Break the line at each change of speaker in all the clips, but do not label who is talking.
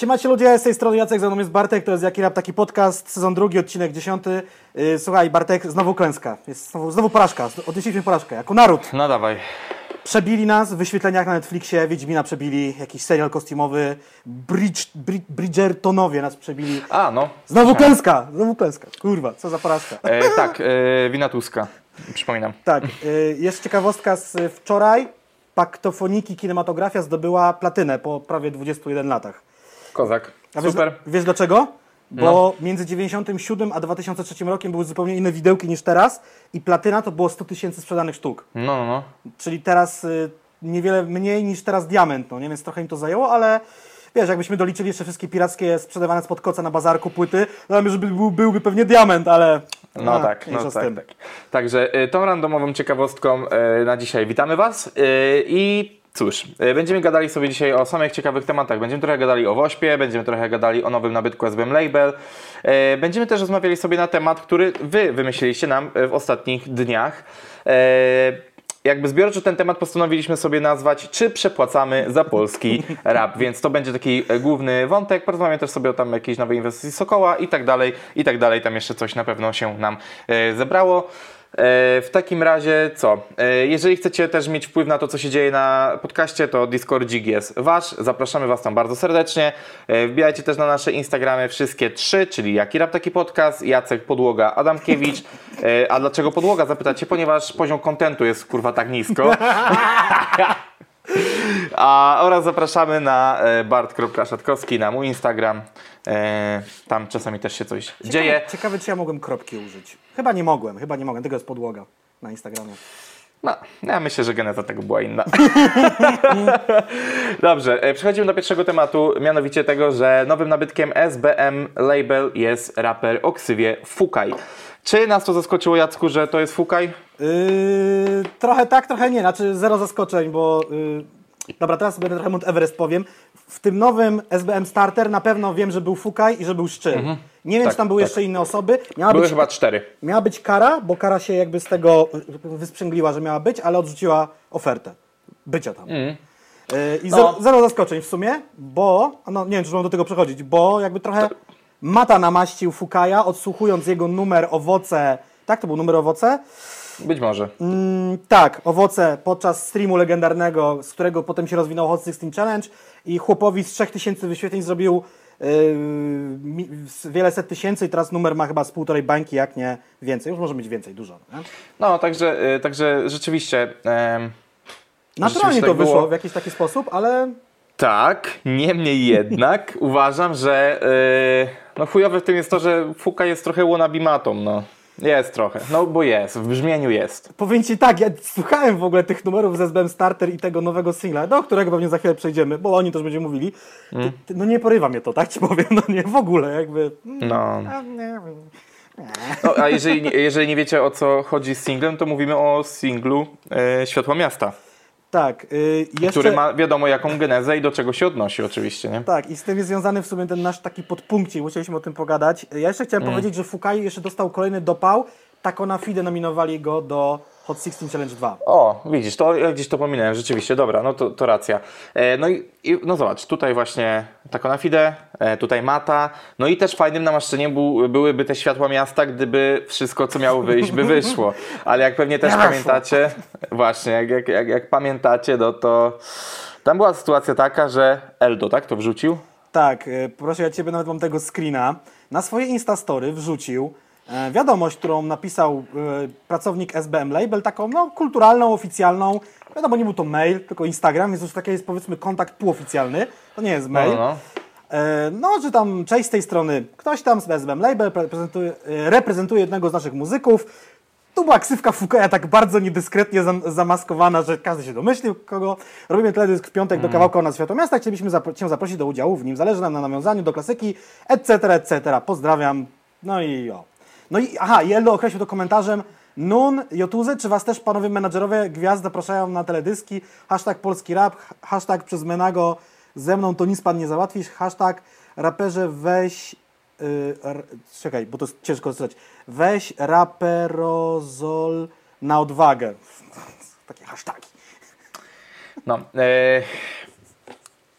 Siemacie ludzie, z tej strony Jacek, ze mną jest Bartek, to jest Jaki Rap, taki podcast, sezon drugi, odcinek dziesiąty. Yy, Słuchaj, Bartek, znowu klęska, jest znowu, znowu porażka, odnieśliśmy porażkę, jako naród.
No dawaj.
Przebili nas w wyświetleniach na Netflixie, Wiedźmina przebili, jakiś serial kostiumowy, Bridge, Brid, Bridgertonowie nas przebili.
A, no.
Znowu klęska, znowu klęska, kurwa, co za porażka.
E, tak, e, wina Tuska. Przypominam.
Tak, y, jest ciekawostka z y, wczoraj. Paktofoniki Kinematografia zdobyła platynę po prawie 21 latach.
Kozak.
A wiesz,
Super.
wiesz dlaczego? Bo
No.
między 97 a 2003 rokiem były zupełnie inne widełki niż teraz i platyna to było 100 tysięcy sprzedanych sztuk.
No, no, no.
Czyli teraz y, niewiele mniej niż teraz diament, no nie? Więc trochę im to zajęło, ale wiesz, jakbyśmy doliczyli jeszcze wszystkie pirackie sprzedawane spod koca na bazarku płyty, no to żeby był, byłby pewnie diament, ale...
No
a,
tak, no tak,
tym.
tak. Także y, tą randomową ciekawostką y, na dzisiaj witamy Was y, i cóż, y, będziemy gadali sobie dzisiaj o samych ciekawych tematach. Będziemy trochę gadali o Wośpie, będziemy trochę gadali o nowym nabytku SBM Label. Y, Będziemy też rozmawiali sobie na temat, który Wy wymyśliliście nam y, w ostatnich dniach. Jakby zbiorczo ten temat postanowiliśmy sobie nazwać Czy przepłacamy za polski rap? Więc to będzie taki e, główny wątek. Porozmawiamy też sobie o tam jakiejś nowej inwestycji Sokoła i tak dalej, i tak dalej. Tam jeszcze coś na pewno się nam e, zebrało. E, w takim razie co? E, jeżeli chcecie też mieć wpływ na to, co się dzieje na podcaście, to Discordzik jest wasz. Zapraszamy was tam bardzo serdecznie. E, wbijajcie też na nasze Instagramy wszystkie trzy, czyli Jaki Rap Taki Podcast, Jacek Podłoga, Adamkiewicz. A dlaczego Podłoga? Zapytacie, ponieważ poziom kontentu jest kurwa tak nisko. A, oraz zapraszamy na e, bart.szatkowski na mój Instagram. E, tam czasami też się coś dzieje.
Ciekawe, czy ja mogłem kropki użyć. Chyba nie mogłem, chyba nie mogłem. Tego jest podłoga na Instagramie.
No, ja myślę, że geneza tego była inna. Dobrze, e, przechodzimy do pierwszego tematu, mianowicie tego, że nowym nabytkiem SBM Label jest raper o ksywie Fukaj. Czy nas to zaskoczyło, Jacku, że to jest Fukaj?
Yy, trochę tak, trochę nie. Znaczy zero zaskoczeń, bo... Yy, dobra, teraz będę trochę Mount Everest powiem. W tym nowym SBM Starter na pewno wiem, że był Fukaj i że był Szczyl. Nie wiem,
Tak,
czy tam były
tak.
jeszcze inne osoby. Miała
Były
być,
chyba cztery.
miała być kara, bo kara się jakby z tego wysprzęgliła, że miała być, ale odrzuciła ofertę bycia tam. Yy, I zero,
No.
zero zaskoczeń w sumie, bo, no nie wiem, czy mam do tego przechodzić, bo jakby trochę Mata namaścił Fukaja, odsłuchując jego numer owoce, tak, to był numer owoce,
Być może.
Mm, tak, owoce podczas streamu legendarnego, z którego potem się rozwinął Hot 16 Challenge i chłopowi z 3000 wyświetleń zrobił yy, wiele set tysięcy i teraz numer ma chyba z półtorej bańki, jak nie więcej. Już może mieć więcej, dużo. Nie?
No, także, e, także rzeczywiście... em,
Naturalnie to
tak
wyszło
było.
w jakiś taki sposób, ale
Tak, niemniej jednak uważam, że yy, no chujowe w tym jest to, że Fuka jest trochę wannabe no. Jest trochę, no bo jest, w brzmieniu jest.
powiem Ci tak, ja słuchałem w ogóle tych numerów z SBM Starter i tego nowego singla, do którego pewnie za chwilę przejdziemy, bo oni też będziemy mówili. Ty, ty, no nie porywa mnie to, tak Ci powiem, no nie, w ogóle jakby... mm,
No. no a jeżeli, nie- jeżeli nie wiecie o co chodzi z singlem, to mówimy o singlu e, Światła Miasta,
Tak, yy, jeszcze...
który ma wiadomo jaką genezę i do czego się odnosi oczywiście, nie?
Tak, i z tym jest związany w sumie ten nasz taki podpunkcik, musieliśmy o tym pogadać. Ja jeszcze chciałem
Mm.
powiedzieć, że Fukai jeszcze dostał kolejny dopał, tak na FIDE nominowali go do Hot 16 Challenge 2.
O, widzisz, to ja gdzieś to pominąłem, rzeczywiście, dobra, no to, to racja. E, no i, i no zobacz, tutaj właśnie Taco na Fide, e, tutaj Mata, no i też fajnym namaszczeniem był, byłyby te światła miasta, gdyby wszystko, co miało wyjść, by wyszło. Ale jak pewnie też pamiętacie, właśnie, jak, jak, jak, jak pamiętacie, no to tam była sytuacja taka, że Eldo, tak, to wrzucił?
Tak, y, proszę ja Ciebie, nawet mam tego screena. Na swoje Instastory wrzucił e, wiadomość, którą napisał e, pracownik SBM Label, taką no, kulturalną, oficjalną. Wiadomo, nie był to mail, tylko Instagram, więc już taki jest powiedzmy kontakt półoficjalny. To nie jest mail.
No, no.
E, No, że tam cześć z tej strony, ktoś tam z SBM Label reprezentuje, e, reprezentuje jednego z naszych muzyków. Tu była ksywka Fukaja tak bardzo niedyskretnie zam- zamaskowana, że każdy się domyślił kogo. Robimy teledysk w piątek do kawałka na Światło Miasta. Chcielibyśmy zapro- Cię zaprosić do udziału w nim. Zależy nam na nawiązaniu do klasyki, etc., etc. Pozdrawiam. No i o. No i aha, i Eldo określił to komentarzem. Nun, Jotuzy, czy was też panowie menadżerowie gwiazd zapraszają na teledyski? Hashtag polski rap, hashtag przez Menago ze mną to nic pan nie załatwisz, hashtag raperze weź, yy, czekaj, bo to jest ciężko czytać, weź raperozol na odwagę. Takie hasztagi.
No. E,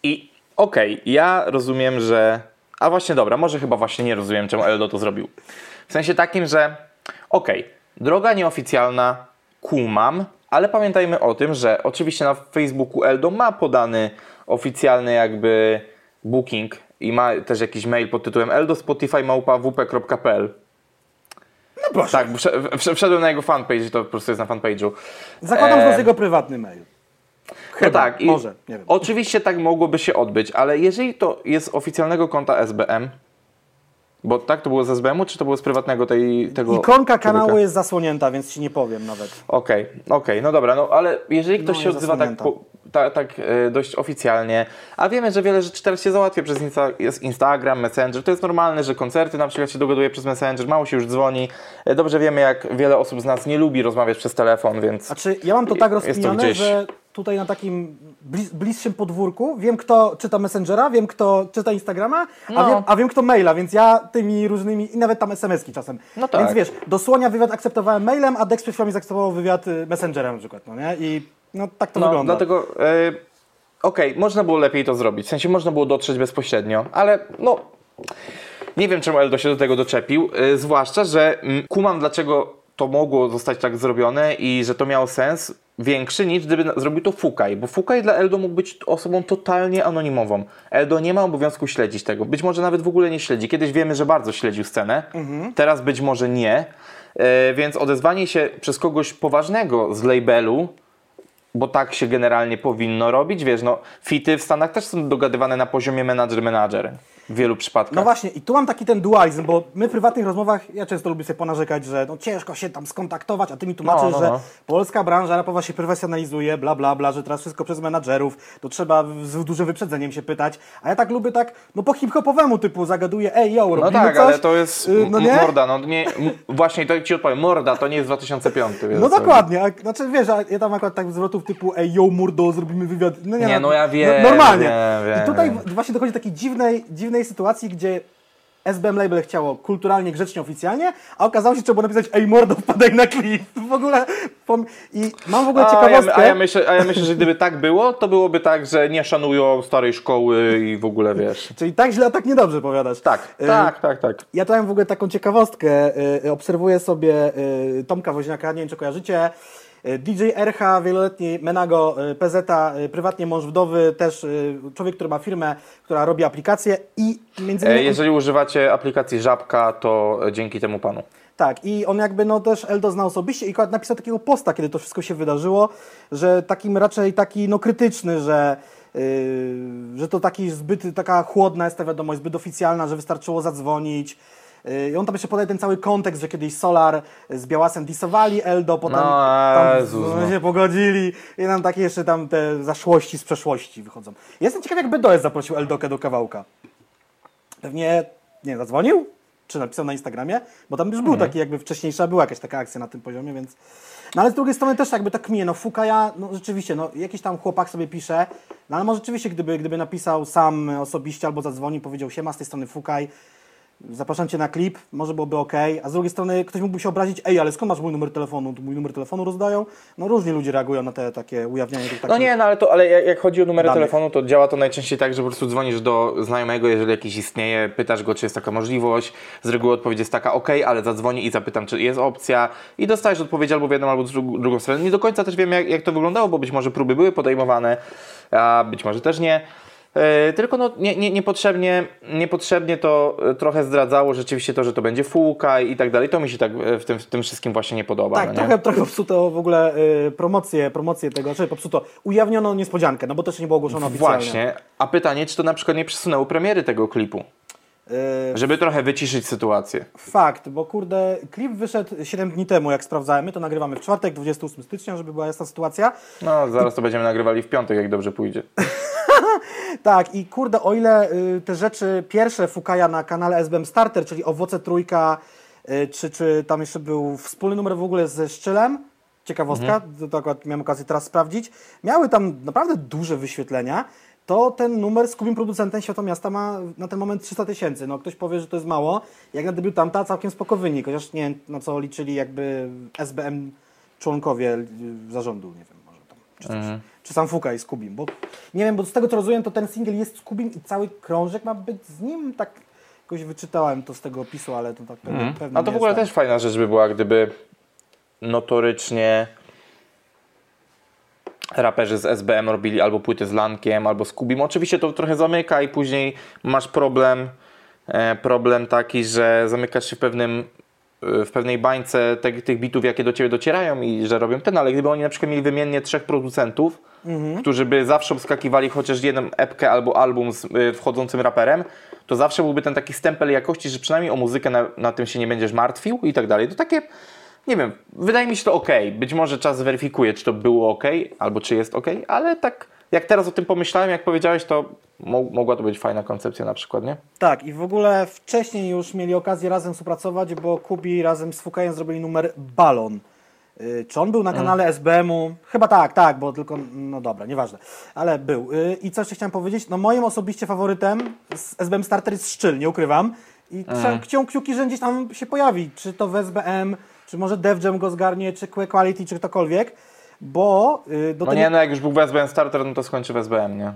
I okej, ja rozumiem, że... A właśnie dobra, może chyba właśnie nie rozumiem, czemu Eldo to zrobił. W sensie takim, że okej, droga nieoficjalna, kumam, ale pamiętajmy o tym, że oczywiście na Facebooku Eldo ma podany oficjalny jakby booking i ma też jakiś mail pod tytułem eldospotify.wp.pl
No proszę.
Tak, wszedł- wszedł- wszedłem na jego fanpage i to po prostu jest na fanpage'u.
Zakładam, że to jest jego prywatny mail. Chyba,
no tak,
może, nie wiem.
Oczywiście tak mogłoby się odbyć, ale jeżeli to jest oficjalnego konta SBM, bo tak to było z SBM-u, czy to było z prywatnego tej, tego
Ikonka kanału
człowieka?
jest zasłonięta, więc ci nie powiem nawet.
Okej, okej, no dobra, no ale jeżeli ktoś
No,
się odzywa tak, po, ta, tak e, dość oficjalnie, a wiemy, że wiele rzeczy teraz się załatwia przez Insta, Instagram, Messenger, to jest normalne, że koncerty na przykład się dogaduje przez Messenger, mało się już dzwoni. E, Dobrze wiemy, jak wiele osób z nas nie lubi rozmawiać przez telefon, więc...
Znaczy, ja mam to tak rozkminione, że tutaj na takim blis- bliższym podwórku wiem, kto czyta Messengera, wiem, kto czyta Instagrama, a,
No.
wiem, a wiem, kto maila, więc ja tymi różnymi, i nawet tam SMS-ki czasem.
No tak.
Więc wiesz, do Słonia wywiad akceptowałem mailem, a Dex przed chwilą mi zaakceptował wywiad y, Messengerem na przykład, no nie? I no tak to
No,
wygląda.
dlatego, e, okej, można było lepiej to zrobić, w sensie można było dotrzeć bezpośrednio, ale no, nie wiem czemu Eldo się do tego doczepił, e, zwłaszcza, że mm, kumam dlaczego to mogło zostać tak zrobione i że to miało sens większy niż gdyby zrobił to Fukaj, bo Fukaj dla Eldo mógł być osobą totalnie anonimową. Eldo nie ma obowiązku śledzić tego, być może nawet w ogóle nie śledzi. Kiedyś wiemy, że bardzo śledził scenę, teraz być może nie, e, więc odezwanie się przez kogoś poważnego z labelu bo tak się generalnie powinno robić. Wiesz, no, fity w Stanach też są dogadywane na poziomie manager-manager w wielu przypadkach.
No właśnie, i tu mam taki ten dualizm, bo my w prywatnych rozmowach, ja często lubię sobie ponarzekać, że no ciężko się tam skontaktować, a ty mi tłumaczysz,
No, no,
że
no.
polska branża rapowa się profesjonalizuje, bla, bla, bla, że teraz wszystko przez menadżerów, to trzeba z dużym wyprzedzeniem się pytać, a ja tak lubię tak, no po hip-hopowemu typu zagaduję, ej, yo,
no tak,
coś,
ale to jest
y, no nie?
morda, no nie, właśnie to ci odpowiem, morda to nie jest 2005. Wiesz,
No dokładnie, a, znaczy wiesz, a ja tam akurat tak zwrotów typu ej, yo, mordo, zrobimy wywiad, no nie,
Nie, no ja wiem,
normalnie.
wiem, wiem,
I tutaj
wiem.
właśnie dochodzi do takiej dziwnej, dziwnej sytuacji, gdzie SBM Label chciało kulturalnie, grzecznie, oficjalnie, a okazało się, że trzeba było napisać ej mordo, wpadaj na klip. W ogóle, i mam w ogóle
A
ciekawostkę.
ja, a, ja myślę, a ja myślę, że gdyby tak było, to byłoby tak, że nie szanują starej szkoły i w ogóle wiesz.
Czyli tak źle, a tak niedobrze powiadasz.
Tak,
Y,
tak, tak, tak.
Ja tu mam w ogóle taką ciekawostkę. Y, obserwuję sobie y, Tomka Woźniaka, nie wiem czy kojarzycie. Y, DJ RH, wieloletni Menago, y, PZ, y, prywatnie mąż wdowy, też człowiek, który ma firmę, która robi aplikacje i między
E,
innymi...
Jeżeli używacie aplikacji Żabka, to dzięki temu panu.
Tak, i on jakby no też Eldo zna osobiście i napisał takiego posta, kiedy to wszystko się wydarzyło, że takim raczej taki no krytyczny, że, yy, że to taki zbyt taka chłodna jest ta wiadomość, zbyt oficjalna, że wystarczyło zadzwonić. Yy, I on tam jeszcze podaje ten cały kontekst, że kiedyś Solar z Białasem disowali Eldo, potem
No,
tam
Jezus,
no, się pogodzili i nam takie jeszcze tam te zaszłości z przeszłości wychodzą. Jestem ciekaw, jak BDOS zaprosił Eldokę do kawałka. Pewnie, nie wiem, zadzwonił? Czy napisał na Instagramie? Bo tam już był taki jakby wcześniejsza, była jakaś taka akcja na tym poziomie, więc... No ale z drugiej strony też jakby tak mnie, no Fukaja, no rzeczywiście, no jakiś tam chłopak sobie pisze, no ale może rzeczywiście gdyby, gdyby napisał sam osobiście albo zadzwonił, powiedział siema z tej strony Fukaj, zapraszam Cię na klip, może byłoby ok, a z drugiej strony ktoś mógłby się obrazić, ej, ale skąd masz mój numer telefonu? Tu mój numer telefonu rozdają? No różni ludzie reagują na te takie ujawnianie tych
No nie, no ale, to, ale jak chodzi o numery
Danych.
telefonu, to działa to najczęściej tak, że po prostu dzwonisz do znajomego, jeżeli jakiś istnieje, pytasz go, czy jest taka możliwość. Z reguły odpowiedź jest taka, ok, ale zadzwonię i zapytam, czy jest opcja. I dostajesz odpowiedź albo w jedną, albo w dru- drugą stronę. Nie do końca też wiem, jak, jak to wyglądało, bo być może próby były podejmowane, a być może też nie. E, tylko no, nie, nie, niepotrzebnie, niepotrzebnie to e, trochę zdradzało rzeczywiście to, że to będzie fułka i tak dalej. To mi się tak e, w tym, w tym wszystkim właśnie nie podoba.
Tak,
no nie?
trochę, trochę popsuto w ogóle y, promocję, promocję tego, czy popsuto, ujawniono niespodziankę, no bo też nie było ogłoszone oficjalnie.
Właśnie. A pytanie, czy to na przykład nie przesunęło premiery tego klipu?
Y,
Żeby trochę wyciszyć sytuację.
Fakt, bo kurde, klip wyszedł 7 dni temu, jak sprawdzałem. My to nagrywamy w czwartek, 28 stycznia, żeby była jasna sytuacja.
No, zaraz to będziemy nagrywali w piątek, jak dobrze pójdzie.
Tak, i kurde, o ile y, te rzeczy pierwsze Fukaja na kanale SBM Starter, czyli Owoce Trójka, y, czy, czy tam jeszcze był wspólny numer w ogóle ze Szczylem, ciekawostka, to, to akurat miałem okazję teraz sprawdzić, miały tam naprawdę duże wyświetlenia, to ten numer z Kubim Producentem Światło Miasta ma na ten moment 300 tysięcy. No ktoś powie, że to jest mało, jak na debiutanta całkiem spoko wynik, chociaż nie wiem, na co liczyli jakby SBM członkowie zarządu, nie wiem, może tam, czy coś. czy sam Fukaj z Kubim, bo nie wiem, bo z tego co rozumiem, to ten singiel jest z Kubim i cały krążek ma być z nim, tak jakoś wyczytałem to z tego opisu, ale to tak pewnie,
Mhm.
pewnie
A to w ogóle
jest tak.
też fajna rzecz by była, gdyby notorycznie raperzy z SBM robili albo płyty z Lankiem, albo z Kubim. Oczywiście to trochę zamyka i później masz problem, e, problem taki, że zamykasz się w pewnym e, w pewnej bańce te, tych bitów, jakie do Ciebie docierają i że robią ten, ale gdyby oni na przykład mieli wymiennie trzech producentów, którzy by zawsze obskakiwali chociaż jeden epkę albo album z y, wchodzącym raperem, to zawsze byłby ten taki stempel jakości, że przynajmniej o muzykę na, na tym się nie będziesz martwił i tak dalej. To takie, nie wiem, wydaje mi się to ok. Być może czas zweryfikuje, czy to było ok, albo czy jest ok, ale tak jak teraz o tym pomyślałem, jak powiedziałeś, to mo- mogła to być fajna koncepcja na przykład, nie?
Tak, i w ogóle wcześniej już mieli okazję razem współpracować, bo Kubi razem z Fukajem zrobili numer Balon. Y, Czy on był na kanale SBM-u? Chyba tak, tak, bo tylko, no dobra, nieważne, ale był. Y, I co jeszcze chciałem powiedzieć? No moim osobiście faworytem z SBM Starter jest Szczyl, nie ukrywam. I kcią kciuki, że gdzieś tam się pojawi, czy to w SBM, czy może Def Jam go zgarnie, czy Quality, czy ktokolwiek, bo y, do
No
tego...
nie, no jak już był w SBM Starter, no to skończy w SBM, nie?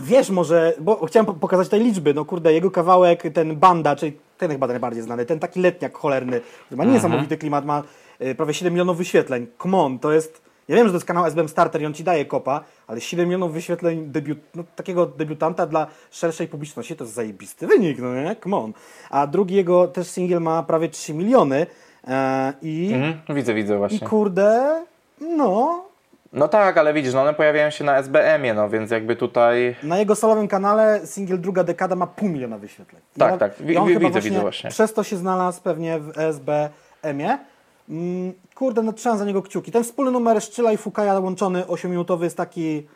Wiesz może, bo chciałem po- pokazać te liczby, no kurde, jego kawałek, ten Banda, czyli ten chyba najbardziej znany, ten taki letniak cholerny, który ma niesamowity klimat, ma y, prawie 7 milionów wyświetleń. Come on, to jest, ja wiem, że to jest kanał SBM Starter i on ci daje kopa, ale 7 milionów wyświetleń debiut, no, takiego debiutanta dla szerszej publiczności to jest zajebisty wynik, no nie? Come on. A drugi jego też singiel ma prawie 3 miliony e, i,
Mhm, widzę, widzę
i
właśnie.
kurde, no,
No tak, ale widzisz, no one pojawiają się na SBM-ie, no więc jakby tutaj...
Na jego solowym kanale singiel Druga Dekada ma pół miliona wyświetleń. I
Tak,
on-
tak. Wi-
i on
wi-
chyba
widzę, widzę właśnie.
Przez to się znalazł pewnie w SBM-ie. Mm, kurde, no trzymam za niego kciuki. Ten wspólny numer Szczyla i Fukaja łączony 8-minutowy jest taki...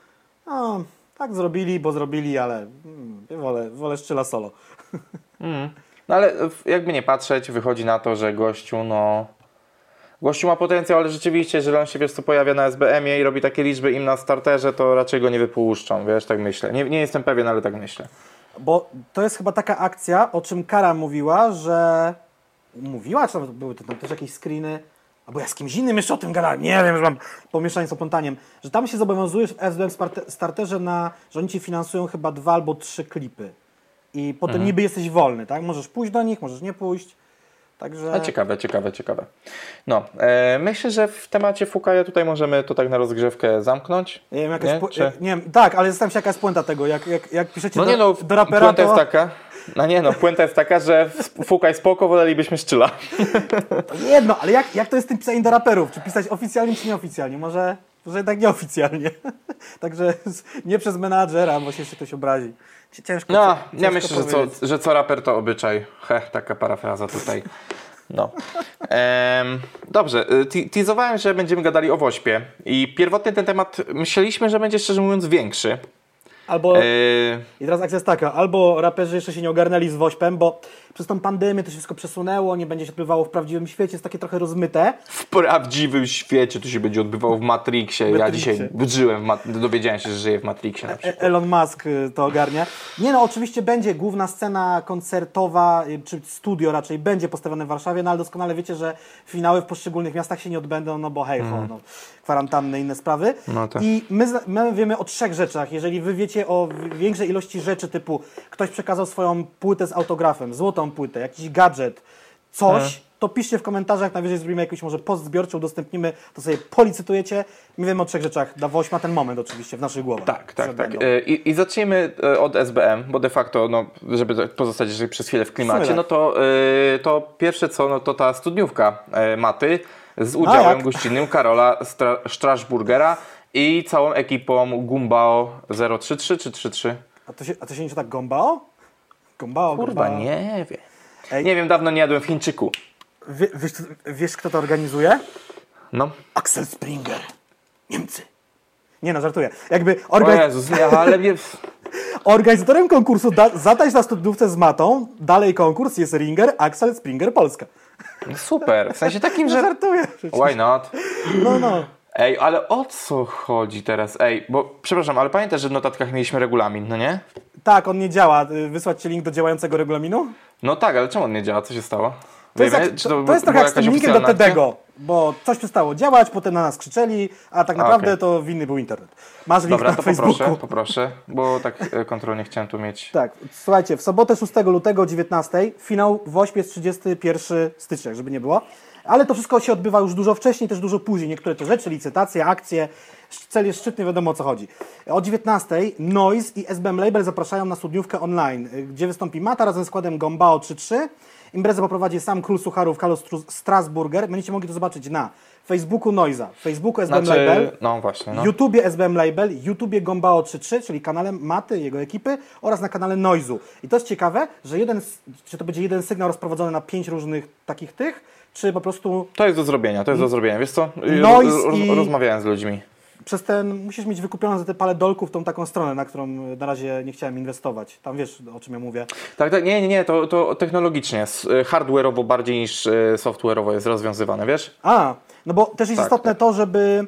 No, tak zrobili, bo zrobili, ale mm, wolę, wolę Szczyla solo.
No ale jakby nie patrzeć, wychodzi na to, że gościu, no... Gościu ma potencjał, ale rzeczywiście, jeżeli on się, wiesz co, pojawia na SBM-ie i robi takie liczby im na starterze, to raczej go nie wypuszczą, wiesz, tak myślę. Nie, nie jestem pewien, ale tak myślę.
Bo to jest chyba taka akcja, o czym Kara mówiła, że... Mówiła, czy tam były tam też jakieś screeny? Albo ja z kimś innym jeszcze o tym gadałem, nie wiem, że mam pomieszanie z oplątaniem, że tam się zobowiązujesz w Sparte- Starterze na, że oni ci finansują chyba dwa albo trzy klipy. I potem
Mhm.
niby jesteś wolny, tak? Możesz pójść do nich, możesz nie pójść. Także...
A ciekawe, ciekawe, ciekawe. No, e, myślę, że w temacie Fukaja tutaj możemy to tak na rozgrzewkę zamknąć.
Nie wiem, jaka
Nie?
jest,
Czy-
nie wiem, tak, ale zastanawiam się, jaka jest puenta tego. Jak, jak, jak piszecie
No
do,
nie no,
do rapera,
puenta
to
jest taka... No nie no, puenta jest taka, że Fukaj spoko, wolelibyśmy szczyla.
to jedno, ale jak, jak to jest z tym pisaniem do raperów? Czy pisać oficjalnie, czy nieoficjalnie? Może, może jednak nieoficjalnie. Także nie przez menadżera, bo się jeszcze ktoś obrazi. Ciężko,
No,
ciężko
ja myślę, że co, że co raper to obyczaj. He, taka parafraza tutaj. No. Em, dobrze, y, te- teasowałem, że będziemy gadali o Wośpie i pierwotnie ten temat myśleliśmy, że będzie szczerze mówiąc większy.
Albo,
E,
i teraz akcja jest taka, albo raperzy jeszcze się nie ogarnęli z Wośpem, bo przez tą pandemię to się wszystko przesunęło, nie będzie się odbywało w prawdziwym świecie, jest takie trochę rozmyte.
w prawdziwym świecie to się będzie odbywało w Matrixie. Ja dzisiaj żyłem, dowiedziałem się, że żyję w Matrixie na przykład.
Elon Musk y, to ogarnia. Nie no, oczywiście będzie główna scena koncertowa, y, czy studio raczej będzie postawione w Warszawie, no ale doskonale wiecie, że finały w poszczególnych miastach się nie odbędą, no bo hej, ho, no, kwarantanny inne sprawy.
No tak.
I my, my wiemy o trzech rzeczach. Jeżeli wy wiecie o większej ilości rzeczy, typu ktoś przekazał swoją płytę z autografem, złotą płytę, jakiś gadżet, coś,
Mhm.
to piszcie w komentarzach, najwyżej zrobimy jakiś może post zbiorczy, udostępnimy, to sobie policytujecie. My wiemy o trzech rzeczach. Dawoś ma ten moment oczywiście w naszych głowach.
Tak, tak, tak. E, I, I zacznijmy e, od SBM, bo de facto, no, żeby pozostać jeszcze przez chwilę w klimacie,
tak.
no to, e, to pierwsze co, no to ta studniówka e, Maty z udziałem gościnnym Karola Stra Strasburgera i całą ekipą Gumbao 033 czy 33?
A to się, a to się nie tak Gombao? Gombao,
Kurwa,
Gombao.
nie wiem.
Ej.
Nie wiem, dawno nie jadłem w Chińczyku.
Wie, wiesz, wiesz, kto to organizuje?
No.
Axel Springer. Niemcy. Nie no, żartuję. Jakby
O
organi-
Jezus, nie, ale nie...
organizatorem konkursu da- Zatańcz na studniówce z matą, dalej konkurs jest Ringer, Axel Springer Polska.
Super, w sensie takim,
No
że...
żartuję. przecież.
Why not?
No, no.
Ej, ale o co chodzi teraz? Ej, bo przepraszam, ale pamiętasz, że w notatkach mieliśmy regulamin, no nie?
Tak, on nie działa. Y, Wysłać Ci link do działającego regulaminu?
No tak, ale czemu on nie działa? Co się stało?
To jest, jak, to, to
bu-
jest trochę jak z tym linkiem do? Tedego. bo coś przestało działać, potem na nas krzyczeli, a tak naprawdę
okej.
to winny był internet. Masz link
Dobra,
na
to
Facebooku.
poproszę, poproszę, bo tak e, kontrolnie chciałem tu mieć.
Tak, słuchajcie, w sobotę 6 lutego o 19, finał w Ośpie jest 31 stycznia, żeby nie było. Ale to wszystko się odbywa już dużo wcześniej, też dużo później. Niektóre to rzeczy, licytacje, akcje, cel jest szczytny, wiadomo o co chodzi. O 19 Noise i SBM Label zapraszają na studniówkę online, y, gdzie wystąpi Mata razem z składem Gombao 3.3. Imprezę poprowadzi sam król sucharów Carlos Strasburger. Będziecie mogli to zobaczyć na Facebooku Noiza, Facebooku SBM
Znaczy,
Label,
no właśnie, no.
YouTubie SBM Label, YouTubie Gombao 33, czyli kanale Maty, jego ekipy oraz na kanale Noizu. I to jest ciekawe, że jeden, czy to będzie jeden sygnał rozprowadzony na pięć różnych takich tych, czy po prostu
To jest do zrobienia, to jest do zrobienia. Wiesz co?
Noise
Roz-
i-
Rozmawiałem z ludźmi.
Przez ten, musisz mieć wykupioną za te parę dolków tą taką stronę, na którą na razie nie chciałem inwestować. Tam wiesz, o czym ja mówię.
Tak, tak, nie, nie, nie, to, to technologicznie, s- hardware'owo bardziej niż e, software'owo jest rozwiązywane, wiesz?
A, no bo też jest
Tak,
istotne
tak.
to, żeby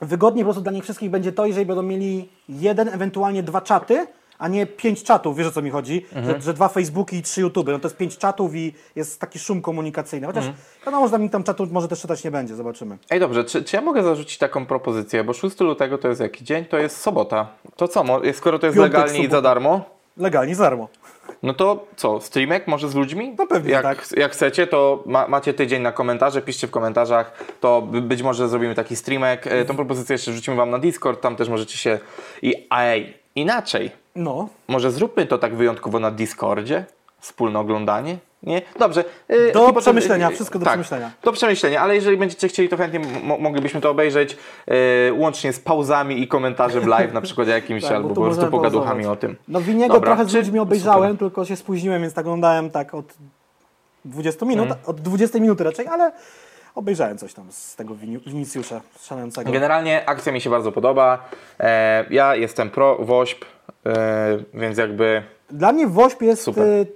wygodniej po prostu dla nich wszystkich będzie to, jeżeli będą mieli jeden, ewentualnie dwa czaty, a nie pięć czatów, wiesz o co mi chodzi?
Mhm.
Że, że dwa Facebooki i trzy YouTube. No to jest pięć czatów i jest taki szum komunikacyjny. Chociaż
Mhm.
wiadomo, że tam nikt tam czatu może też czytać nie będzie, zobaczymy.
Ej, dobrze, czy, czy ja mogę zarzucić taką propozycję, bo 6 lutego to jest jaki dzień? To jest sobota. To co, skoro to jest
Piątek,
legalnie i za darmo,
Legalnie, za darmo.
no to co, streamek może z ludźmi?
No pewnie,
jak,
tak.
Jak chcecie, to ma, macie tydzień na komentarze, piszcie w komentarzach, to by, być może zrobimy taki streamek. E, Tą propozycję jeszcze wrzucimy Wam na Discord, tam też możecie się... I, a ej, inaczej,
No,
może zróbmy to tak wyjątkowo na Discordzie? Wspólne oglądanie? Nie? Dobrze. y,
Do przemyślenia, wszystko do
tak,
przemyślenia.
Do przemyślenia, ale jeżeli będziecie chcieli, to chętnie mo- moglibyśmy to obejrzeć y, łącznie z pauzami i komentarzem live, na przykład jakimś,
Tak, bo
albo po prostu pogaduchami o tym.
no Winiego
Dobra,
trochę z ludźmi obejrzałem, tylko się spóźniłem, więc tak oglądałem tak od 20 minut,
Mm.
od 20 minuty raczej, ale obejrzałem coś tam z tego Wini- Winicjusza szanującego.
Generalnie akcja mi się bardzo podoba. E, ja jestem pro WOŚP, więc jakby
Dla mnie WOŚP jest.
Super.
y,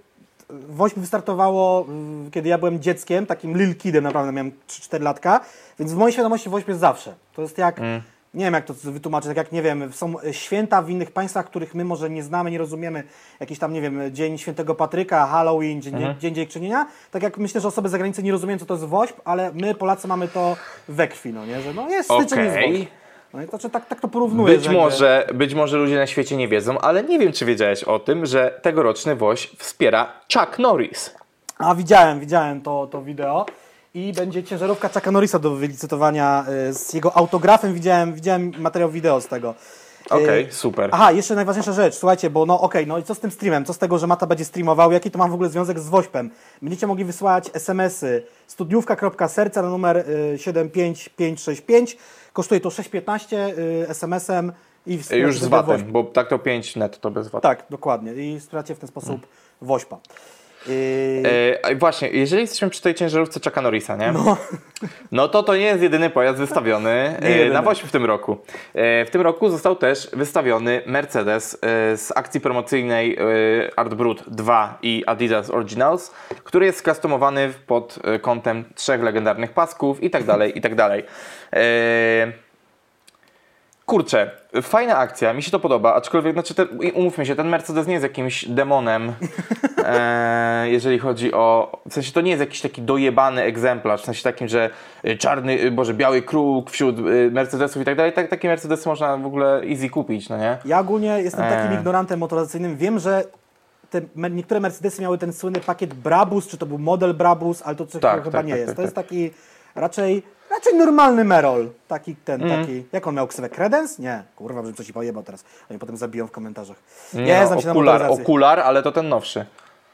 WOŚP wystartowało, kiedy ja byłem dzieckiem, takim lil kidem, naprawdę miałem 3-4 latka, więc w mojej świadomości WOŚP jest zawsze. To jest jak.
Mm.
Nie wiem, jak to wytłumaczyć, tak jak nie wiem, są święta w innych państwach, których my może nie znamy, nie rozumiemy. Jakiś tam, nie wiem, Dzień Świętego Patryka, Halloween, Dzień,
Mhm.
dzień Dziękczynienia. Tak jak myślę, że osoby z zagranicy nie rozumieją, co to jest WOŚP, ale my, Polacy, mamy to we krwi, no nie? Że no jest styczeń, jest
Okej.
WOŚP. No i to, że tak, tak to porównuję.
Być może, być może ludzie na świecie nie wiedzą, ale nie wiem, czy wiedziałeś o tym, że tegoroczny WOŚ wspiera Chuck Norris.
A widziałem, widziałem to, to wideo. I będzie ciężarówka Chucka Norrisa do wylicytowania y, z jego autografem. Widziałem, widziałem materiał wideo z tego. Y,
Okej, super.
Aha, jeszcze najważniejsza rzecz, słuchajcie, bo no okej, no i co z tym streamem? Co z tego, że Mata będzie streamował? Jaki to ma w ogóle związek z Wośpem? Będziecie mogli wysyłać SMS-y studniówka.serca na numer y, 75565. Kosztuje to 6,15 y, SMS-em i wspieracie
Już z VAT-em, bo tak to 5 net to bez VAT.
Tak, dokładnie. I wspieracie w ten sposób Wośpa. Y,
E, a właśnie, jeżeli jesteśmy przy tej ciężarówce Chucka Norrisa, nie? No. to to nie jest jedyny pojazd wystawiony e,
jedyny.
na WOŚP w tym roku. E, w tym roku został też wystawiony Mercedes z akcji promocyjnej e, Art Brut 2 i Adidas Originals, który jest skustomowany pod kątem trzech legendarnych pasków i tak dalej, i tak dalej. E, Kurczę, fajna akcja, mi się to podoba, aczkolwiek, znaczy, ten, umówmy się, ten Mercedes nie jest jakimś demonem, e, jeżeli chodzi o, w sensie to nie jest jakiś taki dojebany egzemplarz, w sensie takim, że y, czarny, y, boże, biały kruk wśród y, Mercedesów i tak dalej, tak, takie Mercedesy można w ogóle easy kupić, no nie?
Ja ogólnie jestem takim
Eee.
ignorantem motoryzacyjnym. Wiem, że te, niektóre Mercedesy miały ten słynny pakiet Brabus, czy to był model Brabus, ale to coś
Tak,
chyba
tak,
nie
tak,
jest.
tak,
to jest
tak.
taki raczej, raczej normalny Merol. Taki ten,
Mhm.
taki. Jak on miał ksywę? Credence? Nie. Kurwa, bym coś pojebał teraz. Oni potem zabiją w komentarzach.
Nie, no,
znam się na
okular,
motoryzacji.
okular, ale to ten nowszy.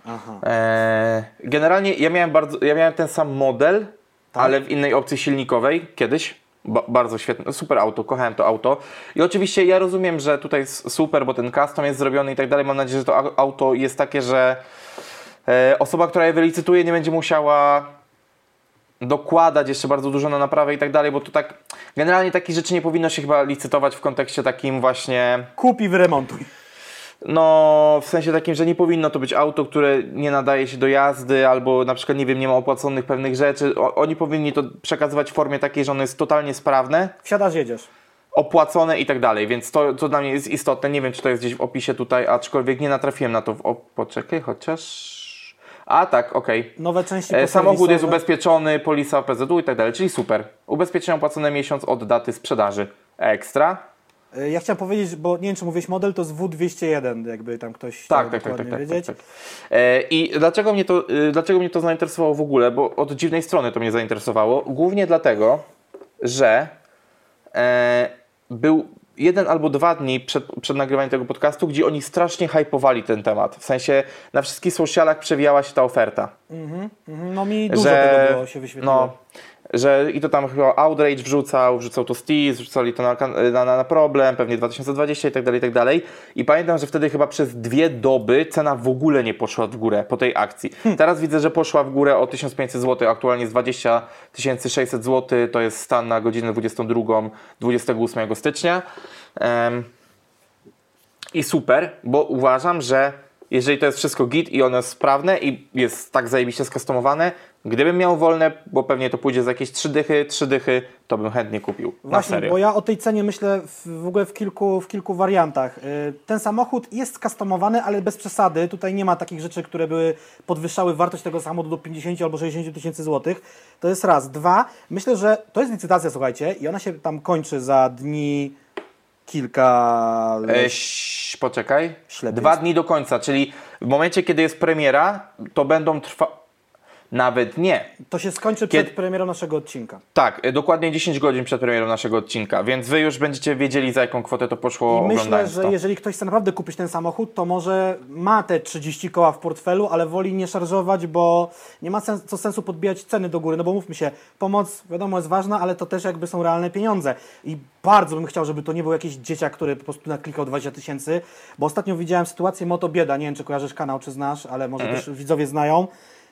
Aha.
E, generalnie ja miałem, bardzo, ja miałem ten sam model,
Tak?
ale w innej opcji silnikowej kiedyś. Ba bardzo świetne, super auto, kochałem to auto. I oczywiście ja rozumiem, że tutaj jest super, bo ten custom jest zrobiony i tak dalej. Mam nadzieję, że to au- auto jest takie, że e, osoba, która je wylicytuje, nie będzie musiała dokładać jeszcze bardzo dużo na naprawę i tak dalej, bo to tak generalnie takich rzeczy nie powinno się chyba licytować w kontekście takim właśnie
Kup i wyremontuj.
no, w sensie takim, że nie powinno to być auto, które nie nadaje się do jazdy, albo na przykład, nie wiem, nie ma opłaconych pewnych rzeczy. O, oni powinni to przekazywać w formie takiej, że ono jest totalnie sprawne,
Wsiadasz, jedziesz.
opłacone i tak dalej, więc to, to dla mnie jest istotne. Nie wiem, czy to jest gdzieś w opisie tutaj, aczkolwiek nie natrafiłem na to w op- Poczekaj, chociaż... A tak, okej.
Nowe części
E, Samochód jest ubezpieczony, polisa PZU i tak dalej, czyli super. Ubezpieczenie opłacone miesiąc od daty sprzedaży. Ekstra.
Y, Ja chciałem powiedzieć, bo nie wiem, czy mówiłeś model, to jest W201, jakby tam ktoś
Tak, tak, tak, tak,
dokładnie
tak, tak,
wiedzieć.
tak. E, I dlaczego mnie, to, y, dlaczego mnie to zainteresowało w ogóle? Bo od dziwnej strony to mnie zainteresowało. Głównie dlatego, że e, był jeden albo dwa dni przed, przed nagrywaniem tego podcastu, gdzie oni strasznie hypowali ten temat. W sensie na wszystkich socialach przewijała się ta oferta.
Mhm, No mi dużo
że,
tego było, się wyświetliło.
No, że i to tam chyba Outrage wrzucał, wrzucał to Steez, wrzucali to na, na, na, problem, pewnie 2020 i tak dalej, i tak dalej. I pamiętam, że wtedy chyba przez dwie doby cena w ogóle nie poszła w górę po tej akcji. Teraz widzę, że poszła w górę o 1500 zł, aktualnie jest 20 600 zł, to jest stan na godzinę 22, 28 stycznia. Em, i super, bo uważam, że jeżeli to jest wszystko git i ono jest sprawne i jest tak zajebiście skustomowane, gdybym miał wolne, bo pewnie to pójdzie za jakieś trzy dychy, trzy dychy, to bym chętnie kupił.
Właśnie,
serio.
bo ja o tej cenie myślę w, w ogóle w kilku, w kilku wariantach. Y, Ten samochód jest skustomowany, ale bez przesady. Tutaj nie ma takich rzeczy, które były podwyższały wartość tego samochodu do 50 albo 60 tysięcy złotych. To jest raz. Dwa, myślę, że to jest licytacja, słuchajcie, i ona się tam kończy za dni kilka...
E, ś- poczekaj.
Ślepy
Dwa
jest.
dni do końca, czyli w momencie, kiedy jest premiera, to będą trwa... Nawet nie.
To się skończy
Kiedy-
przed premierą naszego odcinka.
Tak, e, dokładnie 10 godzin przed premierą naszego odcinka, więc wy już będziecie wiedzieli, za jaką kwotę to poszło
I myślę, że
to.
jeżeli ktoś chce naprawdę kupić ten samochód, to może ma te 30 koła w portfelu, ale woli nie szarżować, bo nie ma sens, co sensu podbijać ceny do góry, no bo mówmy się, pomoc wiadomo jest ważna, ale to też jakby są realne pieniądze. I bardzo bym chciał, żeby to nie był jakiś dzieciak, który po prostu naklikał 20 tysięcy, bo ostatnio widziałem sytuację Moto Bieda, nie wiem czy kojarzysz kanał, czy znasz, ale może też widzowie znają.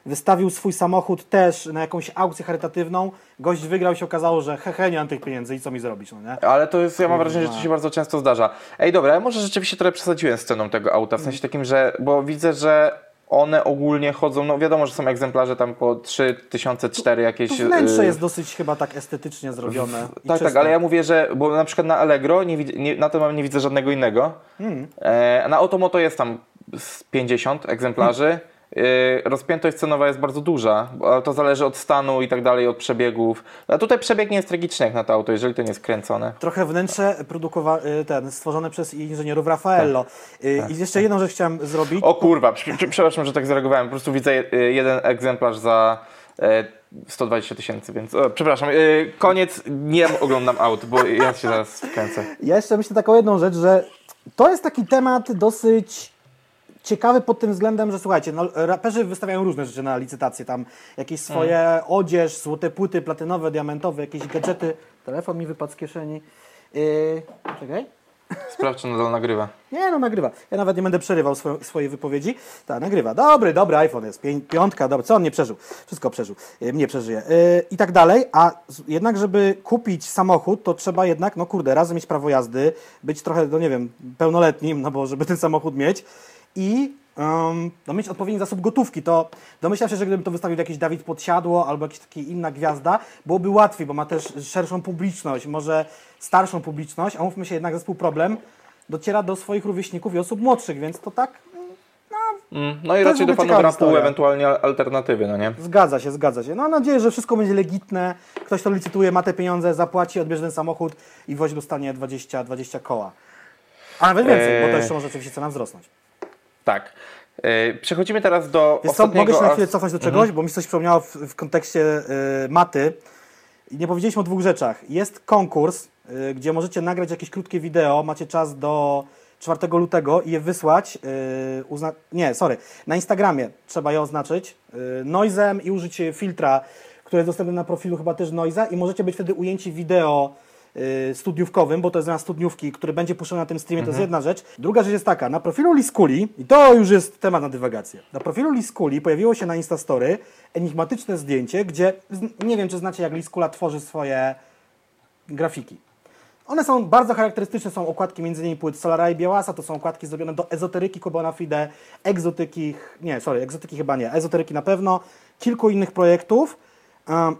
Wystawił swój samochód też na jakąś aukcję charytatywną. Gość wygrał i się okazało, że hehe, nie mam tych pieniędzy i co mi zrobić, no nie?
Ale to jest, ja mam wrażenie, że to się bardzo często zdarza. Ej, dobra, ja może rzeczywiście trochę przesadziłem z ceną tego auta, w sensie takim, że, bo widzę, że one ogólnie chodzą, no wiadomo, że są egzemplarze tam po 3004 jakieś...
Tu wnętrze
y,
jest dosyć chyba tak estetycznie zrobione.
Tak, tak,
czyste.
ale ja mówię, że, bo na przykład na Allegro, nie, nie, na tym mam nie widzę żadnego innego.
Hmm.
E, na Automoto jest tam z 50 egzemplarzy. E, rozpiętość cenowa jest bardzo duża, bo- ale to zależy od stanu i tak dalej, od przebiegów. A tutaj przebieg nie jest tragiczny jak na to auto, jeżeli to nie jest kręcone.
Trochę wnętrze produkowa- y, ten, stworzone przez inżynierów Raffaello. Y, I jeszcze jedną rzecz chciałem zrobić.
Tak. O kurwa, prze- prze- przepraszam, że tak zareagowałem. Po prostu widzę je- jeden egzemplarz za e, 120 tysięcy, więc o, przepraszam. Koniec, nie oglądam aut, bo ja się zaraz wkręcę.
Ja jeszcze myślę taką jedną rzecz, że to jest taki temat dosyć ciekawy pod tym względem, że słuchajcie, no, raperzy wystawiają różne rzeczy na licytację, tam jakieś swoje
Mm.
odzież, złote płyty platynowe, diamentowe, jakieś gadżety. Telefon mi wypadł z kieszeni. Yy, czekaj.
Sprawdź, czy nadal nagrywa.
Nie, no nagrywa. Ja nawet nie będę przerywał swo- swojej wypowiedzi. Tak, nagrywa. Dobry, dobry iPhone jest. Pię- piątka, dobra. Co on nie przeżył? Wszystko przeżył. Yy, mnie przeżyje. Yy, I tak dalej. A jednak, żeby kupić samochód, to trzeba jednak, no kurde, raz mieć prawo jazdy, być trochę, no nie wiem, pełnoletnim, no bo żeby ten samochód mieć i um, no mieć odpowiedni zasób gotówki. To domyślam się, że gdyby to wystawił jakiś Dawid Podsiadło albo jakaś taka inna gwiazda, byłoby łatwiej, bo ma też szerszą publiczność, może starszą publiczność, a mówmy się jednak zespół Problem dociera do swoich rówieśników i osób młodszych, więc to tak
Mm, no i
To
raczej
jest w
do fanów rapu,
historia.
ewentualnie alternatywy, no nie?
zgadza się, zgadza się. No mam nadzieję, że wszystko będzie legitne, ktoś to licytuje, ma te pieniądze, zapłaci, odbierze ten samochód i woź dostanie 20, 20 koła. A nawet więcej, bo to
Eee.
jeszcze może oczywiście cena wzrosnąć.
Tak. E, przechodzimy teraz do
Wiesz co,
ostatniego...
mogę się na chwilę cofnąć do czegoś, bo mi coś przypomniało w, w kontekście y, maty. Nie powiedzieliśmy o dwóch rzeczach. Jest konkurs, y, gdzie możecie nagrać jakieś krótkie wideo, macie czas do 4 lutego i je wysłać. Y, uzna- nie, sorry, na Instagramie trzeba je oznaczyć noizem i użyć filtra, który jest dostępny na profilu chyba też noiza i możecie być wtedy ujęci wideo studniówkowym, bo to jest zamiast studniówki, który będzie puszczony na tym streamie, to jest jedna rzecz. Druga rzecz jest taka, na profilu Liskuli, i to już jest temat na dywagację, na profilu Liskuli pojawiło się na Instastory enigmatyczne zdjęcie, gdzie, nie wiem czy znacie jak Liskula tworzy swoje grafiki. One są bardzo charakterystyczne, są okładki m.in. płyt Solara i Białasa, to są okładki zrobione do ezoteryki Kubona Fide, egzotyki, nie, sorry, egzotyki chyba nie, ezoteryki na pewno, kilku innych projektów. Um,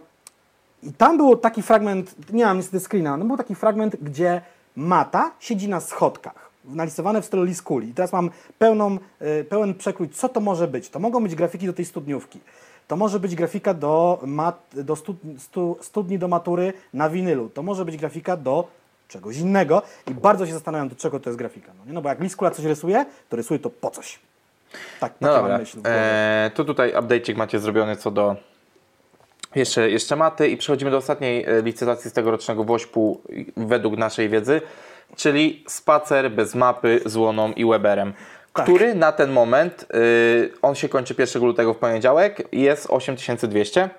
I tam był taki fragment, nie mam niestety screena, no był taki fragment, gdzie Mata siedzi na schodkach. narysowane w stylu Liskuli. I teraz mam pełną, y, pełen przekrój, co to może być. To mogą być grafiki do tej studniówki. To może być grafika do, mat, do stud, stu, studni do matury na winylu. To może być grafika do czegoś innego i bardzo się zastanawiam, do czego to jest grafika. No, nie? no bo jak Liskula coś rysuje, to rysuje to po coś. Tak,
No dobra,
myśl
eee, to tutaj update'ik macie zrobiony co do jeszcze, jeszcze maty i przechodzimy do ostatniej e, licytacji z tegorocznego Wośpu według naszej wiedzy, czyli spacer bez mapy z Łoną i Weberem,
Tak.
który na ten moment, y, on się kończy 1 lutego w poniedziałek jest 8200,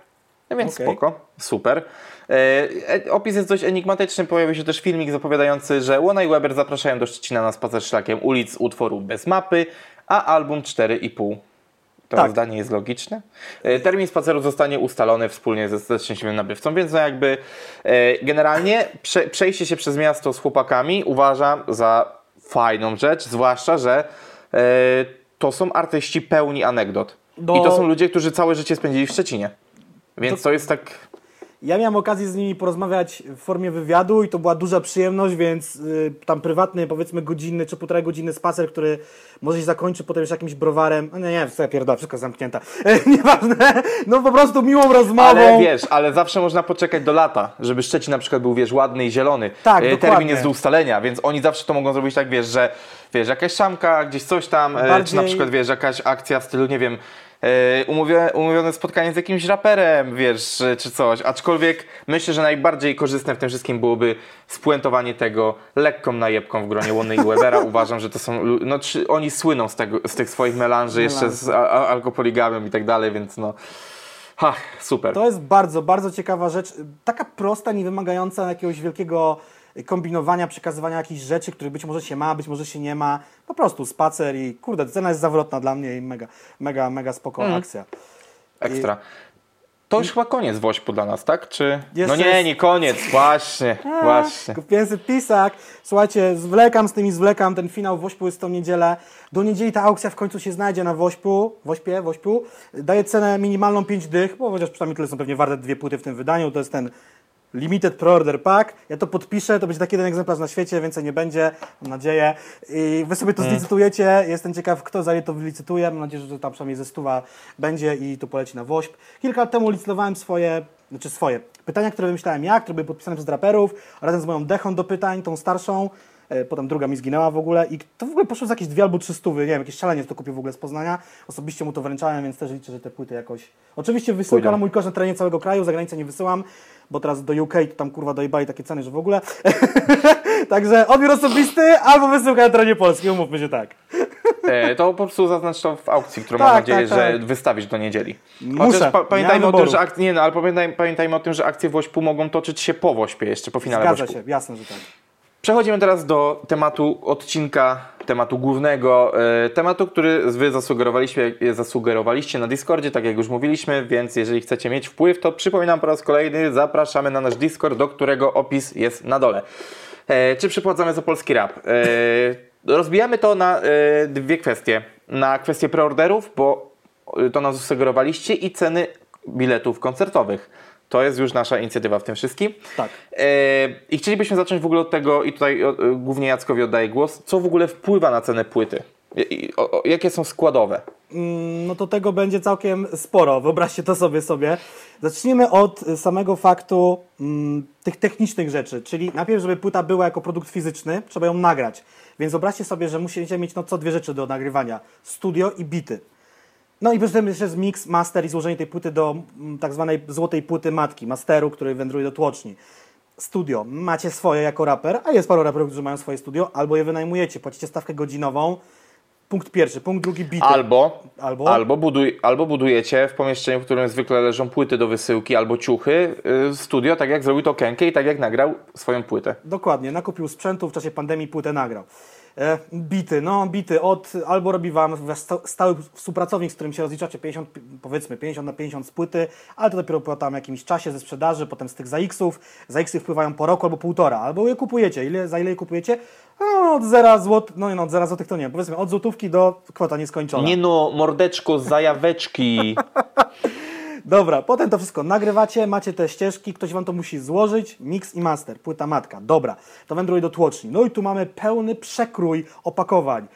no więc
Okej.
spoko, super. E, e, opis jest dość enigmatyczny, pojawił się też filmik zapowiadający, że Łona i Weber zapraszają do Szczecina na spacer szlakiem ulic utworu bez mapy, a album 4,5. To
Tak.
zdanie jest logiczne. E, Termin spaceru zostanie ustalony wspólnie ze, ze szczęśliwym nabywcą, więc no jakby e, generalnie prze, przejście się przez miasto z chłopakami uważam za fajną rzecz, zwłaszcza, że e, to są artyści pełni anegdot.
Do-
I to są ludzie, którzy całe życie spędzili w Szczecinie. Więc to jest tak...
Ja miałem okazję z nimi porozmawiać w formie wywiadu i to była duża przyjemność, więc y, tam prywatny, powiedzmy godzinny czy półtorej godziny spacer, który może się zakończy potem już jakimś browarem. No nie, nie, sobie pierdolę, wszystko zamknięte. Nieważne, no po prostu miłą rozmową.
Ale wiesz, ale zawsze można poczekać do lata, żeby Szczecin na przykład był, wiesz, ładny i zielony.
Tak,
E. Termin jest do ustalenia, więc oni zawsze to mogą zrobić tak, wiesz, że wiesz, jakaś szamka, gdzieś coś tam, e, czy
Bardziej-
na przykład, wiesz, jakaś akcja w stylu, nie wiem, e, umówione, umówione spotkanie z jakimś raperem, wiesz, e, czy coś. Aczkolwiek myślę, że najbardziej korzystne w tym wszystkim byłoby spuentowanie tego lekką najebką w gronie Łony i Webera. Uważam, że to są, no czy oni słyną z, tego, z tych swoich melanży jeszcze z a- a- alkopoligamią i tak dalej, więc no... Ha, super.
To jest bardzo, bardzo ciekawa rzecz. Taka prosta, nie wymagająca jakiegoś wielkiego kombinowania, przekazywania jakichś rzeczy, których być może się ma, być może się nie ma. Po prostu spacer i kurde, cena jest zawrotna dla mnie i mega, mega, mega spoko
Mhm.
akcja.
Ekstra. To już chyba koniec Wośpu dla nas, tak? Czy...
Jeszcze
No nie,
jest-
nie koniec, właśnie, właśnie.
Kupiłem sobie pisak. Słuchajcie, zwlekam z tymi, zwlekam. Ten finał Wośpu jest w tą niedzielę. Do niedzieli ta aukcja w końcu się znajdzie na Wośpu. Wośpie, Wośpu. Daje cenę minimalną 5 dych, bo chociaż przynajmniej tyle są pewnie warte dwie płyty w tym wydaniu. To jest ten Limited Pre-Order Pack. Ja to podpiszę, to będzie taki jeden egzemplarz na świecie, więcej nie będzie, mam nadzieję. I wy sobie to zlicytujecie. Jestem ciekaw, kto za ile to wylicytuje. Mam nadzieję, że tam przynajmniej ze stuwa będzie i to poleci na Wośp. Kilka lat temu licytowałem swoje, znaczy swoje pytania, które wymyślałem ja, które były podpisane przez raperów, razem z moją dechą do pytań, tą starszą. E, Potem druga mi zginęła w ogóle i to w ogóle poszło z jakieś dwie albo trzy stówy, nie wiem, jakieś szalenie to kupił w ogóle z Poznania. Osobiście mu to wręczałem, więc też liczę, że te płyty jakoś... Oczywiście wysyłka
Pójdą.
na mój koszt na terenie całego kraju, za granicę nie wysyłam, bo teraz do UK to tam kurwa dojebali takie ceny, że w ogóle. Także odbiór osobisty albo wysyłka na terenie Polski, umówmy się tak.
E, to po prostu zaznacz to w aukcji, którą
Tak,
mam nadzieję,
tak,
że
tak.
wystawisz do niedzieli.
Muszę,
Chociaż pa, pamiętajmy
nie
o tym, że ak- nie, no, ale pamiętaj, pamiętajmy o tym, że akcje Wośpu mogą toczyć się po Wośpie jeszcze, po finale
Zgadza się, jasne, że tak.
Przechodzimy teraz do tematu odcinka, tematu głównego, e, tematu, który wy zasugerowaliście, zasugerowaliście na Discordzie, tak jak już mówiliśmy, więc jeżeli chcecie mieć wpływ, to przypominam po raz kolejny, zapraszamy na nasz Discord, do którego opis jest na dole. E, czy przypłacamy za polski rap? E, rozbijamy to na e, dwie kwestie. Na kwestię preorderów, bo e, to nam zasugerowaliście i ceny biletów koncertowych. To jest już nasza inicjatywa w tym wszystkim.
Tak.
E, I chcielibyśmy zacząć w ogóle od tego, i tutaj e, głównie Jackowi oddaję głos, co w ogóle wpływa na cenę płyty? Jakie są składowe?
Mm, no to tego będzie całkiem sporo, wyobraźcie to sobie sobie. Zacznijmy od samego faktu mm, tych technicznych rzeczy, czyli najpierw, żeby płyta była jako produkt fizyczny, trzeba ją nagrać. Więc wyobraźcie sobie, że musicie mieć no, co dwie rzeczy do nagrywania. Studio i bity. No i potem jeszcze jest mix, master i złożenie tej płyty do mm, tak zwanej złotej płyty matki, masteru, który wędruje do tłoczni. Studio. Macie swoje jako raper, a jest paru raperów, którzy mają swoje studio, albo je wynajmujecie, płacicie stawkę godzinową. Punkt pierwszy. Punkt drugi, bity.
Albo,
Albo?
albo, buduj, albo budujecie w pomieszczeniu, w którym zwykle leżą płyty do wysyłki albo ciuchy, y, studio, tak jak zrobił to Kenke i tak jak nagrał swoją płytę.
Dokładnie, nakupił sprzętu, w czasie pandemii płytę nagrał. E, bity, no bity, od, albo robi Wam stały współpracownik, z którym się rozliczacie 50, powiedzmy 50 na 50 z płyty, ale to dopiero po tam jakimś czasie ze sprzedaży, potem z tych ZX-ów, ZX-y wpływają po roku albo półtora, albo je kupujecie, ile, za ile je kupujecie? No, od 0 zł, no, no od 0 złotych to nie, powiedzmy od złotówki do kwota nieskończona.
Nie no, mordeczko zajaweczki.
Dobra, potem to wszystko nagrywacie, macie te ścieżki, ktoś wam to musi złożyć, mix i master, płyta matka, dobra, to wędruje do tłoczni. No i tu mamy pełny przekrój opakowań.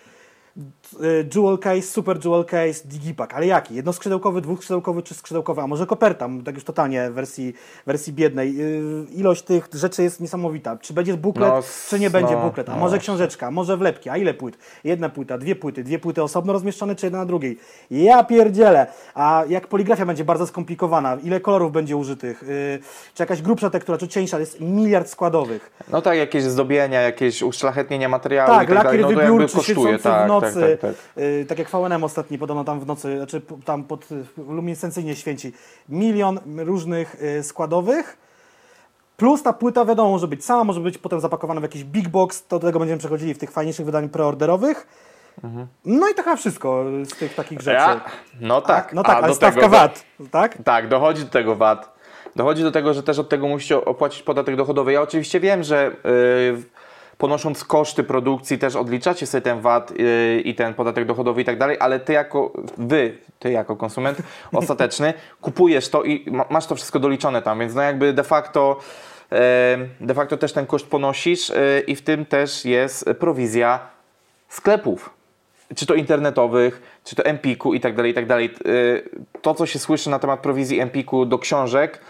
Y, Jewel case, super jewel case, digipack, ale jaki? Jednoskrzydełkowy, dwuskrzydełkowy czy skrzydełkowy, a może koperta, tak już totalnie w wersji, wersji biednej. Y, Ilość tych rzeczy jest niesamowita. Czy będzie buklet,
No,
czy nie będzie
no,
buklet, a
no
może książeczka, może wlepki, a ile płyt? Jedna płyta, dwie płyty, dwie płyty osobno rozmieszczone, czy jedna na drugiej? Ja pierdzielę! A jak poligrafia będzie bardzo skomplikowana, ile kolorów będzie użytych, yy, czy jakaś grubsza tektura, czy cieńsza, jest miliard składowych.
No tak, jakieś zdobienia, jakieś uszlachetnienie materiału
Tak,
i tak
lakier
dalej, no to jakby kosztuje, tak,
w nocy,
tak, tak, tak.
yy, tak jak VNM ostatni, podobno tam w nocy, znaczy tam pod y, luminescencyjnie święci. Milion różnych y, składowych, plus ta płyta wiadomo może być sama, może być potem zapakowana w jakiś big box, to do tego będziemy przechodzili w tych fajniejszych wydaniach preorderowych. No i to chyba wszystko z tych takich rzeczy.
Mhm. Ja, no tak,
no tak,
a
ale
do
stawka
tego,
VAT, tak?
Tak, dochodzi do tego VAT. Dochodzi do tego, że też od tego musicie opłacić podatek dochodowy. Ja oczywiście wiem, że yy, ponosząc koszty produkcji też odliczacie sobie ten VAT yy, i ten podatek dochodowy i tak dalej, ale ty jako, wy, ty jako konsument ostateczny kupujesz to i ma, masz to wszystko doliczone tam, więc no jakby de facto yy, de facto też ten koszt ponosisz yy, i w tym też jest prowizja sklepów czy to internetowych, czy to Empiku i tak dalej, i tak dalej. Yy, To, co się słyszy na temat prowizji Empiku do książek,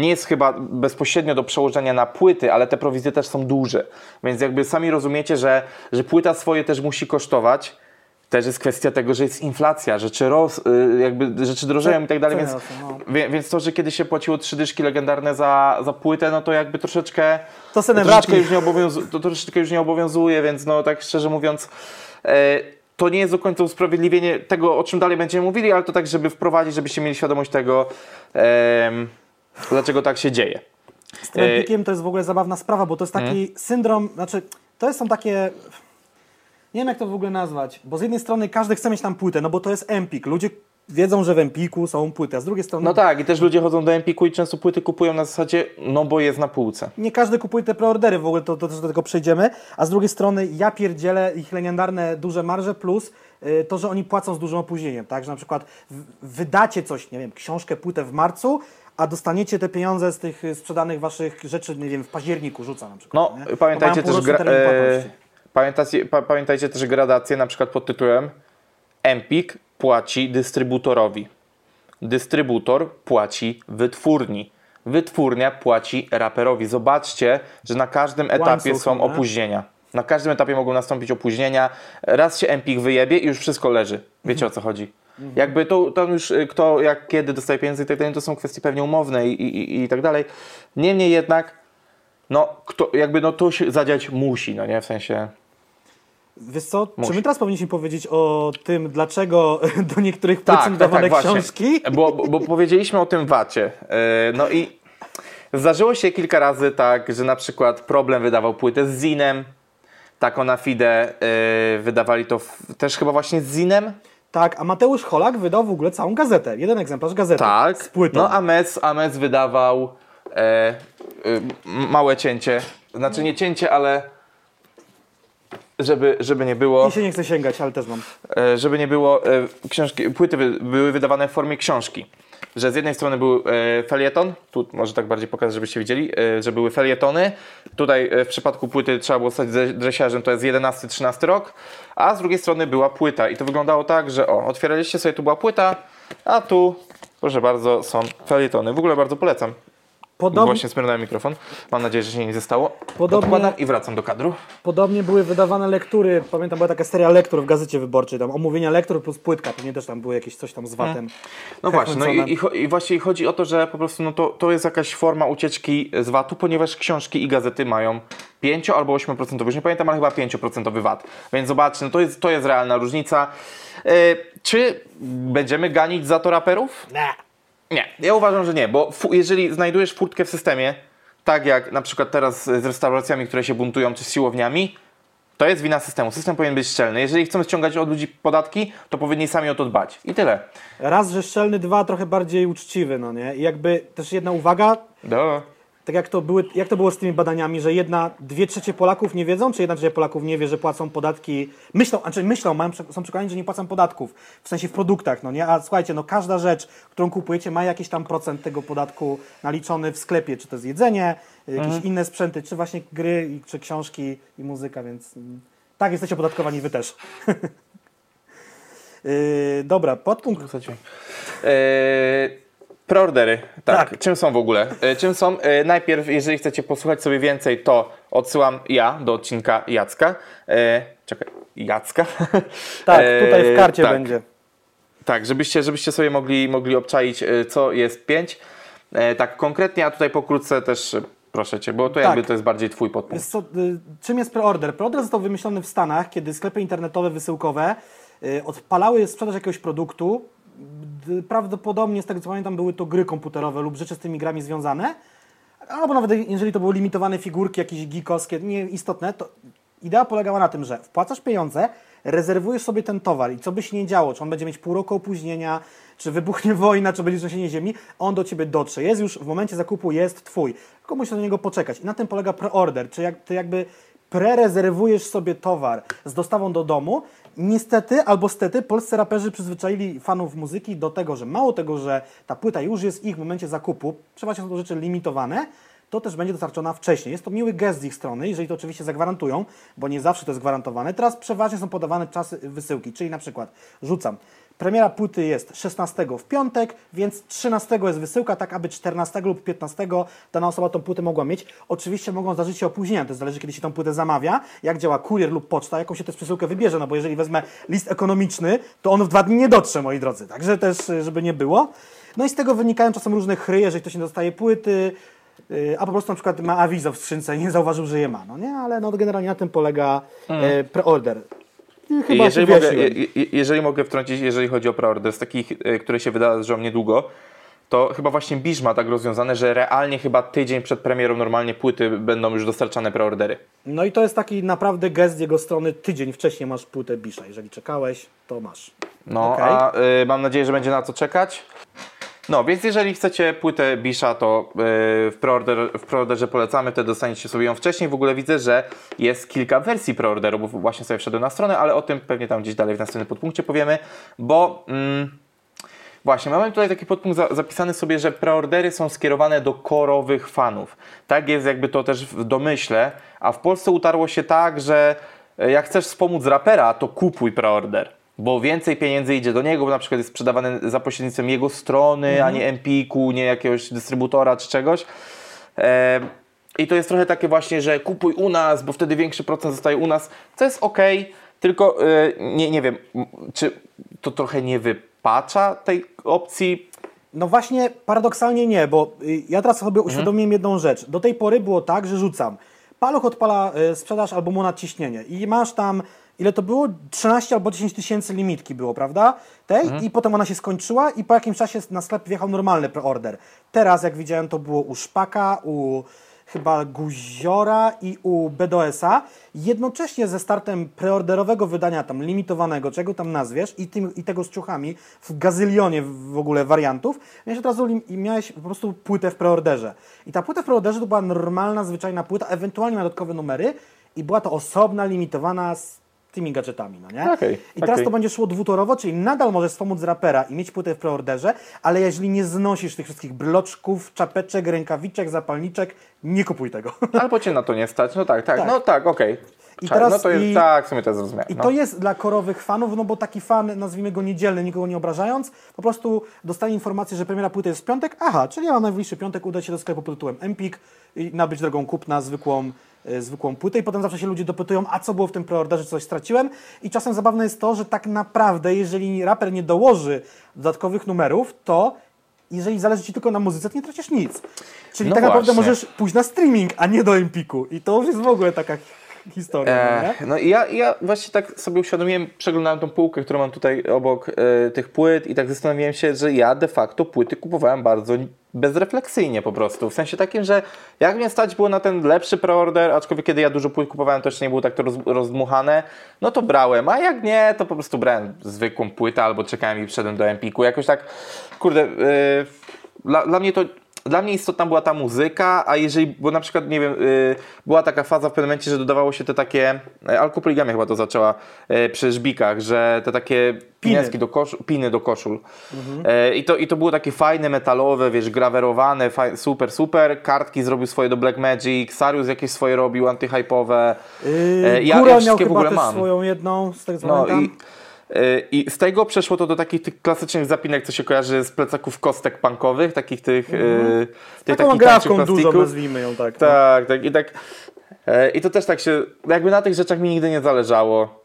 nie jest chyba bezpośrednio do przełożenia na płyty, ale te prowizje też są duże. Więc jakby sami rozumiecie, że, że płyta swoje też musi kosztować. Też jest kwestia tego, że jest inflacja, rzeczy, roz, yy, jakby rzeczy drożeją i tak dalej, więc,
no.
więc to, że kiedyś się płaciło trzy dyszki legendarne za, za płytę, no to jakby troszeczkę
To
troszeczkę już, nie obowiązu- to troszeczkę już nie obowiązuje, więc no tak szczerze mówiąc e, to nie jest do końca usprawiedliwienie tego, o czym dalej będziemy mówili, ale to tak, żeby wprowadzić, żebyście mieli świadomość tego, dlaczego tak się dzieje.
Z tym Empikiem to jest w ogóle zabawna sprawa, bo to jest taki
Mhm.
syndrom, znaczy to są takie, nie wiem jak to w ogóle nazwać, bo z jednej strony każdy chce mieć tam płytę, no bo to jest Empik, ludzie wiedzą, że w Empiku są płyty, a z drugiej strony
No tak, i też ludzie chodzą do Empiku i często płyty kupują na zasadzie, no bo jest na półce.
nie każdy kupuje te preordery, w ogóle to, to do tego przejdziemy, a z drugiej strony ja pierdzielę ich legendarne duże marże plus y, to, że oni płacą z dużym opóźnieniem, tak, że na przykład wydacie coś, nie wiem, książkę, płytę w marcu, a dostaniecie te pieniądze z tych y, sprzedanych waszych rzeczy, nie wiem, w październiku rzuca na przykład.
No,
nie?
pamiętajcie też, gra, e, pamiętajcie, pa, pamiętajcie też gradację na przykład pod tytułem Empik płaci dystrybutorowi. Dystrybutor płaci wytwórni. Wytwórnia płaci raperowi. Zobaczcie, że na każdym etapie
Łańcuch,
są
nie?
opóźnienia. Na każdym etapie mogą nastąpić opóźnienia. Raz się Empik wyjebie i już wszystko leży. Wiecie o co chodzi. Jakby to, to już y, kto, jak, kiedy dostaje pieniądze i tak dalej, to są kwestie pewnie umowne i, i, i- tak dalej. Niemniej jednak, no, kto, jakby no to się zadziać musi, no nie, w sensie...
Wiesz co,
Musi.
czy my teraz powinniśmy powiedzieć o tym, dlaczego do niektórych płyt
Tak,
są
tak,
dawane
tak,
książki?
Bo, bo, bo powiedzieliśmy o tym wacie. Yy, No i zdarzyło się kilka razy tak, że na przykład problem wydawał płytę z Zinem, taką na Fide yy, wydawali to w, też chyba właśnie z Zinem.
Tak, a Mateusz Holak wydał w ogóle całą gazetę, jeden egzemplarz gazety
Tak.
z płytą.
No a Mes, a wydawał e, y, małe cięcie. Znaczy nie cięcie, ale żeby, żeby nie było.
I się nie chce sięgać, ale też mam.
E, żeby nie było, e, książki, płyty wy, były wydawane w formie książki. Że z jednej strony był e, felieton, tu może tak bardziej pokazać, żebyście widzieli, e, że były felietony. Tutaj e, w przypadku płyty trzeba było stać dre- dresiarzem, to jest 11-13 rok, a z drugiej strony była płyta. I to wyglądało tak, że o, otwieraliście sobie, tu była płyta, a tu, proszę bardzo, są felietony. W ogóle bardzo polecam.
Podobnie,
Właśnie smyrnąłem mikrofon. Mam nadzieję, że się nie zostało.
Podobnie-
Odkładam i wracam do kadru.
podobnie były wydawane lektury, pamiętam była taka seria lektur w gazecie wyborczej, tam omówienia lektur plus płytka, pewnie też tam były jakieś coś tam z watem.
No właśnie, no i, i, i właśnie chodzi o to, że po prostu no to, to jest jakaś forma ucieczki z VAT-u, ponieważ książki i gazety mają 5 albo 8%, już nie pamiętam, ale chyba 5% VAT. Więc zobaczcie, no to jest, to jest realna różnica. E, czy będziemy ganić za to raperów?
Nie.
Nie, ja uważam, że nie, bo jeżeli znajdujesz furtkę w systemie, tak jak na przykład teraz z restauracjami, które się buntują, czy z siłowniami, to jest wina systemu. System powinien być szczelny. Jeżeli chcemy ściągać od ludzi podatki, to powinni sami o to dbać. I tyle.
Raz, że szczelny, dwa, trochę bardziej uczciwy, no nie? I jakby też jedna uwaga,
Do.
Tak jak to, były, jak to było z tymi badaniami, że jedna, dwie trzecie Polaków nie wiedzą, czy jedna trzecia Polaków nie wie, że płacą podatki, myślą, znaczy myślą, mają, są przekonani, że nie płacą podatków, w sensie w produktach, no nie, a słuchajcie, no każda rzecz, którą kupujecie ma jakiś tam procent tego podatku naliczony w sklepie, czy to jest jedzenie, jakieś
Mhm.
inne sprzęty, czy właśnie gry, czy książki i muzyka, więc mm, tak, jesteście opodatkowani wy też. Yy, dobra, podpunkt
Słuchajcie. Preordery. Tak.
Tak.
Czym są w ogóle? E, czym są? E, najpierw, jeżeli chcecie posłuchać sobie więcej, to odsyłam ja do odcinka Jacka. E, czekaj, Jacka?
Tak, tutaj w karcie
tak.
będzie.
Tak, żebyście, żebyście sobie mogli, mogli obczaić, co jest 5. E, tak, konkretnie, a tutaj pokrótce też proszę Cię, bo to
Tak.
jakby to jest bardziej Twój podpunkt.
Co, czym jest preorder? Preorder został wymyślony w Stanach, kiedy sklepy internetowe wysyłkowe odpalały sprzedaż jakiegoś produktu. Prawdopodobnie, z tego co pamiętam, były to gry komputerowe lub rzeczy z tymi grami związane. Albo nawet jeżeli to były limitowane figurki, jakieś geekowskie, nieistotne, to idea polegała na tym, że wpłacasz pieniądze, rezerwujesz sobie ten towar i co by się nie działo, czy on będzie mieć pół roku opóźnienia, czy wybuchnie wojna, czy będzie trzęsienie ziemi, on do Ciebie dotrze. Jest już w momencie zakupu, jest Twój. Tylko musisz na niego poczekać. I na tym polega preorder, czy jak Ty jakby prerezerwujesz sobie towar z dostawą do domu. Niestety albo stety polscy raperzy przyzwyczaili fanów muzyki do tego, że mało tego, że ta płyta już jest ich w momencie zakupu, przeważnie są to rzeczy limitowane, to też będzie dostarczona wcześniej. Jest to miły gest z ich strony, jeżeli to oczywiście zagwarantują, bo nie zawsze to jest gwarantowane. Teraz przeważnie są podawane czasy wysyłki, czyli na przykład rzucam. Premiera płyty jest 16 w piątek, więc 13 jest wysyłka, tak aby 14 lub 15 dana osoba tą płytę mogła mieć. Oczywiście mogą zdarzyć się opóźnienia, to zależy kiedy się tą płytę zamawia, jak działa kurier lub poczta, jaką się też przesyłkę wybierze, no bo jeżeli wezmę list ekonomiczny, to on w dwa dni nie dotrze, moi drodzy. Także też, y, żeby nie było. No i z tego wynikają czasem różne chry, jeżeli ktoś nie dostaje płyty, y, a po prostu na przykład ma awizo w skrzynce i nie zauważył, że je ma, no nie? Ale no generalnie na tym polega e, preorder. Chyba
jeżeli, mogę, je, je- jeżeli mogę wtrącić, jeżeli chodzi o preorder, z takich, e, które się wydarzą niedługo, to chyba właśnie Bisz ma tak rozwiązane, że realnie chyba tydzień przed premierą normalnie płyty będą już dostarczane preordery.
No i to jest taki naprawdę gest z jego strony. Tydzień wcześniej masz płytę Bisza. Jeżeli czekałeś, to masz.
No,
Okej.
a y, mam nadzieję, że będzie na co czekać. No, więc jeżeli chcecie płytę Bisha, to y, w, preorder, w preorderze polecamy, wtedy dostaniecie sobie ją wcześniej. W ogóle widzę, że jest kilka wersji preorderu, bo właśnie sobie wszedłem na stronę, ale o tym pewnie tam gdzieś dalej w następnym podpunkcie powiemy, bo... Mm, Właśnie, mamy tutaj taki podpunkt za, zapisany sobie, że preordery są skierowane do korowych fanów. Tak jest jakby to też w domyśle, a w Polsce utarło się tak, że e, jak chcesz wspomóc rapera, to kupuj preorder. Bo więcej pieniędzy idzie do niego, bo na przykład jest sprzedawany za pośrednictwem jego strony, a nie Empiku, nie jakiegoś dystrybutora czy czegoś. E, I to jest trochę takie właśnie, że kupuj u nas, bo wtedy większy procent zostaje u nas, co jest ok, tylko e, nie, nie wiem, czy to trochę nie wypacza tej opcji.
No właśnie, paradoksalnie nie, bo y, ja teraz sobie uświadomiłem jedną rzecz. Do tej pory było tak, że rzucam. Paluch odpala y, sprzedaż albumu na ciśnienie i masz tam, ile to było? 13 albo 10 tysięcy limitki było, prawda? Tej i potem ona się skończyła i po jakimś czasie na sklep wjechał normalny preorder. Teraz, jak widziałem, to było u Szpaka, u chyba Guziora i u BDS-a, jednocześnie ze startem preorderowego wydania tam limitowanego, czego tam nazwiesz, i, tym, i tego z ciuchami w gazylionie w ogóle wariantów, miałeś od razu i miałeś po prostu płytę w preorderze. I ta płyta w preorderze to była normalna, zwyczajna płyta, ewentualnie na dodatkowe numery i była to osobna, limitowana tymi gadżetami, no nie?
Okej,
I teraz to będzie szło dwutorowo, czyli nadal możesz wspomóc rapera i mieć płytę w preorderze, ale jeżeli nie znosisz tych wszystkich bloczków, czapeczek, rękawiczek, zapalniczek, nie kupuj tego.
Albo cię na to nie stać. No tak, tak,
Tak.
no tak, okej.
I
Czaj,
teraz
no to jest,
i-
tak, w sumie to zrozumiałem.
I
no.
to jest dla korowych fanów, no bo taki fan, nazwijmy go niedzielny, nikogo nie obrażając, po prostu dostaje informację, że premiera płyty jest w piątek, aha, czyli ja mam najbliższy piątek, udać się do sklepu pod tytułem Empik i nabyć drogą kupna zwykłą, zwykłą płytę i potem zawsze się ludzie dopytują, a co było w tym preorderze, coś straciłem i czasem zabawne jest to, że tak naprawdę, jeżeli raper nie dołoży dodatkowych numerów, to jeżeli zależy Ci tylko na muzyce, to nie tracisz nic. Czyli
No
tak naprawdę
właśnie.
możesz pójść na streaming, a nie do Empiku i to już jest w ogóle taka historia, no?
E, no i ja, ja właśnie tak sobie uświadomiłem, przeglądałem tą półkę, którą mam tutaj obok e, tych płyt i tak zastanowiłem się, że ja de facto płyty kupowałem bardzo bezrefleksyjnie po prostu. W sensie takim, że jak mnie stać było na ten lepszy preorder, aczkolwiek kiedy ja dużo płyt kupowałem, to jeszcze nie było tak to roz, rozdmuchane, no to brałem, a jak nie, to po prostu brałem zwykłą płytę albo czekałem i wszedłem do Empiku. Jakoś tak, kurde, e, dla, dla mnie to dla mnie istotna była ta muzyka, a jeżeli, bo na przykład, nie wiem, y, była taka faza w pewnym momencie, że dodawało się te takie, y, Alkopoligamia chyba to zaczęła y, przy żbikach, że te takie piny do, kosz, piny do koszul. Y, I, to, I to było takie fajne, metalowe, wiesz, grawerowane, faj, super, super. Kartki zrobił swoje do Black Magic, Sarius jakieś swoje robił, antyhypowe.
Yy, ja, ja miał chyba też mam. swoją jedną, z co no. I,
i z tego przeszło to do takich tych klasycznych zapinek, co się kojarzy z plecaków kostek punkowych, takich tych...
Mm. tych Taką grafką dużo, nazwijmy ją tak.
No. Tak, tak. I tak... E, I to też tak się... Jakby na tych rzeczach mi nigdy nie zależało.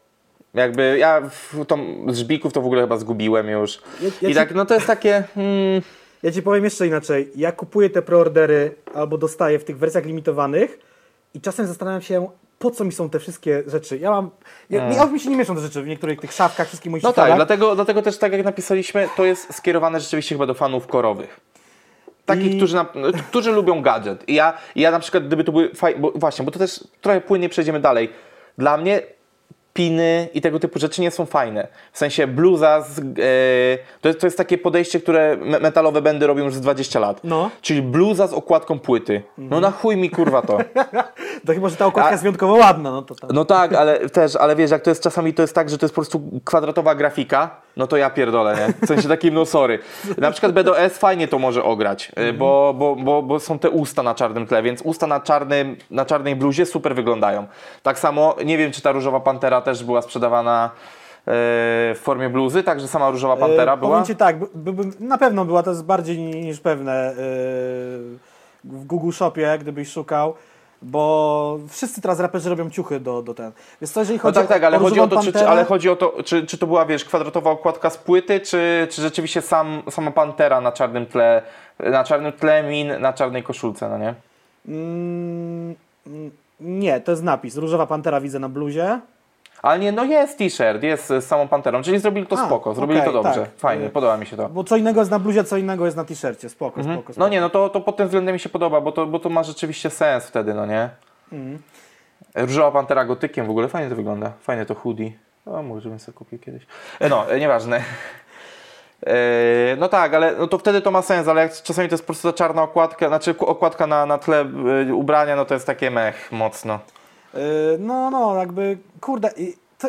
Jakby ja to, z żbików to w ogóle chyba zgubiłem już. Ja, ja I ci... tak, no to jest takie... Hmm...
Ja ci powiem jeszcze inaczej. Ja kupuję te preordery albo dostaję w tych wersjach limitowanych i czasem zastanawiam się, po co mi są te wszystkie rzeczy? Ja mam. Ja, hmm. ja mi się nie mieszczą te rzeczy w niektórych tych szafkach, wszystkich moich
No tak, dlatego, dlatego też tak jak napisaliśmy, to jest skierowane rzeczywiście chyba do fanów korowych. Takich, I... którzy, na, którzy lubią gadżet. I ja, ja na przykład, gdyby to były fajne, bo właśnie, bo to też trochę płynnie przejdziemy dalej. Dla mnie piny i tego typu rzeczy nie są fajne. W sensie bluza, z, e, to, jest, to jest takie podejście, które metalowe będy robią już z 20 lat. No. Czyli bluza z okładką płyty. No na chuj mi kurwa to.
to chyba, że ta okładka A, jest wyjątkowo ładna. No, to,
to. no tak, ale też, ale wiesz, jak to jest czasami, to jest tak, że to jest po prostu kwadratowa grafika, no to ja pierdolę, nie? W sensie takim, no sorry. Na przykład BDS fajnie to może ograć, mm. bo, bo, bo, bo są te usta na czarnym tle, więc usta na, czarnym, na czarnej bluzie super wyglądają. Tak samo, nie wiem, czy ta różowa pantera też była sprzedawana e, w formie bluzy, także sama Różowa Pantera e, była?
Powiem Ci tak, by, by, na pewno była, to jest bardziej niż pewne e, w Google Shopie, gdybyś szukał bo wszyscy teraz raperzy robią ciuchy do, do ten. Więc to jeżeli no chodzi
no tak, tak, ale chodzi o to, czy, czy, ale chodzi o to, czy, czy to była, wiesz, kwadratowa okładka z płyty, czy, czy rzeczywiście sam, sama Pantera na czarnym tle, na czarnym tle min, na czarnej koszulce, no nie? Mm,
nie, to jest napis. Różowa Pantera widzę na bluzie.
Ale nie, no jest t-shirt, jest z samą Panterą, czyli zrobili to A, spoko, zrobili okay, to dobrze, tak. fajnie, podoba mi się to.
Bo co innego jest na bluzie, co innego jest na t-shircie, spoko, mhm. spoko, spoko,
No nie, no to, to pod tym względem mi się podoba, bo to, bo to ma rzeczywiście sens wtedy, no nie? Mhm. Różowa Pantera gotykiem w ogóle, fajnie to wygląda, fajnie to hoodie. O, może bym sobie kupił kiedyś. E, no, e, nieważne. E, no tak, ale no to wtedy to ma sens, ale jak czasami to jest po prostu ta czarna okładka, znaczy okładka na, na tle ubrania, no to jest takie mech mocno.
Yy, no, no, jakby, kurde, to,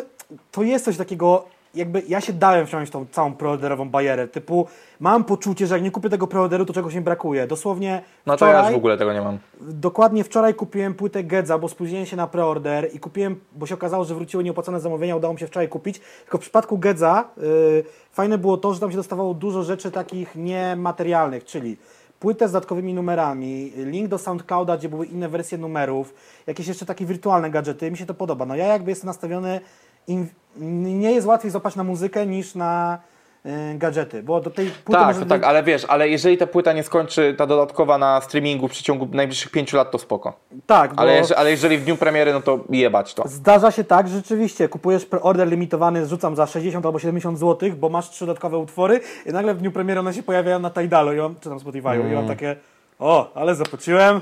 to jest coś takiego, jakby ja się dałem wciągnąć tą całą preorderową bajerę, typu mam poczucie, że jak nie kupię tego preorderu, to czegoś mi brakuje. Dosłownie
No to ja już w ogóle tego nie mam.
Dokładnie wczoraj kupiłem płytę Gedza, bo spóźniłem się na preorder i kupiłem, bo się okazało, że wróciły nieopłacone zamówienia, udało mi się wczoraj kupić. Tylko w przypadku Gedza yy, fajne było to, że tam się dostawało dużo rzeczy takich niematerialnych, czyli płytę z dodatkowymi numerami, link do SoundClouda, gdzie były inne wersje numerów, jakieś jeszcze takie wirtualne gadżety, mi się to podoba. No ja jakby jestem nastawiony, im, nie jest łatwiej złapać na muzykę niż na gadżety, bo do tej
płyty Tak, tak, ale wiesz, ale jeżeli ta płyta nie skończy, ta dodatkowa na streamingu w przeciągu najbliższych pięciu lat, to spoko.
Tak,
ale, jeżeli, ale jeżeli w dniu premiery, no to jebać to.
Zdarza się tak, że rzeczywiście kupujesz order limitowany, zrzucam za 60 albo 70 zł, bo masz trzy dodatkowe utwory i nagle w dniu premiery one się pojawiają na Tidalu i mam, czy tam Spotify'u mm. i mam takie, o, ale zapłaciłem.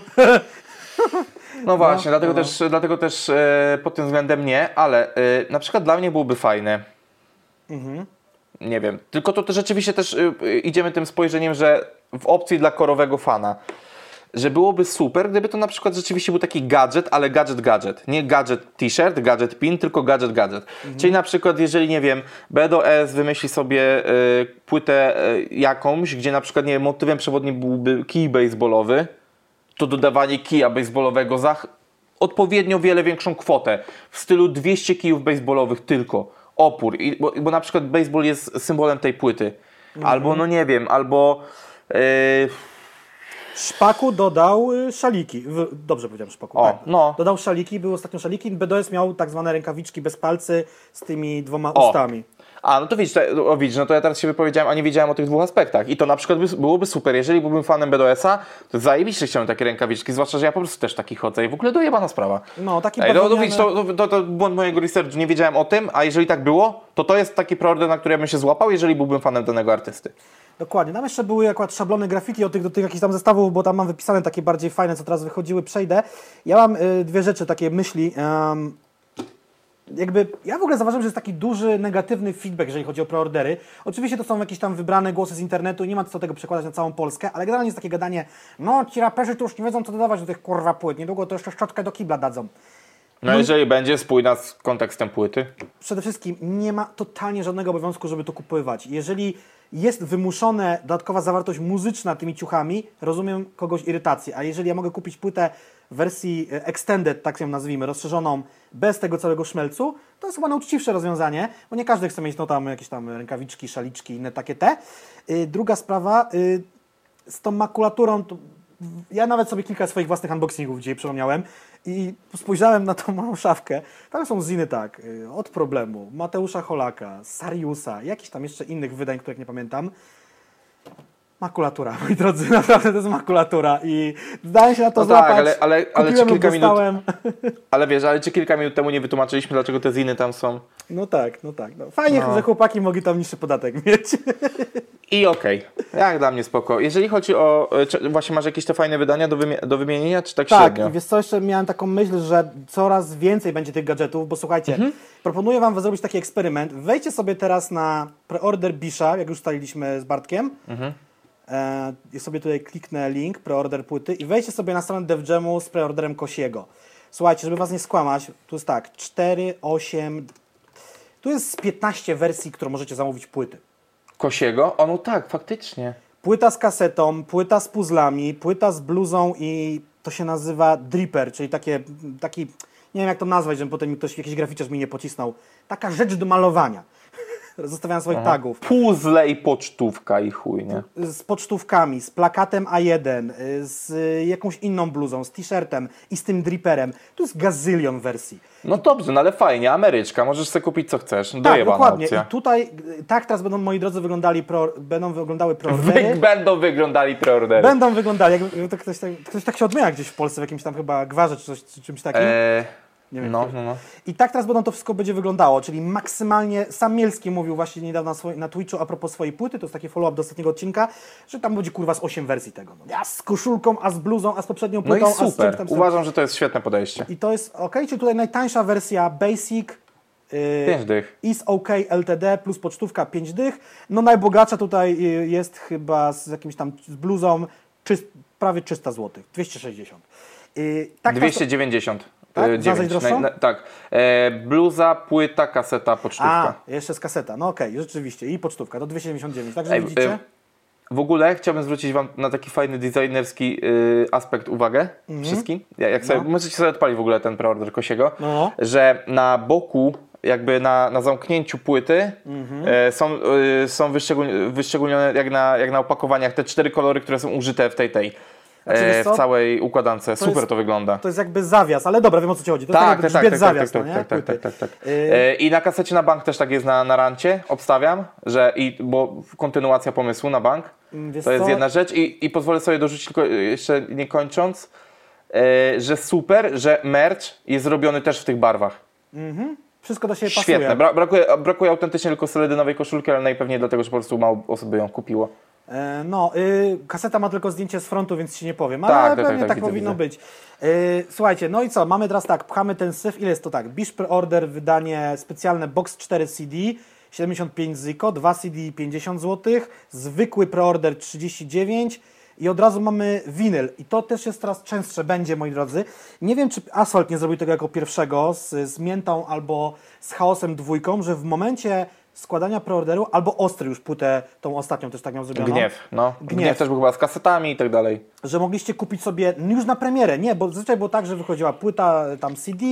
No właśnie, no, dlatego, no. Też, dlatego też e, pod tym względem nie, ale e, na przykład dla mnie byłoby fajne, mhm nie wiem. Tylko to, to rzeczywiście też y, y, idziemy tym spojrzeniem, że w opcji dla korowego fana, że byłoby super, gdyby to na przykład rzeczywiście był taki gadżet, ale gadżet gadżet. Nie gadżet t-shirt, gadżet pin, tylko gadżet gadżet. Mhm. Czyli na przykład jeżeli, nie wiem, BDOS wymyśli sobie y, płytę y, jakąś, gdzie na przykład, nie wiem, motywem przewodnim byłby kij baseballowy, to dodawanie kija baseballowego za odpowiednio wiele większą kwotę. W stylu 200 kijów baseballowych tylko opór, I, bo, bo na przykład baseball jest symbolem tej płyty. Mhm. Albo, no nie wiem, albo... Yy...
Szpaku dodał y, szaliki. Dobrze powiedziałem Szpaku. O, tak. no. Dodał szaliki, były ostatnio szaliki. BDS miał tak zwane rękawiczki bez palcy z tymi dwoma o. ustami.
A, no to widzisz, to, o, widzisz, no to ja teraz się wypowiedziałem, a nie wiedziałem o tych dwóch aspektach. I to na przykład by, byłoby super. Jeżeli byłbym fanem BDS-a, to zajebiście chciałem takie rękawiczki, zwłaszcza, że ja po prostu też taki chodzę i w ogóle dojebana sprawa.
No, taki
Ej, no, no, widzisz, to, to, to, błąd mojego researchu, nie wiedziałem o tym, a jeżeli tak było, to to jest taki preorder, na który ja bym się złapał, jeżeli byłbym fanem danego artysty.
Dokładnie. Tam jeszcze były akurat szablony grafiki o tych, do tych jakichś tam zestawów, bo tam mam wypisane takie bardziej fajne, co teraz wychodziły, przejdę. Ja mam y, dwie rzeczy, takie myśli. Um, jakby, ja w ogóle zauważyłem, że jest taki duży negatywny feedback, jeżeli chodzi o preordery. Oczywiście to są jakieś tam wybrane głosy z internetu i nie ma co tego przekładać na całą Polskę, ale generalnie jest takie gadanie, no ci raperzy to już nie wiedzą co dodawać do tych kurwa płyt, niedługo to jeszcze szczotkę do kibla dadzą.
No jeżeli będzie spójna z kontekstem płyty.
Przede wszystkim nie ma totalnie żadnego obowiązku, żeby to kupować. Jeżeli jest wymuszona dodatkowa zawartość muzyczna tymi ciuchami, rozumiem kogoś irytację, a jeżeli ja mogę kupić płytę w wersji e, extended, tak ją nazwijmy, rozszerzoną, bez tego całego szmelcu, to jest chyba nauczciwsze rozwiązanie, bo nie każdy chce mieć no tam jakieś tam rękawiczki, szaliczki, inne takie te. Y, Druga sprawa, y, z tą makulaturą, to ja nawet sobie kilka swoich własnych unboxingów dzisiaj przypomniałem i spojrzałem na tą małą szafkę. Tam są ziny tak, od problemu, Mateusza Holaka, Sariusa, jakichś tam jeszcze innych wydań, których nie pamiętam. Makulatura, moi drodzy, naprawdę to jest makulatura i zdaje się na to
No tak,
złapać.
ale- ale- ale
Kupiłem
czy kilka minut-. Ale wiesz, ale czy kilka minut temu nie wytłumaczyliśmy, dlaczego te ziny tam są?
No tak, no tak. No. Fajnie,
No.
że chłopaki mogli tam niższy podatek mieć.
I okej. Jak dla mnie spoko. Jeżeli chodzi o... e, właśnie masz jakieś te fajne wydania do, wymie- do wymienienia, czy tak,
Tak,
średnio?
i wiesz co, jeszcze miałem taką myśl, że coraz więcej będzie tych gadżetów, bo słuchajcie,
Mhm.
proponuję Wam zrobić taki eksperyment. Wejdźcie sobie teraz na preorder Bisha, jak już ustaliliśmy z Bartkiem.
Mhm.
E, I sobie tutaj kliknę link, preorder płyty i wejdźcie sobie na stronę DevJamu z preorderem Kosiego. Słuchajcie, żeby Was nie skłamać, tu jest tak, 4, 8, tu jest z 15 wersji, które możecie zamówić płyty.
Kosiego? O no tak, faktycznie.
Płyta z kasetą, płyta z puzzlami, płyta z bluzą i to się nazywa dripper, czyli takie, taki, nie wiem jak to nazwać, żeby potem ktoś, jakiś graficzarz mi nie pocisnął. Taka rzecz do malowania. Zostawiam swoich tagów.
Puzzle i pocztówka i chuj, nie?
Z pocztówkami, z plakatem A1, y, z jakąś inną bluzą, z t-shirtem i z tym dripperem. Tu jest gazylion wersji.
No dobrze, no ale fajnie, Ameryczka, możesz sobie kupić co chcesz.
Tak,
Dojebana
dokładnie.
opcja.
I tutaj, y, tak teraz będą, moi drodzy, wyglądali pro, będą wyglądały
Wy,
preordery.
będą wyglądali preordery.
Będą wyglądali, to ktoś, tak, ktoś tak się odmienia gdzieś w Polsce, w jakimś tam chyba gwarze czy, coś, czy czymś takim.
Eee,
Nie wiem,
no, no, no.
I tak teraz będą to wszystko będzie wyglądało, czyli maksymalnie, sam Mielski mówił właśnie niedawno na, swoj, na Twitchu a propos swojej płyty, to jest taki follow-up do ostatniego odcinka, że tam będzie kurwa z 8 wersji tego. No, a z koszulką, a z bluzą, a z poprzednią
No
płytą,
i
a z
super.
tam.
Uważam, że to jest świetne podejście.
I to jest ok, czyli tutaj najtańsza wersja Basic, yy,
Pięć dych.
is OK LTD plus pocztówka 5 dych. No najbogatsza tutaj y, jest chyba z jakimś tam z bluzą czyst, prawie 300 zł, 260. Yy, tak teraz-
290.
Tak?
e,
Znalazłeś
dziewięć.
droższą?
Na- tak. E, bluza, płyta, kaseta, pocztówka.
A, jeszcze z kaseta. No okej, rzeczywiście. I pocztówka, to 279. Także
Ej,
widzicie?
e, W ogóle chciałbym zwrócić Wam na taki fajny designerski y, aspekt uwagę wszystkim. Ja- Jak sobie,
No.
Możecie sobie odpalić w ogóle ten preorder Kosiego,
No.
że na boku, jakby na, na zamknięciu płyty
Mhm.
e, są, y, są wyszczegól, wyszczególnione jak na, jak na opakowaniach te cztery kolory, które są użyte w tej tej.
Znaczy,
e, w całej układance. Super
jest-
to wygląda.
To jest jakby zawias, ale dobra, wiem o co ci chodzi. To
Tak, tak, tak,
grzbiet
tak,
zawias,
tak,
no
tak, tak, tak,
Płyty.
tak, tak.
Yy,
I na kasecie na bank też tak jest na, na rancie, obstawiam, że i, bo kontynuacja pomysłu na bank,
Mm, wiesz
to jest
co?
jedna rzecz i, i pozwolę sobie dorzucić tylko e, jeszcze nie kończąc, e, że super, że merch jest zrobiony też w tych barwach.
Wszystko do siebie
Świetne,
pasuje.
Bra brakuje, brakuje autentycznie tylko seledynowej koszulki, ale najpewniej dlatego, że po prostu mało osób by ją kupiło.
E, no, y, kaseta ma tylko zdjęcie z frontu, więc ci nie powiem, ale
Tak, tak,
pewnie
tak,
tak,
widzę,
powinno
widzę.
być. Y, słuchajcie, no i co, mamy teraz tak, pchamy ten syf, ile jest to tak? Bish Order, wydanie specjalne Box 4 CD, 75 zyko, 2 CD 50 zł, zwykły preorder 39 i od razu mamy winyl. I to też jest teraz częstsze, będzie moi drodzy. Nie wiem, czy Asphalt nie zrobił tego jako pierwszego z, z Miętą albo z Chaosem dwójką, że w momencie składania preorderu, albo Ostry już płytę, tą ostatnią też tak miał zrobioną.
Gniew, no.
Gniew.
Gniew. też był chyba z kasetami i tak dalej.
że mogliście kupić sobie już na premierę, nie, bo zazwyczaj było tak, że wychodziła płyta tam CD,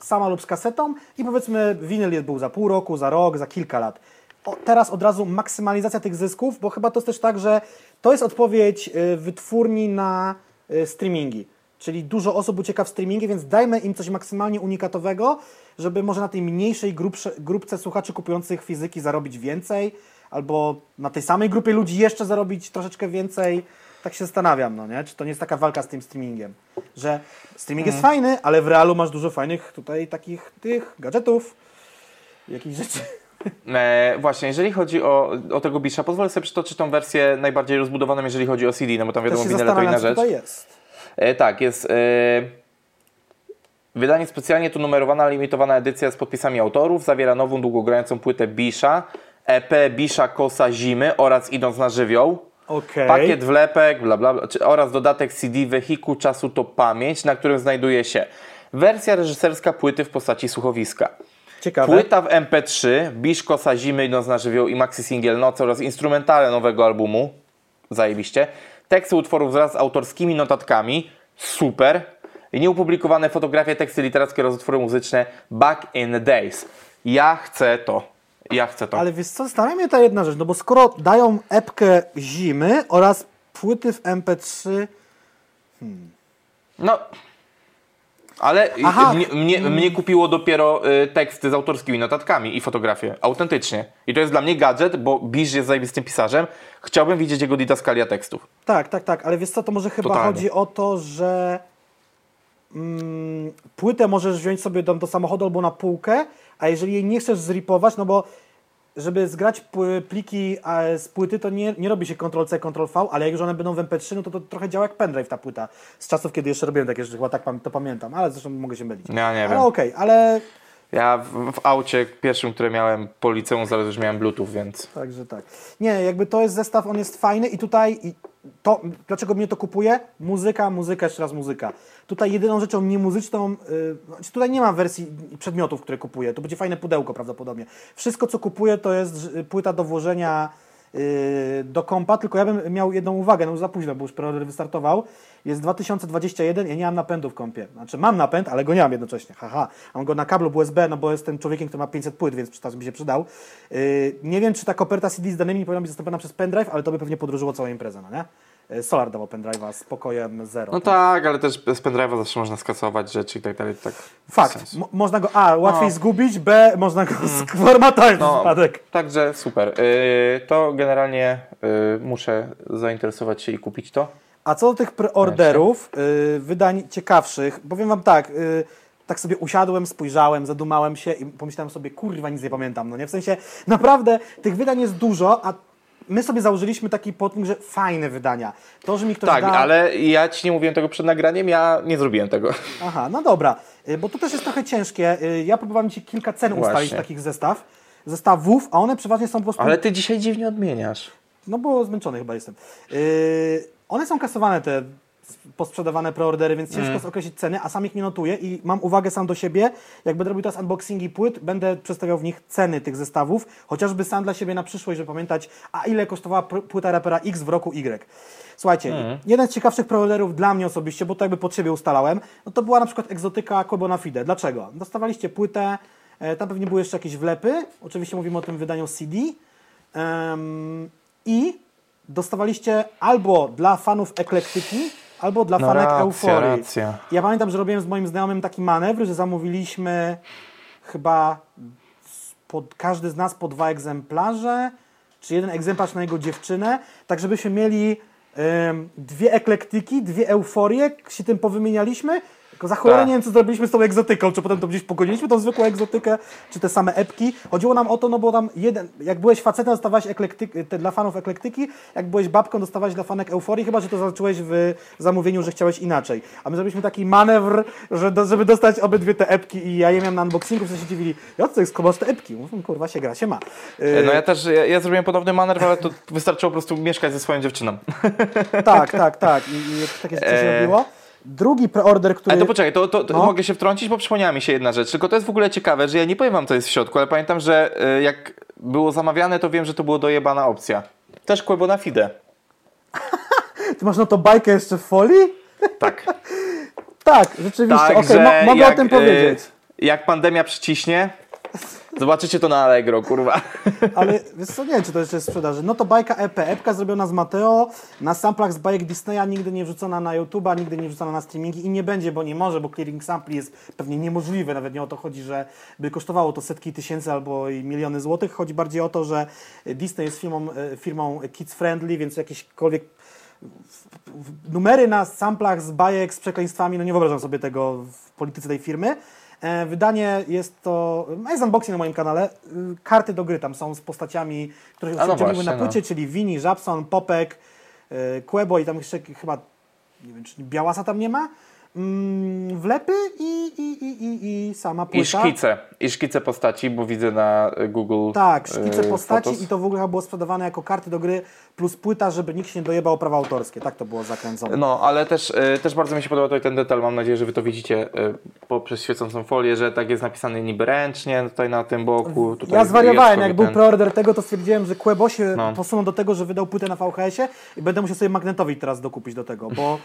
sama lub z kasetą i powiedzmy winyl był za pół roku, za rok, za kilka lat. O, teraz od razu maksymalizacja tych zysków, bo chyba to jest też tak, że to jest odpowiedź y, wytwórni na y, streamingi. Czyli dużo osób ucieka w streamingi, więc dajmy im coś maksymalnie unikatowego, żeby może na tej mniejszej grupsze, grupce słuchaczy kupujących fizyki zarobić więcej, albo na tej samej grupie ludzi jeszcze zarobić troszeczkę więcej. Tak się zastanawiam, no nie? Czy to nie jest taka walka z tym streamingiem? Że streaming jest fajny, ale w realu masz dużo fajnych tutaj takich tych gadżetów, jakichś rzeczy.
E, właśnie, jeżeli chodzi o, o tego Bisha, pozwolę sobie przytoczyć tą wersję najbardziej rozbudowaną, jeżeli chodzi o CD, no bo tam wiadomo, winyle to inna rzecz.
tutaj jest.
E, tak, jest. E, Wydanie specjalnie tu numerowana, limitowana edycja z podpisami autorów zawiera nową, długogrającą płytę Bisha, EP Bisha Kosa Zimy oraz Idąc na żywioł.
Okej.
Pakiet wlepek, bla, bla, bla, oraz dodatek CD Wehikuł Czasu to Pamięć, na którym znajduje się wersja reżyserska płyty w postaci słuchowiska.
Ciekawe.
Płyta w MP3, Bisz Kosa Zimy, Idąc na żywioł i maxi singiel Noce oraz instrumentale nowego albumu. Zajebiście. Teksty utworów wraz z autorskimi notatkami. Super. I nieopublikowane fotografie, teksty literackie oraz utwory muzyczne Back in the Days. Ja chcę to. Ja chcę to.
Ale wiesz co, zastanawia mnie ta jedna rzecz, no bo skoro dają epkę zimy oraz płyty w MP3,
No. Ale mnie, mnie, mnie kupiło dopiero y, teksty z autorskimi notatkami i fotografie. Autentycznie. I to jest dla mnie gadżet, bo Bisz jest zajebistym pisarzem. Chciałbym widzieć jego didaskalia tekstów.
tak, tak, tak, ale wiesz co, to może chyba
Totalnie.
chodzi o to, że mm, płytę możesz wziąć sobie do, do samochodu albo na półkę, a jeżeli jej nie chcesz zripować, no bo żeby zgrać pliki z płyty, to nie, nie robi się Ctrl-C, Ctrl-V, ale jak już one będą w MP3, no to to trochę działa jak pendrive ta płyta. Z czasów, kiedy jeszcze robiłem takie rzeczy, chyba tak to pamiętam, ale zresztą mogę się mylić.
Ja nie
ale
wiem.
okej, ale
Ja w, w aucie pierwszym, które miałem po liceum, już miałem Bluetooth, więc...
Także tak. Nie, jakby to jest zestaw, on jest fajny i tutaj i to, dlaczego mnie to kupuje? Muzyka, muzyka, jeszcze raz muzyka. Tutaj jedyną rzeczą niemuzyczną, yy, tutaj nie ma wersji przedmiotów, które kupuję. To będzie fajne pudełko prawdopodobnie. Wszystko, co kupuję, to jest ż- płyta do włożenia do kompa, tylko ja bym miał jedną uwagę, no za późno, bo już preorder wystartował. Jest 2021, ja nie mam napędu w kompie. Znaczy mam napęd, ale go nie mam jednocześnie. Haha. Mam go na kablu USB, no bo jestem człowiekiem, który ma 500 płyt, więc przecież mi się przydał. Yy, nie wiem, czy ta koperta CD z danymi powinna być zastąpiona przez pendrive, ale to by pewnie podróżyło całą imprezę, no nie? Yy, Solar dawał pendrive'a z pokojem zero.
No tak, ale też z pendrive'a zawsze można skasować rzeczy i tak dalej. Tak,
Fakt. Mo- można go A, łatwiej
No.
zgubić, B, można go sformatować w
No,
przypadek.
Także super. Yy, to generalnie yy, muszę zainteresować się i kupić to.
A co do tych preorderów, y, wydań ciekawszych, powiem wam tak, y, tak sobie usiadłem, spojrzałem, zadumałem się i pomyślałem sobie, kurwa, nic nie pamiętam, no nie? W sensie, naprawdę, tych wydań jest dużo, a my sobie założyliśmy taki podpunkt, że fajne wydania. To, że mi ktoś
Tak,
da...
ale ja ci nie mówiłem tego przed nagraniem, ja nie zrobiłem tego.
Aha, no dobra, y, bo to też jest trochę ciężkie. Y, Ja próbowałem ci kilka cen ustalić
Właśnie.
takich zestaw, zestawów, a one przeważnie są po prostu...
Ale ty dzisiaj dziwnie odmieniasz.
No bo zmęczony chyba jestem. Yy, one są kasowane te posprzedawane preordery, więc ciężko jest określić ceny, a sam ich nie notuję i mam uwagę sam do siebie. Jak będę robił teraz unboxingi płyt, będę przedstawiał w nich ceny tych zestawów, chociażby sam dla siebie na przyszłość, żeby pamiętać, a ile kosztowała płyta rapera X w roku Y. Słuchajcie, jeden z ciekawszych preorderów dla mnie osobiście, bo to jakby pod siebie ustalałem, no to była na przykład egzotyka Quebona Fide. Dlaczego? Dostawaliście płytę, e, tam pewnie były jeszcze jakieś wlepy, oczywiście mówimy o tym wydaniu CD, Em, I dostawaliście albo dla fanów eklektyki, albo dla
No
fanek
racja,
euforii.
racja.
Ja pamiętam, że robiłem z moim znajomym taki manewr, że zamówiliśmy chyba pod, każdy z nas po dwa egzemplarze, czy jeden egzemplarz na jego dziewczynę, tak żebyśmy mieli dwie eklektyki, dwie euforie, się tym powymienialiśmy. Tylko za cholerę
Tak.
nie wiem, co zrobiliśmy z tą egzotyką, czy potem to gdzieś pogoniliśmy, tą zwykłą egzotykę, czy te same epki. Chodziło nam o to, no bo tam jeden, jak byłeś facetem, dostawałeś te dla fanów eklektyki, jak byłeś babką, dostawałeś dla fanek euforii, chyba, że to zacząłeś w zamówieniu, że chciałeś inaczej. A my zrobiliśmy taki manewr, że do, żeby dostać obydwie te epki i ja je miałem na unboxingu, wszyscy się dziwili, ja co jest, te epki? Mówię, kurwa, się gra, się ma. Yy,
No ja też, ja, ja zrobiłem podobny manewr, ale to wystarczyło po prostu mieszkać ze swoją dziewczyną.
Tak, tak, tak. I, i takie rzeczy się
Eee.
robiło. Drugi preorder, który...
Ale to poczekaj, to, to, to
No.
mogę się wtrącić, bo przypomniała mi się jedna rzecz. Tylko to jest w ogóle ciekawe, że ja nie powiem wam, co jest w środku, ale pamiętam, że y, jak było zamawiane, to wiem, że to było dojebana opcja. Też Quebona Fide.
Ty masz no to bajkę jeszcze w folii?
Tak.
Tak, rzeczywiście, mo- mogę
jak,
o tym
y,
powiedzieć.
Jak pandemia przyciśnie, zobaczycie to na Allegro, kurwa.
Ale wiesz co, nie wiem, czy to jeszcze jest w sprzedaży. No to bajka EP. Epka zrobiona z Mateo, na samplach z bajek Disneya, nigdy nie wrzucona na YouTube'a, nigdy nie wrzucona na streamingi i nie będzie, bo nie może, bo clearing sampli jest pewnie niemożliwe. Nawet nie o to chodzi, że by kosztowało to setki tysięcy albo i miliony złotych. Chodzi bardziej o to, że Disney jest firmą, e, firmą kids friendly, więc jakiekolwiek numery na samplach z bajek z przekleństwami, no nie wyobrażam sobie tego w polityce tej firmy. E, Wydanie jest to, no jest unboxing na moim kanale, y, karty do gry tam są z postaciami, które się
no właśnie,
na płycie, czyli Wini, Żabson, Popek, y, Quebo i tam jeszcze chyba, nie wiem, czy Białasa tam nie ma. Mm, wlepy i, i, i, i, i sama płyta.
I szkice, i szkice postaci, bo widzę na y, Google.
Tak, szkice
y,
postaci
Photos.
i to w ogóle było sprzedawane jako karty do gry plus płyta, żeby nikt się nie dojebał prawa autorskie. Tak to było zakręcone.
No, ale też, y, też bardzo mi się podoba tutaj ten detal. Mam nadzieję, że wy to widzicie y, poprzez świecącą folię, że tak jest napisane niby ręcznie tutaj na tym boku.
Ja zwariowałem, jak
sobie
był
ten-
preorder tego, to stwierdziłem, że Quebo się
No.
posunął do tego, że wydał płytę na VHS-ie i będę musiał sobie magnetowi teraz dokupić do tego, bo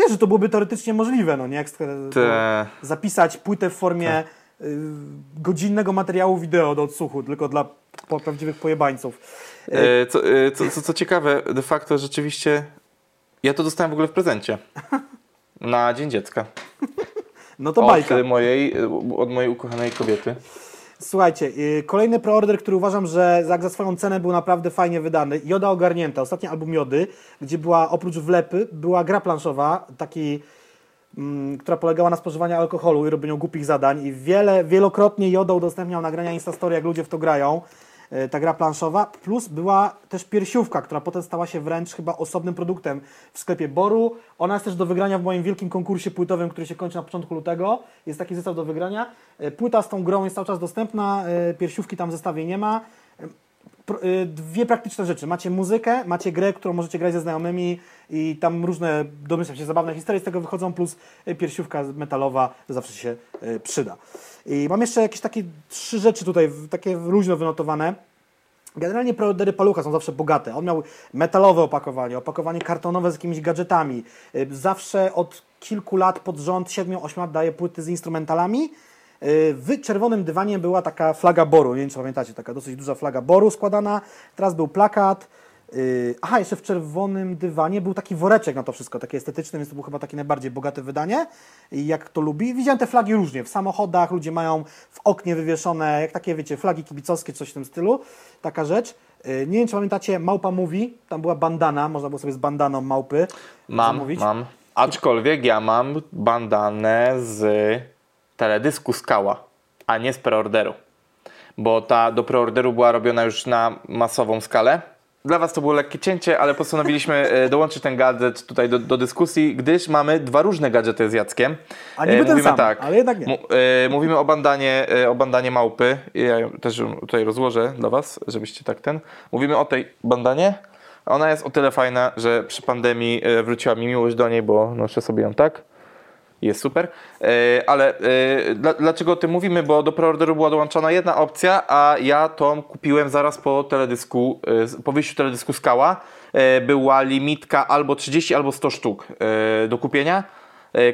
wiesz, że to byłoby teoretycznie możliwe, no nie? Jak
Te...
zapisać płytę w formie y, godzinnego materiału wideo do odsłuchu, tylko dla prawdziwych pojebańców.
E, Co, e, co, co, co ciekawe, de facto rzeczywiście ja to dostałem w ogóle w prezencie. Na Dzień Dziecka.
No to
Od
bajka.
mojej, e, od mojej ukochanej kobiety.
Słuchajcie, y, kolejny preorder, który uważam, że jak za swoją cenę był naprawdę fajnie wydany. Joda Ogarnięta, ostatni album Jody, gdzie była oprócz wlepy, była gra planszowa, taki, mm, która polegała na spożywaniu alkoholu i robieniu głupich zadań i wiele, wielokrotnie Joda udostępniał nagrania Instastory, jak ludzie w to grają. Y, Ta gra planszowa, plus była też piersiówka, która potem stała się wręcz chyba osobnym produktem w sklepie Boru. Ona jest też do wygrania w moim wielkim konkursie płytowym, który się kończy na początku lutego. Jest taki zestaw do wygrania. Y, Płyta z tą grą jest cały czas dostępna, y, piersiówki tam w zestawie nie ma. Y, Dwie praktyczne rzeczy. Macie muzykę, macie grę, którą możecie grać ze znajomymi i tam różne, domyślam się, zabawne historie z tego wychodzą, plus y, piersiówka metalowa zawsze się y, przyda. I mam jeszcze jakieś takie trzy rzeczy tutaj, takie luźno wynotowane. Generalnie preordery Palucha są zawsze bogate. On miał metalowe opakowanie, opakowanie kartonowe z jakimiś gadżetami. Zawsze od kilku lat pod rząd, 7-8 lat daje płyty z instrumentalami. Y, W czerwonym dywanie była taka flaga Boru, nie wiem czy pamiętacie, taka dosyć duża flaga Boru składana. Teraz był plakat. Y, Aha, jeszcze w czerwonym dywanie był taki woreczek na to wszystko, taki estetyczny, więc to było chyba takie najbardziej bogate wydanie. I jak to lubi. Widziałem te flagi różnie. W samochodach ludzie mają w oknie wywieszone, jak takie, wiecie, flagi kibicowskie, coś w tym stylu. Taka rzecz. Y, Nie wiem, czy pamiętacie, Małpa Mówi, tam była bandana, można było sobie z bandaną małpy
Mam,
zamówić.
mam. Aczkolwiek ja mam bandanę z teledysku Skała, a nie z preorderu. Bo ta do preorderu była robiona już na masową skalę. Dla Was to było lekkie cięcie, ale postanowiliśmy e, dołączyć ten gadżet tutaj do, do dyskusji, gdyż mamy dwa różne gadżety z Jackiem.
A niby
E,
ten
mówimy
sam,
tak,
ale jednak nie.
E, mówimy o bandanie, o bandanie małpy. Ja ją też tutaj rozłożę dla Was, żebyście tak ten. Mówimy o tej bandanie. Ona jest o tyle fajna, że przy pandemii wróciła mi miłość do niej, bo noszę sobie ją tak. Jest super. E, ale e, dla, dlaczego o tym mówimy? Bo do preorderu była dołączona jedna opcja, a ja tą kupiłem zaraz po teledysku, e, po wyjściu teledysku Skała. Była limitka albo 30, albo 100 sztuk do kupienia.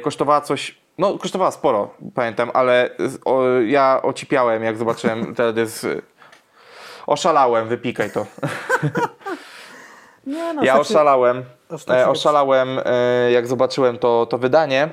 Kosztowała coś, no kosztowała sporo, pamiętam, ale o, ja ocipiałem jak zobaczyłem teledysk. Oszalałem, wypikaj to.
Nie, no,
Ja
się-
oszalałem. oszalałem, jak zobaczyłem to, to wydanie.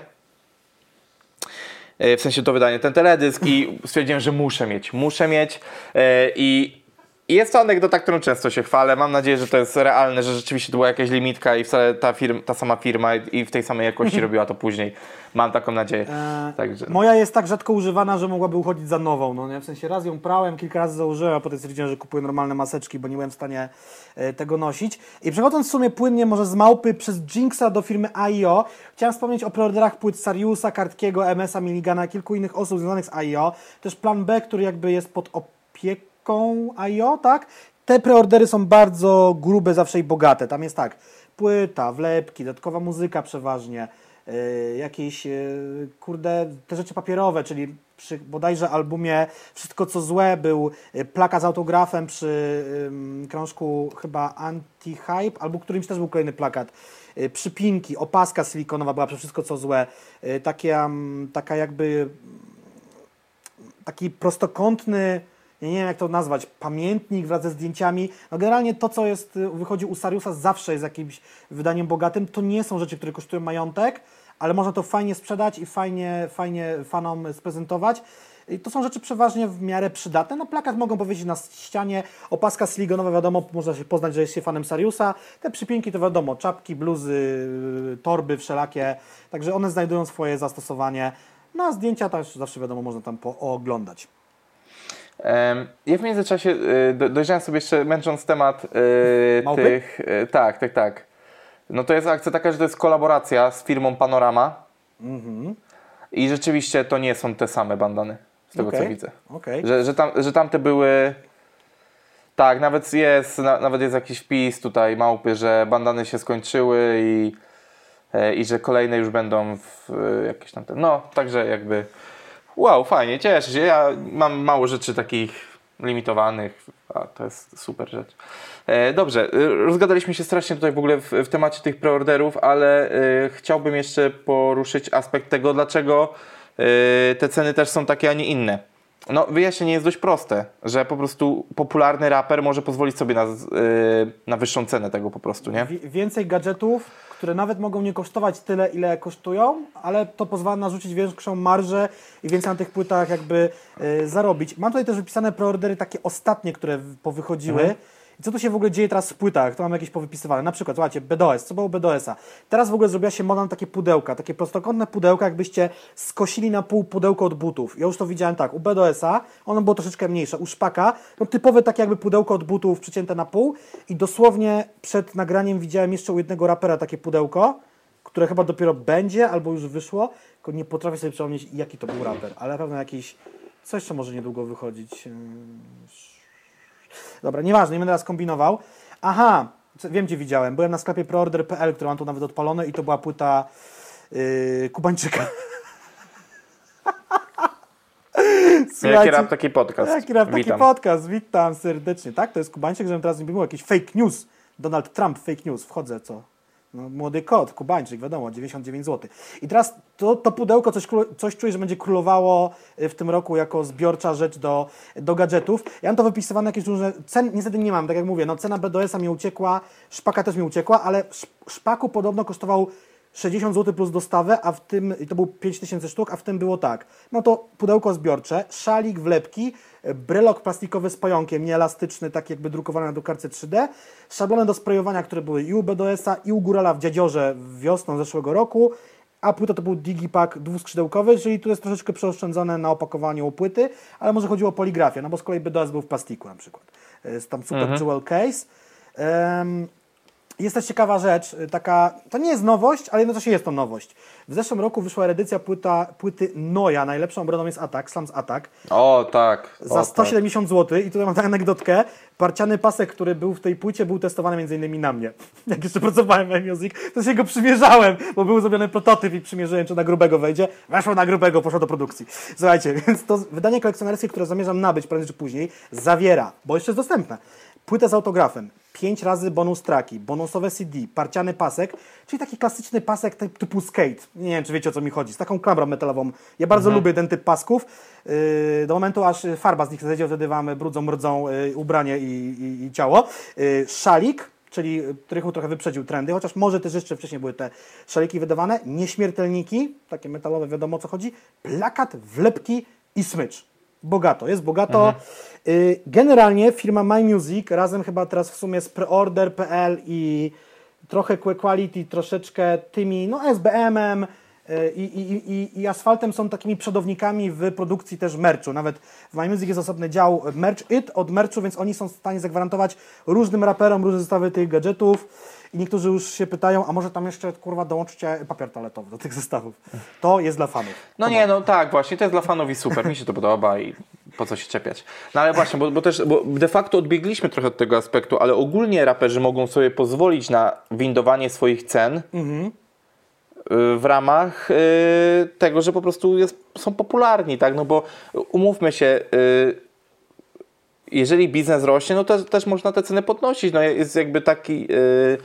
E, w sensie to wydanie, ten teledysk i stwierdziłem, że muszę mieć, muszę mieć. E, I i jest to anegdota, którą często się chwalę. Mam nadzieję, że to jest realne, że rzeczywiście to była jakaś limitka i wcale ta, firm, ta sama firma i w tej samej jakości robiła to później. Mam taką nadzieję.
E,
Także.
Moja jest tak rzadko używana, że mogłaby uchodzić za nową. No nie? W sensie raz ją prałem, kilka razy założyłem, a potem stwierdziłem, że kupuję normalne maseczki, bo nie byłem w stanie e, tego nosić. I przechodząc w sumie płynnie może z małpy przez Jinxa do firmy AIO, chciałem wspomnieć o preorderach płyt Sariusa, Kartkiego, MS-a, Milligana, kilku innych osób związanych z AIO. Też plan B, który jakby jest pod opieką AIO, tak? Te preordery są bardzo grube zawsze i bogate. Tam jest tak, płyta, wlepki, dodatkowa muzyka przeważnie, yy, jakieś, yy, kurde, te rzeczy papierowe, czyli przy bodajże albumie Wszystko co złe był yy, plakat z autografem przy ym, krążku chyba Anti-Hype, albo którymś też był kolejny plakat. Yy, przypinki, opaska silikonowa była przy Wszystko co złe. Yy, takie, um, taka jakby taki prostokątny, ja nie wiem jak to nazwać, pamiętnik wraz ze zdjęciami. No generalnie to, co jest, y, wychodzi u Sariusa zawsze jest jakimś wydaniem bogatym. To nie są rzeczy, które kosztują majątek, ale można to fajnie sprzedać i fajnie, fajnie fanom sprezentować. I to są rzeczy przeważnie w miarę przydatne. No plakat mogą powiedzieć na ścianie, opaska siligonowa wiadomo, można się poznać, że jest się fanem Sariusa. Te przypięki to wiadomo, czapki, bluzy, yy, torby wszelakie, także one znajdują swoje zastosowanie. No a zdjęcia też zawsze wiadomo, można tam pooglądać.
Ja w międzyczasie y, do- dojrzałem sobie jeszcze, męcząc temat y,
Małpy?
tych. y, Tak, tak, tak. No to jest akcja taka, że to jest kolaboracja z firmą Panorama. I rzeczywiście to nie są te same bandany, z tego co
Okej,
widzę.
okej.
Że, że, tam, że tamte były. Tak, nawet jest, na, nawet jest jakiś wpis tutaj małpy, że bandany się skończyły i, e, i że kolejne już będą w e, jakieś tam. Te, no, także jakby. Wow, fajnie, cieszę się. Ja mam mało rzeczy takich limitowanych, a to jest super rzecz. E, dobrze, e, rozgadaliśmy się strasznie tutaj w ogóle w, w temacie tych preorderów, ale e, chciałbym jeszcze poruszyć aspekt tego, dlaczego e, te ceny też są takie, a nie inne. No, wyjaśnienie jest dość proste, że po prostu popularny raper może pozwolić sobie na, na wyższą cenę tego po prostu, nie?
Wi- więcej gadżetów, które nawet mogą nie kosztować tyle, ile kosztują, ale to pozwala narzucić większą marżę i więcej na tych płytach jakby y, zarobić. Mam tutaj też wypisane preordery takie ostatnie, które powychodziły.
Mhm.
I co tu się w ogóle dzieje teraz w płytach? To mam jakieś powypisywane. Na przykład, słuchajcie, BDOS. Co było BDOS-a? Teraz w ogóle zrobiła się moda na takie pudełka, takie prostokątne pudełka, jakbyście skosili na pół pudełko od butów. Ja już to widziałem tak, u BDOS-a ono było troszeczkę mniejsze, u Szpaka, no typowe takie jakby pudełko od butów przecięte na pół i dosłownie przed nagraniem widziałem jeszcze u jednego rapera takie pudełko, które chyba dopiero będzie albo już wyszło, tylko nie potrafię sobie przypomnieć jaki to był raper, ale na pewno jakiś, co jeszcze może niedługo wychodzić. Dobra, nieważne, nie będę teraz kombinował. Aha, wiem gdzie widziałem. Byłem na sklepie preorder.pl, który mam tu nawet odpalone i to była płyta yy, Kubańczyka.
Jaki rap, taki podcast.
Jaki rap, taki
Witam.
podcast, witam serdecznie. Tak, to jest Kubańczyk, żebym teraz nie było jakiś fake news. Donald Trump fake news, wchodzę, co? No, młody kot, Kubańczyk, wiadomo, 99 zł. I teraz to, to pudełko coś, coś czuję, że będzie królowało y, w tym roku jako zbiorcza rzecz do, do gadżetów. Ja mam to wypisywane jakieś różne, cen niestety nie mam, tak jak mówię, no cena BDS-a mi uciekła, szpaka też mi uciekła, ale sz- szpaku podobno kosztował 60 zł plus dostawę, a w tym, i to był 5000 sztuk, a w tym było tak. No to pudełko zbiorcze, szalik, wlepki, e, brelok plastikowy z pająkiem, nieelastyczny, tak jakby drukowany na drukarce 3D, szablony do sprayowania, które były i u BDS-a, i u Górala w Dziadziorze wiosną zeszłego roku, a płyta to był Digipack dwuskrzydełkowy, czyli tu jest troszeczkę przeoszczędzone na opakowaniu płyty, ale może chodziło o poligrafię, no bo z kolei BDS był w plastiku na przykład. Jest tam super jewel case. Em, jest też ciekawa rzecz, y, taka, to nie jest nowość, ale jednocześnie jest to nowość. W zeszłym roku wyszła edycja płyta, płyty Noja, najlepszą obroną jest Attack, Slams Attack,
O, tak.
za
o, tak.
170 zł i tutaj mam taką anegdotkę, parciany pasek, który był w tej płycie, był testowany między innymi na mnie. Jak jeszcze pracowałem w music to się go przymierzałem, bo był zrobiony prototyp i przymierzyłem, czy na grubego wejdzie. Weszło na grubego, poszło do produkcji. Słuchajcie, więc to wydanie kolekcjonerskie, które zamierzam nabyć prędzej czy później, zawiera, bo jeszcze jest dostępne, płytę z autografem, 5 razy bonus traki, bonusowe CD, parciany pasek, czyli taki klasyczny pasek typ- typu skate. Nie wiem, czy wiecie o co mi chodzi, z taką klamrą metalową. Ja bardzo lubię ten typ pasków. Yy, do momentu, aż farba z nich zejdzie, wtedy wam brudzą, mrdzą yy, ubranie i, i, i ciało. Yy, szalik, czyli Trychu trochę wyprzedził trendy, chociaż może też jeszcze wcześniej były te szaliki wydawane. Nieśmiertelniki, takie metalowe, wiadomo o co chodzi. Plakat, wlepki i smycz. Bogato, jest bogato. Y, Generalnie firma My Music razem chyba teraz w sumie z preorder.pl i trochę Quality, troszeczkę tymi, no SBM-em y, i, i, i, i asfaltem są takimi przodownikami w produkcji też merchu. Nawet w My Music jest osobny dział Merch It od merchu, więc oni są w stanie zagwarantować różnym raperom różne zestawy tych gadżetów. I niektórzy już się pytają, a może tam jeszcze kurwa dołączcie papier toaletowy do tych zestawów. To jest dla fanów.
No nie, no tak, właśnie, to jest dla fanów i super, mi się to podoba i po co się czepiać. No ale właśnie, bo, bo też, bo de facto odbiegliśmy trochę od tego aspektu, ale ogólnie raperzy mogą sobie pozwolić na windowanie swoich cen y, w ramach y, tego, że po prostu jest, są popularni, tak, no bo umówmy się, y, jeżeli biznes rośnie, no to też można te ceny podnosić. No jest jakby taki. Yy,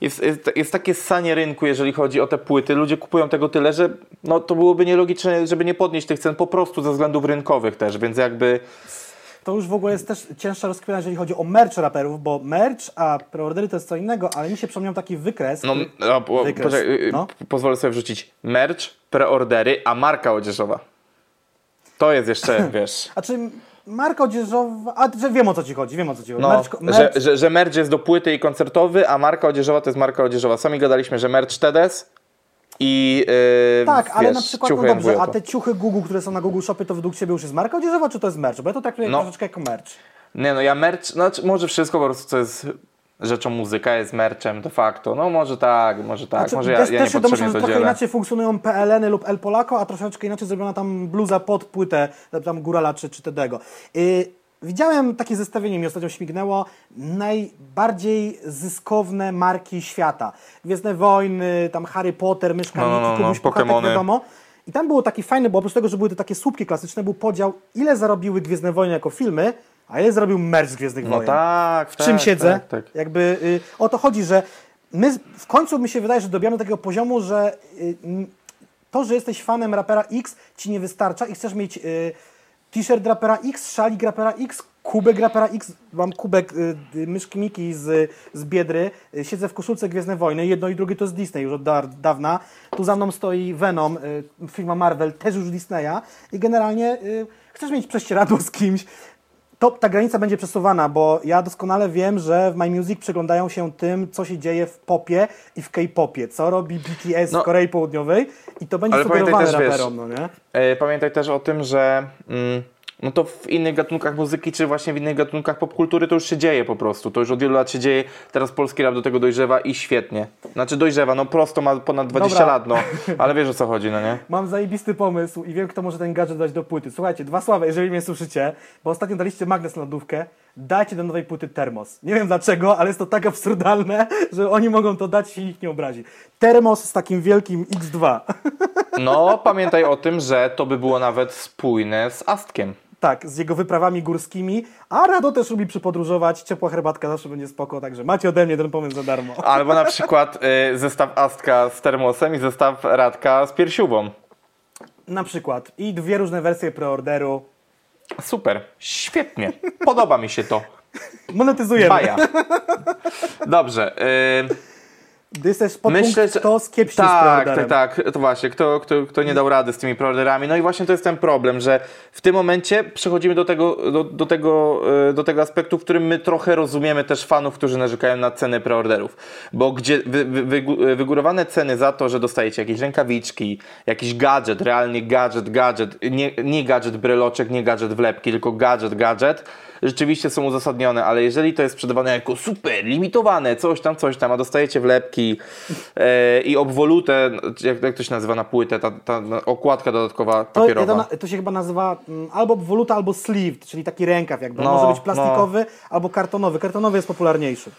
jest, jest, jest takie ssanie rynku, jeżeli chodzi o te płyty. Ludzie kupują tego tyle, że no, to byłoby nielogiczne, żeby nie podnieść tych cen po prostu ze względów rynkowych też, więc jakby.
To już w ogóle jest też cięższa rozkmina, jeżeli chodzi o merch raperów, bo merch, a preordery to jest co innego, ale mi się przypomniał taki wykres.
No,
który-
no, po,
Wykres.
poczekaj, yy,
No.
pozwolę sobie wrzucić merch, preordery, a marka odzieżowa. To jest jeszcze, wiesz.
A czy marka odzieżowa, a że wiem o co ci chodzi, wiem o co ci chodzi.
No,
merch,
że,
merch,
że, że merch jest do płyty i koncertowy, a marka odzieżowa to jest marka odzieżowa. Sami gadaliśmy, że merch TEDS i yy,
tak, ale
wiesz,
na przykład, no dobrze, a te ciuchy Google, które są na Google Shopie, to według Ciebie już jest marka odzieżowa, czy to jest merch? Bo ja to traktuję
No.
troszeczkę jako merch.
Nie no, ja merch, znaczy może wszystko po prostu co jest rzeczą muzyka, jest merchem de facto. No może tak, może tak,
Znaczy,
może ja,
też,
ja
też się
niepotrzebnie
domyślam, że
to
trochę inaczej funkcjonują PLN-y lub El Polaco, a troszeczkę inaczej zrobiona tam bluza pod płytę, tam Górala czy, czy Tedego. Yy, widziałem takie zestawienie, mi ostatnio śmignęło, najbardziej zyskowne marki świata. Gwiezdne Wojny, tam Harry Potter, Myszka
No, no,
Miki,
no, no, Pokemony.
wiadomo. I tam było taki fajny, bo oprócz tego, że były te takie słupki klasyczne, był podział, ile zarobiły Gwiezdne Wojny jako filmy, a ile zarobił merch z Gwiezdnych
No
Wojen.
tak,
w czym siedzę.
Tak, tak.
Jakby y, o to chodzi, że my z- w końcu mi się wydaje, że dobijamy do takiego poziomu, że y, to, że jesteś fanem rapera X ci nie wystarcza i chcesz mieć y, t-shirt rapera X, szalik rapera X, kubek rapera X, mam kubek y, myszki Miki z, z Biedry, y, siedzę w koszulce Gwiezdne Wojny, jedno i drugie to jest Disney już od da, dawna, tu za mną stoi Venom, y, firma Marvel, też już Disneya. I generalnie y, chcesz mieć prześcieradło z kimś, to ta granica będzie przesuwana, bo ja doskonale wiem, że w My Music przeglądają się tym, co się dzieje w popie i w K-popie, co robi BTS
No.
w Korei Południowej i to będzie sugerowane
też, wiesz,
raperom, no nie?
E, Pamiętaj też o tym, że mm, no to w innych gatunkach muzyki, czy właśnie w innych gatunkach popkultury to już się dzieje po prostu. To już od wielu lat się dzieje. Teraz polski rap do tego dojrzewa i świetnie. Znaczy dojrzewa, no prosto ma ponad 20
Dobra.
lat, no. Ale wiesz o co chodzi, no nie?
Mam zajebisty pomysł i wiem, kto może ten gadżet dać do płyty. Słuchajcie, dwa sławe, jeżeli mnie słyszycie, bo ostatnio daliście magnes na lodówkę, dajcie do nowej płyty termos. Nie wiem dlaczego, ale jest to tak absurdalne, że oni mogą to dać i nikt nie obrazi. Termos z takim wielkim X2.
No, pamiętaj o tym, że to by było nawet spójne z Astkiem.
Tak, z jego wyprawami górskimi, a Rado też lubi przypodróżować, ciepła herbatka zawsze będzie spoko, także macie ode mnie ten pomysł za darmo.
Albo na przykład y, zestaw Astka z termosem i zestaw Radka z piersiówą.
Na przykład i dwie różne wersje preorderu.
Super, świetnie. Podoba mi się to.
Monetyzujemy.
Baja. Dobrze. Y,
Jesteś pod
Myślę,
punkt,
że-
kto skiepści z
tak,
preorderem.
tak, tak. To właśnie, kto, kto, kto nie dał rady z tymi preorderami. No i właśnie to jest ten problem, że w tym momencie przechodzimy do tego, do, do, tego, e, do tego aspektu, w którym my trochę rozumiemy też fanów, którzy narzekają na ceny preorderów. Bo gdzie wy, wy, wygu- wygórowane ceny za to, że dostajecie jakieś rękawiczki, jakiś gadżet, realnie gadżet, gadżet, nie, nie gadżet bryloczek, nie gadżet wlepki, tylko gadżet, gadżet, rzeczywiście są uzasadnione, ale jeżeli to jest sprzedawane jako super, limitowane, coś tam, coś tam, a dostajecie wlepki e, i obwolutę, jak, jak to się nazywa na płytę, ta, ta okładka dodatkowa
To,
papierowa.
to, na- to się chyba nazywa mm, albo woluta, albo sleeve, czyli taki rękaw jakby.
No,
Może być plastikowy albo kartonowy. Kartonowy jest popularniejszy.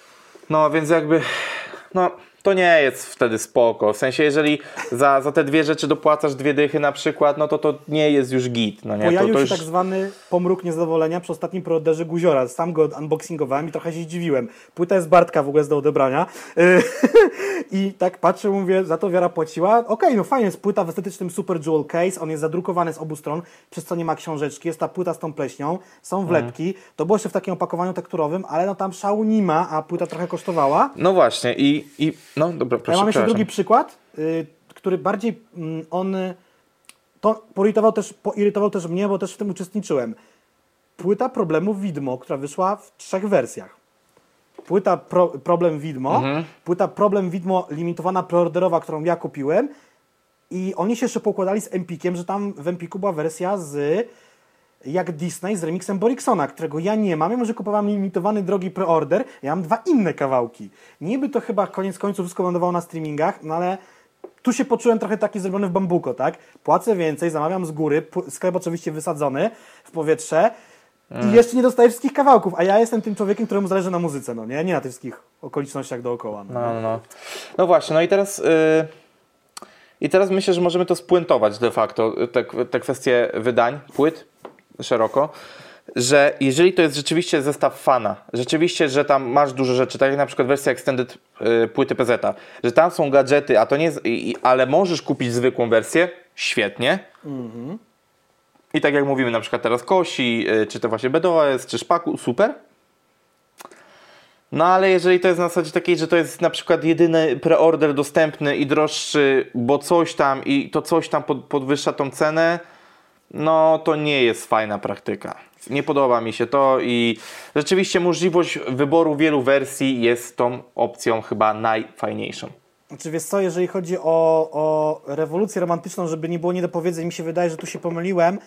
No więc jakby, no to nie jest wtedy spoko. W sensie, jeżeli za, za te dwie rzeczy dopłacasz dwie dychy na przykład, no to to nie jest już git. No nie? To,
Pojawił
to
się
już...
tak zwany pomruk niezadowolenia przy ostatnim preorderze Guziora. Sam go unboxingowałem i trochę się zdziwiłem. Płyta jest Bartka w ogóle do odebrania. I tak patrzę, mówię, za to wiara płaciła. Okej, no fajnie, jest płyta w estetycznym super jewel case, on jest zadrukowany z obu stron, przez co nie ma książeczki, jest ta płyta z tą pleśnią, są wlepki. To było jeszcze w takim opakowaniu tekturowym, ale no tam szału nie ma, a płyta trochę kosztowała.
No właśnie i, i no dobra, proszę,
ja mam jeszcze drugi przykład, y, który bardziej mm, on to poirytował też, poirytował też mnie, bo też w tym uczestniczyłem. Płyta problemów widmo, która wyszła w trzech wersjach. Płyta pro, Problem Widmo,
Mhm.
płyta Problem Widmo limitowana preorderowa, którą ja kupiłem i oni się jeszcze pokładali z Empikiem, że tam w Empiku była wersja z jak Disney z remixem Boriksona, którego ja nie mam, mimo że kupowałem limitowany drogi preorder, ja mam dwa inne kawałki. Niby to chyba koniec końców wszystko lądowało na streamingach, no ale tu się poczułem trochę taki zrobiony w bambuko, tak? Płacę więcej, zamawiam z góry, sklep oczywiście wysadzony w powietrze i jeszcze nie dostaję wszystkich kawałków, a ja jestem tym człowiekiem, któremu zależy na muzyce, no nie? Nie na tych wszystkich okolicznościach dookoła. No.
No, no, no. no właśnie, no i teraz... Yy... I teraz myślę, że możemy to spuentować de facto, te, te kwestie wydań, płyt, szeroko, że jeżeli to jest rzeczywiście zestaw fana, rzeczywiście, że tam masz dużo rzeczy, tak jak na przykład wersja extended y, płyty PZ, że tam są gadżety, a to nie, jest- i, ale możesz kupić zwykłą wersję, świetnie. I tak jak mówimy na przykład teraz Kosi, y, czy to właśnie BDOS, czy Szpaku, super. No ale jeżeli to jest na zasadzie takiej, że to jest na przykład jedyny preorder dostępny i droższy, bo coś tam i to coś tam pod, podwyższa tą cenę, no to nie jest fajna praktyka. Nie podoba mi się to i rzeczywiście możliwość wyboru wielu wersji jest tą opcją chyba najfajniejszą.
Znaczy wiesz co, jeżeli chodzi o, o rewolucję romantyczną, żeby nie było niedopowiedzeń, mi się wydaje, że tu się pomyliłem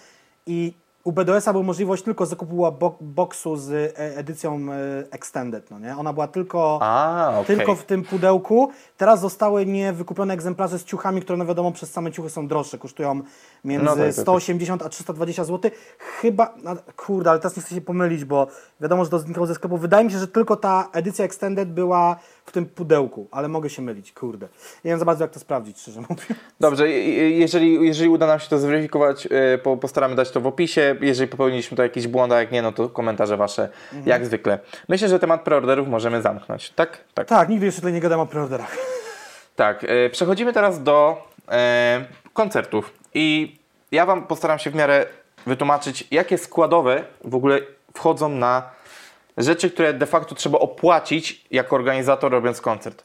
i u BDS-a była możliwość tylko zakupu bo boksu z e, edycją e, Extended, no nie? Ona była tylko,
A, okej.
tylko w tym pudełku. Teraz zostały niewykupione egzemplarze z ciuchami, które no wiadomo przez same ciuchy są droższe, kosztują między
No tak, tak, tak.
180 a 320 zł. Chyba, no, kurde, ale teraz nie chcę się pomylić, bo wiadomo, że to znikało ze sklepu. Wydaje mi się, że tylko ta edycja Extended była w tym pudełku, ale mogę się mylić, kurde. Nie wiem za bardzo jak to sprawdzić, szczerze mówiąc.
Dobrze, jeżeli, jeżeli uda nam się to zweryfikować, e, po, postaramy dać to w opisie. Jeżeli popełniliśmy to jakiś błąd, a jak nie, no to komentarze wasze,
Mhm.
jak zwykle. Myślę, że temat preorderów możemy zamknąć, tak? Tak.
Tak, nigdy jeszcze tutaj nie gadam o preorderach.
Tak, e, przechodzimy teraz do e, koncertów i ja Wam postaram się w miarę wytłumaczyć, jakie składowe w ogóle wchodzą na rzeczy, które de facto trzeba opłacić jako organizator robiąc koncert.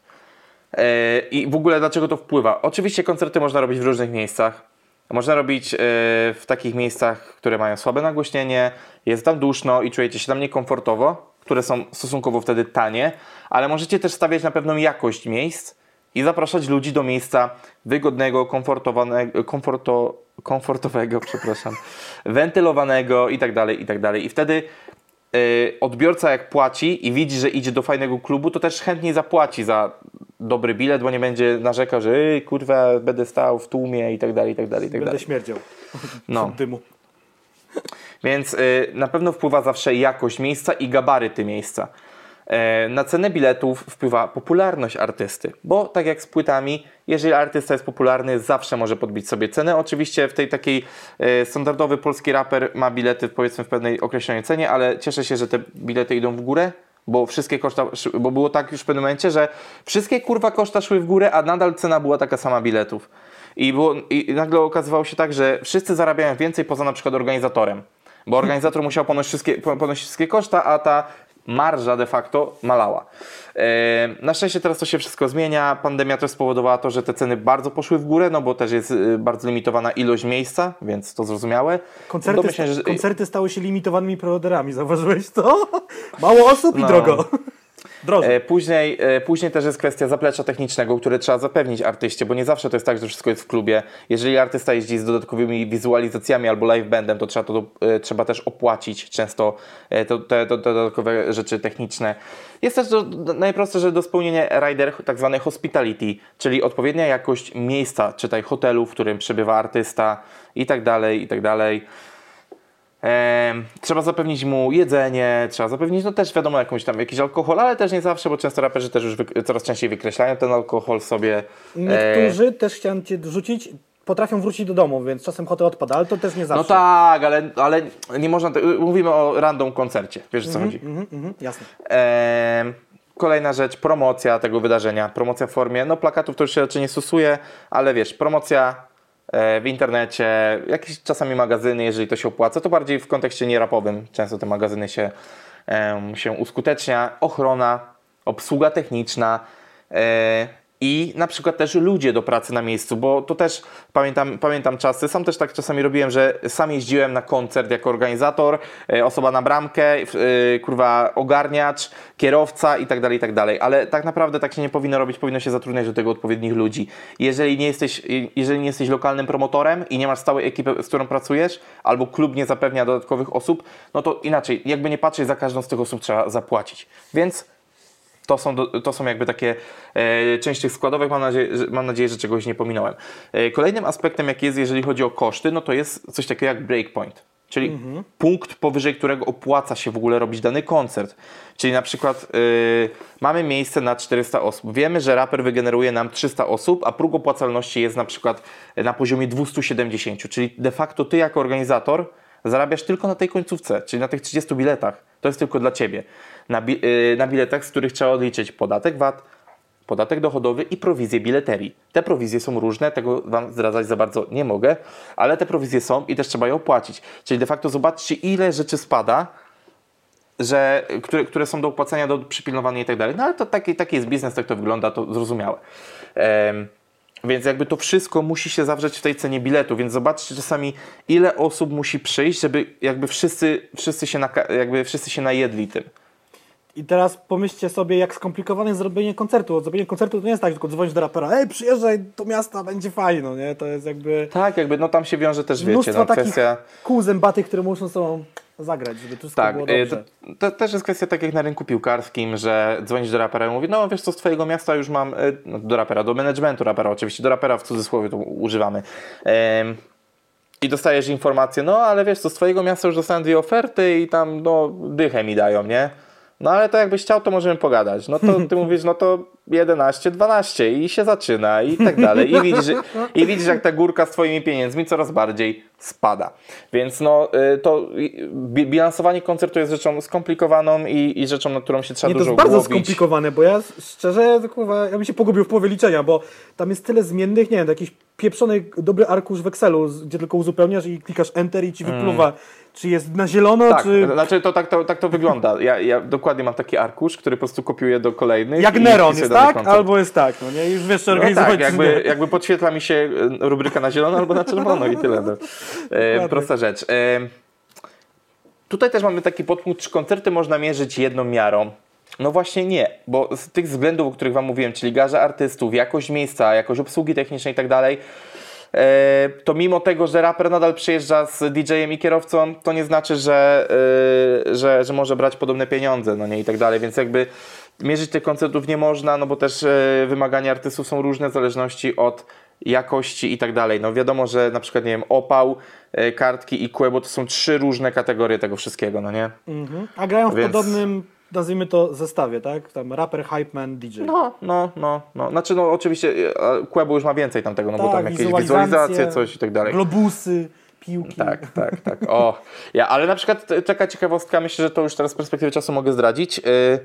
E, I w ogóle dlaczego to wpływa? Oczywiście koncerty można robić w różnych miejscach. Można robić e, w takich miejscach, które mają słabe nagłośnienie, jest tam duszno i czujecie się tam niekomfortowo, które są stosunkowo wtedy tanie, ale możecie też stawiać na pewną jakość miejsc i zapraszać ludzi do miejsca wygodnego, komforto, komfortowego, przepraszam, wentylowanego i tak dalej, i tak dalej. I wtedy y, odbiorca jak płaci i widzi, że idzie do fajnego klubu, to też chętniej zapłaci za dobry bilet, bo nie będzie narzekał, że Ej, kurwa, będę stał w tłumie i tak dalej, i tak dalej, i tak
Będę śmierdział.
No.
Dymu.
Więc y, na pewno wpływa zawsze jakość miejsca i gabaryty miejsca. E, Na cenę biletów wpływa popularność artysty, bo tak jak z płytami, jeżeli artysta jest popularny, zawsze może podbić sobie cenę. Oczywiście w tej takiej e, standardowy polski raper ma bilety powiedzmy w pewnej określonej cenie, ale cieszę się, że te bilety idą w górę, bo wszystkie koszta, bo było tak już w pewnym momencie, że wszystkie kurwa koszta szły w górę, a nadal cena była taka sama biletów. I, było, I nagle okazywało się tak, że wszyscy zarabiają więcej poza na przykład organizatorem. Bo organizator musiał ponosić wszystkie, po- ponosić wszystkie koszta, a ta marża de facto malała. E, na szczęście teraz to się wszystko zmienia. Pandemia też spowodowała to, że te ceny bardzo poszły w górę, no bo też jest y, bardzo limitowana ilość miejsca, więc to zrozumiałe.
Koncerty,
się, że-
koncerty stały się limitowanymi preorderami, zauważyłeś to? Mało osób i
No.
drogo. Drożej.
E, Później, e, później też jest kwestia zaplecza technicznego, które trzeba zapewnić artyście, bo nie zawsze to jest tak, że wszystko jest w klubie. Jeżeli artysta jeździ z dodatkowymi wizualizacjami albo live bandem, to trzeba, to, e, trzeba też opłacić często to, te, dodatkowe rzeczy techniczne. Jest też najprostsze, że do spełnienia rider tak zwany hospitality, czyli odpowiednia jakość miejsca, czytaj hotelu, w którym przebywa artysta i tak dalej, i tak dalej. Trzeba zapewnić mu jedzenie, trzeba zapewnić, no też wiadomo, jakąś tam, jakiś alkohol, ale też nie zawsze, bo często raperzy też już coraz częściej wykreślają ten alkohol sobie. E,
Niektórzy, też chciałem Cię dorzucić, potrafią wrócić do domu, więc czasem hotel odpada, ale to też nie zawsze.
no tak, ale, ale nie można, mówimy o random koncercie, wiesz o co chodzi.
Mhm, mhm, jasne.
Em, Kolejna rzecz, promocja tego wydarzenia. Promocja w formie, no plakatów to już się raczej nie stosuje, ale wiesz, promocja e, w internecie, jakieś czasami magazyny, jeżeli to się opłaca, to bardziej w kontekście nierapowym często te magazyny się, się uskutecznia. Ochrona, obsługa techniczna e, i na przykład też ludzie do pracy na miejscu, bo to też pamiętam, pamiętam czasy, sam też tak czasami robiłem, że sam jeździłem na koncert jako organizator, e, osoba na bramkę, e, kurwa ogarniacz, kierowca i tak dalej, i tak dalej, ale tak naprawdę tak się nie powinno robić, powinno się zatrudniać do tego odpowiednich ludzi. Jeżeli nie jesteś, jeżeli nie jesteś lokalnym promotorem i nie masz stałej ekipy, z którą pracujesz, albo klub nie zapewnia dodatkowych osób, no to inaczej, jakby nie patrzeć, za każdą z tych osób trzeba zapłacić. Więc to są, to są jakby takie e, część tych składowych. Mam nadzieję, że, mam nadzieję, że czegoś nie pominąłem. E, kolejnym aspektem, jaki jest, jeżeli chodzi o koszty, no to jest coś takiego jak breakpoint. Czyli punkt, powyżej którego opłaca się w ogóle robić dany koncert. Czyli na przykład y, mamy miejsce na 400 osób. Wiemy, że raper wygeneruje nam 300 osób, a próg opłacalności jest na przykład na poziomie 270. Czyli de facto ty jako organizator zarabiasz tylko na tej końcówce, czyli na tych 30 biletach. To jest tylko dla ciebie. Na, bi- y, na biletach, z których trzeba odliczyć podatek VAT, podatek dochodowy i prowizję bileterii. Te prowizje są różne, tego Wam zdradzać za bardzo nie mogę, ale te prowizje są i też trzeba je opłacić. Czyli de facto zobaczcie, ile rzeczy spada, że, które, które są do opłacenia, do przypilnowania i tak dalej. No ale to taki, taki jest biznes, tak to wygląda, to zrozumiałe. Więc jakby to wszystko musi się zawrzeć w tej cenie biletu, więc zobaczcie czasami ile osób musi przyjść, żeby jakby wszyscy, wszyscy, się, jakby wszyscy się najedli tym.
I teraz pomyślcie sobie, jak skomplikowane jest zrobienie koncertu. Zrobienie koncertu to nie jest tak, tylko dzwonisz do rapera, ej, przyjeżdżaj do miasta, będzie fajnie, no nie? To jest jakby
Tak, jakby no tam się wiąże też, wiecie, no
takich
kwestia...
kół zębatych, które muszą sobą zagrać, żeby wszystko
Tak,
było
y,
dobrze.
to, to też jest kwestia tak jak na rynku piłkarskim, że dzwonisz do rapera i mówi, no wiesz co, z twojego miasta już mam, y, no, do rapera, do managementu rapera oczywiście, do rapera w cudzysłowie to używamy. Ym, I dostajesz informację, no ale wiesz co, z twojego miasta już dostałem dwie oferty i tam no dychę mi dają, nie? No ale to jakbyś chciał, to możemy pogadać. No to ty mówisz, no to 11, 12 i się zaczyna i tak dalej. I widzisz, i widzisz jak ta górka z twoimi pieniędzmi coraz bardziej spada. Więc no y, to bi- bilansowanie koncertu jest rzeczą skomplikowaną i, i rzeczą, nad którą się trzeba
Nie, to
dużo
jest bardzo
głowić.
skomplikowane, bo ja szczerze, to kurwa, ja bym się pogubił w połowie liczenia, bo tam jest tyle zmiennych, nie wiem, jakiś pieprzony dobry arkusz w Excelu, gdzie tylko uzupełniasz i klikasz Enter i ci wypluwa, czy jest na zielono,
Tak,
czy...
znaczy to tak, to tak to wygląda. Ja, ja dokładnie mam taki arkusz, który po prostu kopiuję do kolejnych.
Jak Neron jest tak,
koncert.
albo jest tak, no nie? Już wiesz, czy
No
organizować,
tak, jakby, jakby podświetla mi się e, rubryka na zielono albo na czerwono i tyle. No. E, prosta rzecz. E, tutaj też mamy taki podpunkt, czy koncerty można mierzyć jedną miarą. No właśnie nie, bo z tych względów, o których Wam mówiłem, czyli garze artystów, jakość miejsca, jakość obsługi technicznej i tak dalej, to mimo tego, że raper nadal przyjeżdża z DJ-em i kierowcą, to nie znaczy, że, e, że, że może brać podobne pieniądze, no nie i tak dalej, więc jakby mierzyć tych koncertów nie można, no bo też e, wymagania artystów są różne w zależności od jakości i tak dalej. No wiadomo, że na przykład, nie wiem, opał, e, kartki i kłę, bo to są trzy różne kategorie tego wszystkiego, no nie?
Mhm. A grają w
Więc-
podobnym, nazwijmy to, zestawie, tak? Tam raper, hype man, DJ.
No, no, no, no. Znaczy, no oczywiście e, Kłębo już ma więcej tam tego, no bo
Tak,
tam jakieś
wizualizacje,
coś i tak dalej.
Globusy, piłki.
Tak, tak, tak. O, ja, ale na przykład e, taka ciekawostka, myślę, że to już teraz z perspektywy czasu mogę zdradzić. Yy,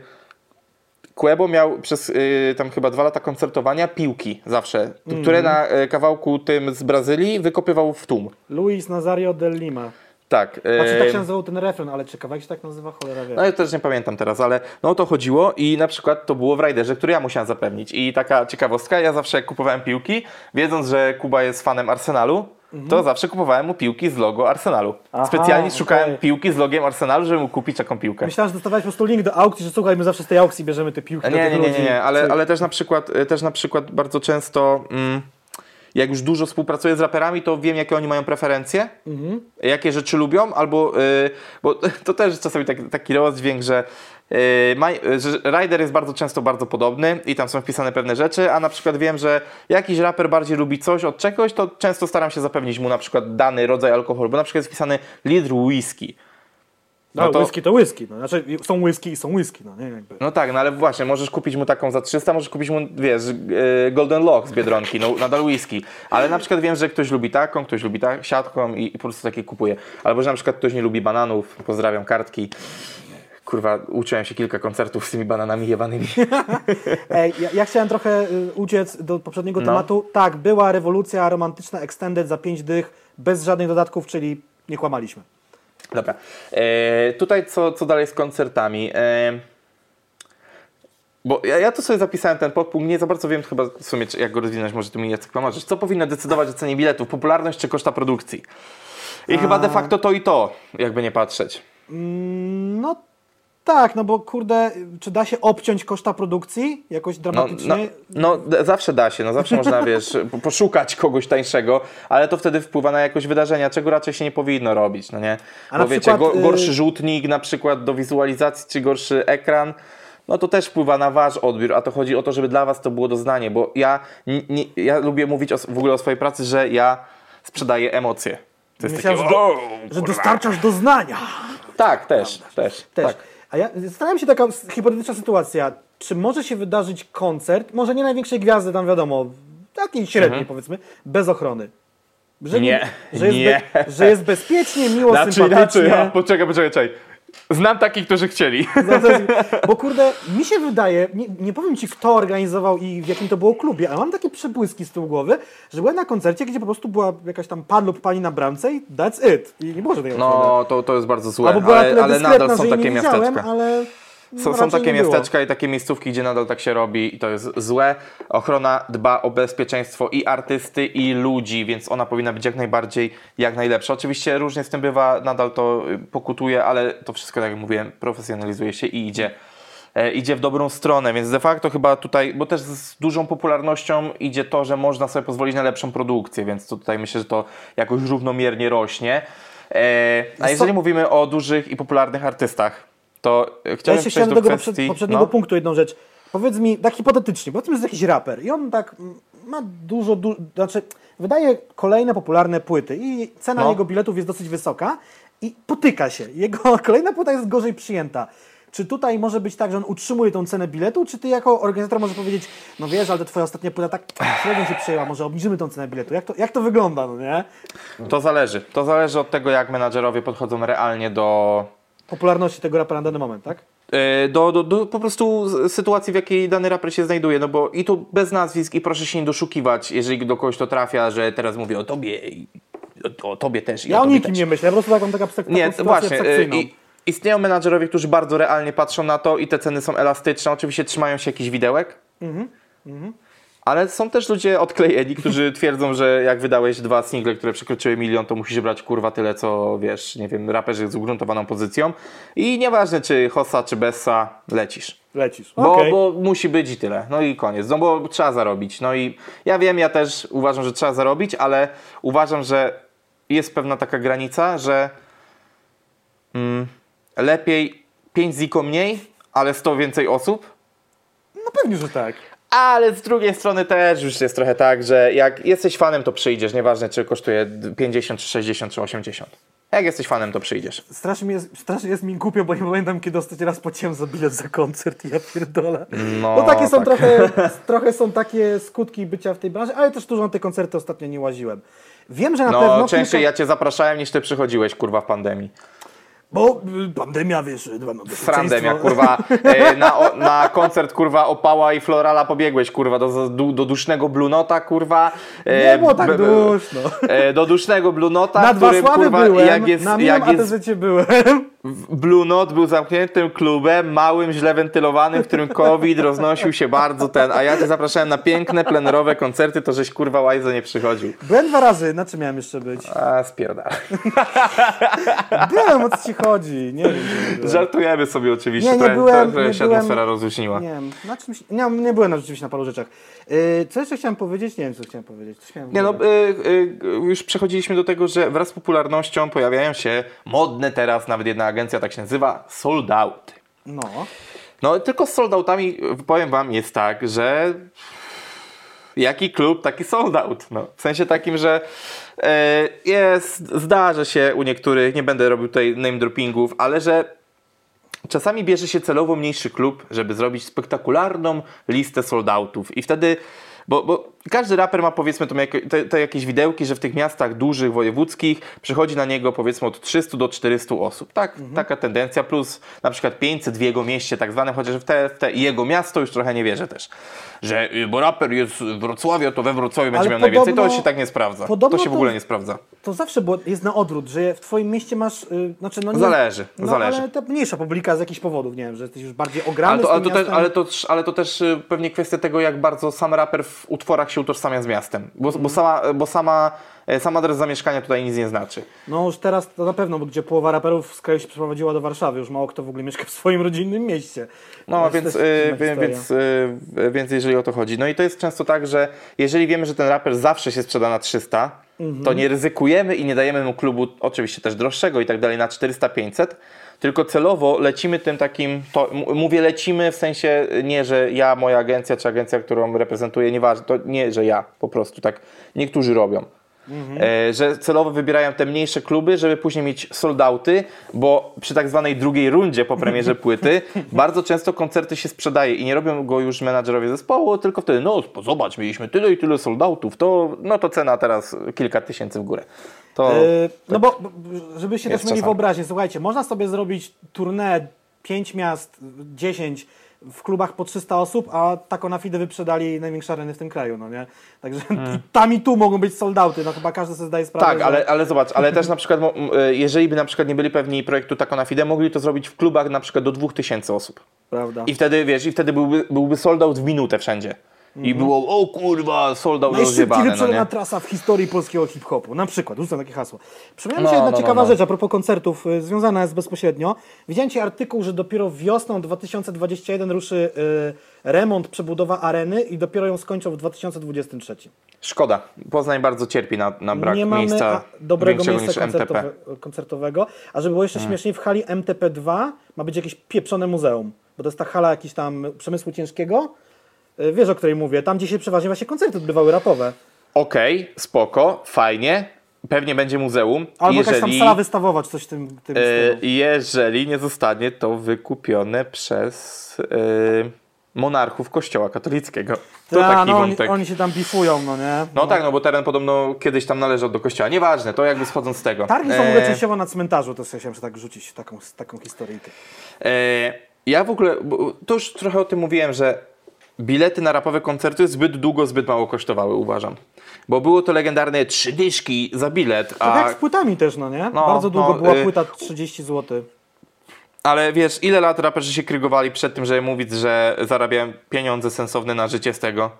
Kłębo miał przez y, tam chyba dwa lata koncertowania piłki zawsze, które na y, kawałku tym z Brazylii wykopywał w tłum.
Luis Nazario del Lima.
Tak.
Znaczy
y,
tak się nazywał ten refren, ale czy kawałek się tak nazywa? Cholera wie.
No ja też nie pamiętam teraz, ale no o to chodziło i na przykład to było w Raiderze, który ja musiałem zapewnić. I taka ciekawostka, ja zawsze jak kupowałem piłki, wiedząc, że Kuba jest fanem Arsenalu, to zawsze kupowałem mu piłki z logo Arsenalu.
Mhm. Aha,
Specjalnie szukałem
okej.
piłki z logiem Arsenalu, żeby mu kupić taką piłkę.
Myślałem, że dostawałeś po prostu link do aukcji, że słuchaj, my zawsze z tej aukcji bierzemy te piłki
Nie, nie, nie, nie, nie, ale, ale też na przykład, też na przykład bardzo często mm, jak już dużo współpracuję z raperami, to wiem jakie oni mają preferencje,
Mhm.
jakie rzeczy lubią, albo, y, bo to też czasami taki, taki rozdźwięk, że y, Rider jest bardzo często bardzo podobny i tam są wpisane pewne rzeczy, a na przykład wiem, że jakiś raper bardziej lubi coś od czegoś, to często staram się zapewnić mu na przykład dany rodzaj alkoholu, bo na przykład jest wpisany litr whisky.
No,
no to-
whisky to whisky. No. Znaczy są whisky i są whisky, no nie? Jakby.
No tak, no ale właśnie, możesz kupić mu taką za 300, możesz kupić mu, wiesz, e, Golden Lock z Biedronki, no nadal whisky. Ale na przykład wiem, że ktoś lubi taką, ktoś lubi tak, siatką i, i po prostu takie kupuje. Albo że na przykład ktoś nie lubi bananów, pozdrawiam kartki. Kurwa, uczyłem się kilka koncertów z tymi bananami jebanymi.
Ej, ja, ja chciałem trochę y, uciec do poprzedniego
No.
tematu. Tak, była rewolucja romantyczna Extended za 5 dych, bez żadnych dodatków, czyli nie kłamaliśmy.
Dobra. E, tutaj co, co dalej z koncertami? E, bo ja, ja tu sobie zapisałem ten podpunkt, nie za bardzo wiem chyba w sumie, jak go rozwinąć, może ty mi Jacek pomożesz. Co powinno decydować o cenie biletów? Popularność czy koszta produkcji? I chyba de facto to i to, jakby nie patrzeć.
Mm, No tak, no bo kurde, czy da się obciąć koszta produkcji jakoś
No,
dramatycznie?
no, no d- zawsze da się, no zawsze można, wiesz, po- poszukać kogoś tańszego, ale to wtedy wpływa na jakość wydarzenia, czego raczej się nie powinno robić, no nie?
A
Bo
na
wiecie,
przykład,
go,
y-
gorszy rzutnik na przykład do wizualizacji, czy gorszy ekran, no to też wpływa na wasz odbiór, a to chodzi o to, żeby dla was to było doznanie, bo ja, nie, ja lubię mówić o, w ogóle o swojej pracy, że ja sprzedaję emocje. To jest
Myślałem,
takie,
że, do,
"Wow,
że
kurwa".
dostarczasz doznania.
Tak, też, też,
Też.
Tak.
A ja zastanawiam się taka hipotetyczna sytuacja. Czy może się wydarzyć koncert, może nie największej gwiazdy, tam wiadomo, takiej średniej powiedzmy, bez ochrony? Że
Mhm. Nie,
że jest,
nie.
Be, że jest bezpiecznie, miło,
Znaczy,
sympatycznie.
inaczej, ja, poczekaj, poczekaj, poczekaj. Znam takich, którzy chcieli.
Bo kurde, mi się wydaje, nie, nie powiem ci kto organizował i w jakim to było klubie, ale mam takie przebłyski z tyłu głowy, że byłem na koncercie, gdzie po prostu była jakaś tam pan lub pani na bramce i that's it. I nie było żadnej.
No, to, to jest bardzo złe,
Albo była
ale, ale nadal są takie miasteczka.
ale
Są, są
raczej
takie miasteczka i takie miejscówki, gdzie nadal tak się robi i to jest złe. Ochrona dba o bezpieczeństwo i artysty, i ludzi, więc ona powinna być jak najbardziej, jak najlepsza. Oczywiście różnie z tym bywa, nadal to y, pokutuje, ale to wszystko, tak jak mówiłem, profesjonalizuje się i idzie e, idzie w dobrą stronę, więc de facto chyba tutaj, bo też z dużą popularnością idzie to, że można sobie pozwolić na lepszą produkcję, więc to tutaj myślę, że to jakoś równomiernie rośnie. E, a jeżeli mówimy o dużych i popularnych artystach, to e,
Ja
chciałem
jeszcze
przejść
chciałem
do
tego
kwestii...
poprzed- poprzedniego
no.
punktu jedną rzecz. Powiedz mi, tak hipotetycznie, powiedzmy, że jest jakiś raper i on tak ma dużo, du- znaczy wydaje kolejne popularne płyty i cena
No.
jego biletów jest dosyć wysoka i potyka się. Jego kolejna płyta jest gorzej przyjęta. Czy tutaj może być tak, że on utrzymuje tą cenę biletu, czy ty jako organizator możesz powiedzieć, no wiesz, ale to twoja ostatnia płyta tak średnio się przyjęła, może obniżymy tą cenę biletu. Jak to, jak to wygląda, no nie?
To zależy. To zależy od tego, jak menadżerowie podchodzą realnie do,
Popularności tego rapera na dany moment, tak?
e, do, do, do po prostu sytuacji, w jakiej dany raper się znajduje. No bo i tu bez nazwisk i proszę się nie doszukiwać, jeżeli do kogoś to trafia, że teraz mówię o tobie i o, o tobie też.
Ja o
tobie
nikim
też.
nie myślę, ja po prostu taką, taką, taką
Nie,
sytuację
właśnie. y,
abstrakcyjną.
I, istnieją menadżerowie, którzy bardzo realnie patrzą na to i te ceny są elastyczne. Oczywiście trzymają się jakichś widełek.
Mhm,
Ale są też ludzie odklejeni, którzy twierdzą, że jak wydałeś dwa single, które przekroczyły milion, to musisz brać kurwa tyle, co wiesz, nie wiem, raperzy z ugruntowaną pozycją. I nieważne, czy Hossa, czy Bessa, lecisz.
Lecisz.
Bo,
Okej.
bo musi być i tyle. No i koniec. No bo trzeba zarobić. No i ja wiem, ja też uważam, że trzeba zarobić, ale uważam, że jest pewna taka granica, że mm, lepiej 5 ziko mniej, ale 100 więcej osób.
No pewnie, że tak.
Ale z drugiej strony też już jest trochę tak, że jak jesteś fanem, to przyjdziesz. Nieważne, czy kosztuje 50, czy 60, czy 80. Jak jesteś fanem, to przyjdziesz.
Strasznie, jest, strasznie jest mi głupio, bo nie pamiętam, kiedy ostatni raz płaciłem za bilet za koncert i ja pierdolę.
No,
No takie są
tak.
trochę, trochę są takie skutki bycia w tej branży, ale też dużo na te koncerty ostatnio nie łaziłem. Wiem, że na
No,
pewno
częściej
kilka...
ja cię zapraszałem, niż ty przychodziłeś, kurwa, w pandemii.
Bo y, pandemia, wiesz, dba na
Frandemia,
bezpieczeństwo.
kurwa, e, na, o, na koncert, kurwa, Opała i Florala pobiegłeś, kurwa, do, do, do dusznego Blunota, kurwa. e,
Nie było tak duszno.
e, Do dusznego Blunota,
Na dwa
którym,
sławy
kurwa,
byłem,
jak jest,
na
jak jest
ATZ byłem.
Blue Note był zamkniętym klubem, małym, źle wentylowanym, w którym COVID roznosił się bardzo ten, a ja cię zapraszałem na piękne, plenerowe koncerty, to żeś kurwa łajzo nie przychodził.
Byłem dwa razy, na czym miałem jeszcze być?
A, spierdala.
Byłem, o co ci chodzi? Nie wiem.
Żartujemy sobie oczywiście,
Nie, nie byłem,
trochę
nie
się
byłem.
atmosfera rozluźniła.
Nie wiem, na czymś, nie, nie byłem na- rzeczywiście na paru rzeczach. Yy, co jeszcze chciałem powiedzieć? Nie wiem, co chciałem powiedzieć. W
Nie no,
głowie.
y, y, już przechodziliśmy do tego, że wraz z popularnością pojawiają się modne teraz, nawet jedna agencja tak się nazywa, sold out.
No.
No tylko z sold outami, powiem wam, jest tak, że jaki klub, taki sold out. No, w sensie takim, że e, jest, zdarza się u niektórych, nie będę robił tutaj name droppingów, ale że czasami bierze się celowo mniejszy klub, żeby zrobić spektakularną listę sold outów i wtedy bo, bo każdy raper ma powiedzmy te, te jakieś widełki, że w tych miastach dużych, wojewódzkich przychodzi na niego powiedzmy od 300 do 400 osób. Tak, Taka tendencja, plus na przykład 500 w jego mieście tak zwane, chociaż w te, w te jego miasto już trochę nie wierzę też. Że y, bo raper jest w Wrocławiu, to we Wrocławiu będzie miał najwięcej. To się tak nie sprawdza. To się w ogóle nie sprawdza.
To zawsze było, jest na odwrót, że w twoim mieście masz, y, znaczy no nie,
Zależy,
no,
zależy.
ale ta mniejsza publika z jakichś powodów, nie wiem, że jesteś już bardziej ograny
Ale to, ale, to też, ale, to, ale to też y, pewnie kwestia tego, jak bardzo sam raper w utworach się utożsamia z miastem. Bo,
Mhm.
bo, sama, bo sama, e, sam adres zamieszkania tutaj nic nie znaczy.
No już teraz to na pewno, bo gdzie połowa raperów z kraju się przeprowadziła do Warszawy, już mało kto w ogóle mieszka w swoim rodzinnym mieście.
No, więc, y,
historia.
więc, y, więc jeżeli o to chodzi. No i to jest często tak, że jeżeli wiemy, że ten raper zawsze się sprzeda na 300, To nie ryzykujemy i nie dajemy mu klubu oczywiście też droższego i tak dalej na 400-500, tylko celowo lecimy tym takim, to, mówię lecimy w sensie nie, że ja, moja agencja czy agencja, którą reprezentuję, nieważne, to nie, że ja, po prostu tak niektórzy robią. E, że celowo wybierają te mniejsze kluby, żeby później mieć soldauty, bo przy tak zwanej drugiej rundzie po premierze płyty bardzo często koncerty się sprzedaje i nie robią go już menadżerowie zespołu, tylko wtedy, no zobacz, mieliśmy tyle i tyle soldautów, to, no to cena teraz kilka tysięcy w górę. To,
Yy, no bo, bo żeby się
Jest
też mieli
czasami.
wyobraźnię, słuchajcie, można sobie zrobić tournée 5 miast, 10 w klubach po 300 osób, a taką na FIDE wyprzedali największe areny w tym kraju, no nie? Także i tam i tu mogą być soldauty, no chyba każdy sobie zdaje sprawę,
Hmm. tak,
że...
ale, ale zobacz, ale też na przykład, e, jeżeli by na przykład nie byli pewni projektu Taco na Fide, mogli to zrobić w klubach na przykład do 2000 osób.
Prawda.
I wtedy, wiesz, i wtedy byłby, byłby sold out w minutę wszędzie. I było, o kurwa, sold out
Najszybciej
no
wyprzedzona
nie?
trasa w historii polskiego hip-hopu. Na przykład, rzucam takie hasło. Przypomniała mi
No,
się jedna
no, no,
ciekawa
no.
rzecz a propos koncertów, y, związana jest bezpośrednio. Widziałem Ci artykuł, że dopiero wiosną 2021 ruszy y, remont, przebudowa areny i dopiero ją skończą w 2023.
Szkoda. Poznań bardzo cierpi na, na brak
nie mamy
miejsca
dobrego miejsca
niż MTP.
koncertowe, koncertowego. A żeby było jeszcze
Hmm.
śmieszniej, w hali MTP2 ma być jakieś pieprzone muzeum. Bo to jest ta hala jakiś tam przemysłu ciężkiego. Y, Wiesz, o której mówię. Tam, gdzie się przeważnie właśnie koncerty odbywały rapowe.
Okej, spoko, fajnie. Pewnie będzie muzeum.
Albo jakaś tam
jeżeli,
sala wystawowa, czy coś w tym, tym
e, jeżeli nie zostanie to wykupione przez e, monarchów kościoła katolickiego. To
Ta,
taki
no, oni,
wątek.
oni się tam bifują, no nie?
No tak, no bo teren podobno kiedyś tam należał do kościoła. Nieważne, to jakby schodząc z tego.
Targi są w ogóle
E,
częściowo na cmentarzu, to chciałem że tak rzucić taką, taką historyjkę.
E, ja w ogóle, to już trochę o tym mówiłem, że bilety na rapowe koncerty zbyt długo, zbyt mało kosztowały, uważam. Bo było to legendarne trzy dyszki za bilet,
Tak
a,
jak z płytami też, no nie?
No,
Bardzo długo
no,
była
y-
płyta 30 zł.
ale wiesz, ile lat raperzy się krygowali przed tym, żeby mówić, że zarabiałem pieniądze sensowne na życie z tego.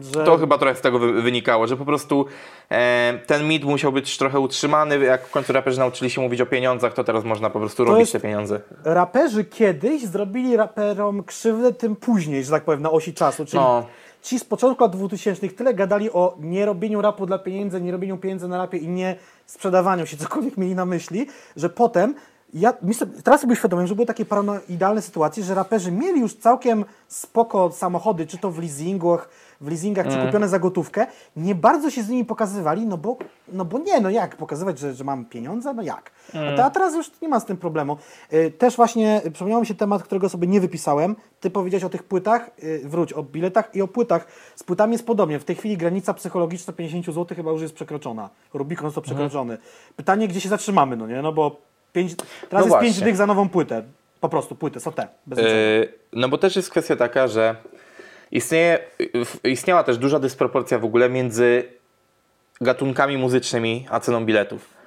Że
To chyba trochę z tego wy- wynikało, że po prostu e, ten mit musiał być trochę utrzymany. Jak w końcu raperzy nauczyli się mówić o pieniądzach, to teraz można po prostu robić
jest-
te pieniądze.
raperzy kiedyś zrobili raperom krzywdę tym później, że tak powiem, na osi czasu. Czyli
No.
ci z początku lat 2000 tyle gadali o nierobieniu rapu dla pieniędzy, nie robieniu pieniędzy na rapie i nie sprzedawaniu się, cokolwiek mieli na myśli, że potem ja sobie, teraz sobie uświadomiłem, że były takie paranoidalne sytuacje, że raperzy mieli już całkiem spoko samochody, czy to w leasingach, w leasingach,
Mm.
czy kupione za gotówkę, nie bardzo się z nimi pokazywali, no bo, no bo nie, no jak pokazywać, że, że mam pieniądze, no jak.
Mm.
A, te, a teraz już nie ma z tym problemu. Y, Też właśnie przypomniał mi się temat, którego sobie nie wypisałem. Ty powiedziałeś o tych płytach, wróć, o biletach i o płytach. Z płytami jest podobnie. W tej chwili granica psychologiczna 50 zł chyba już jest przekroczona. Rubikon został przekroczony. Pytanie, gdzie się zatrzymamy, no nie? No bo pięć, teraz
No
jest
właśnie.
5 dych za nową płytę. Po prostu płytę, sotę. Bez niczego.
Yy, no bo też jest kwestia taka, że istnieje, istniała też duża dysproporcja w ogóle między gatunkami muzycznymi a ceną biletów.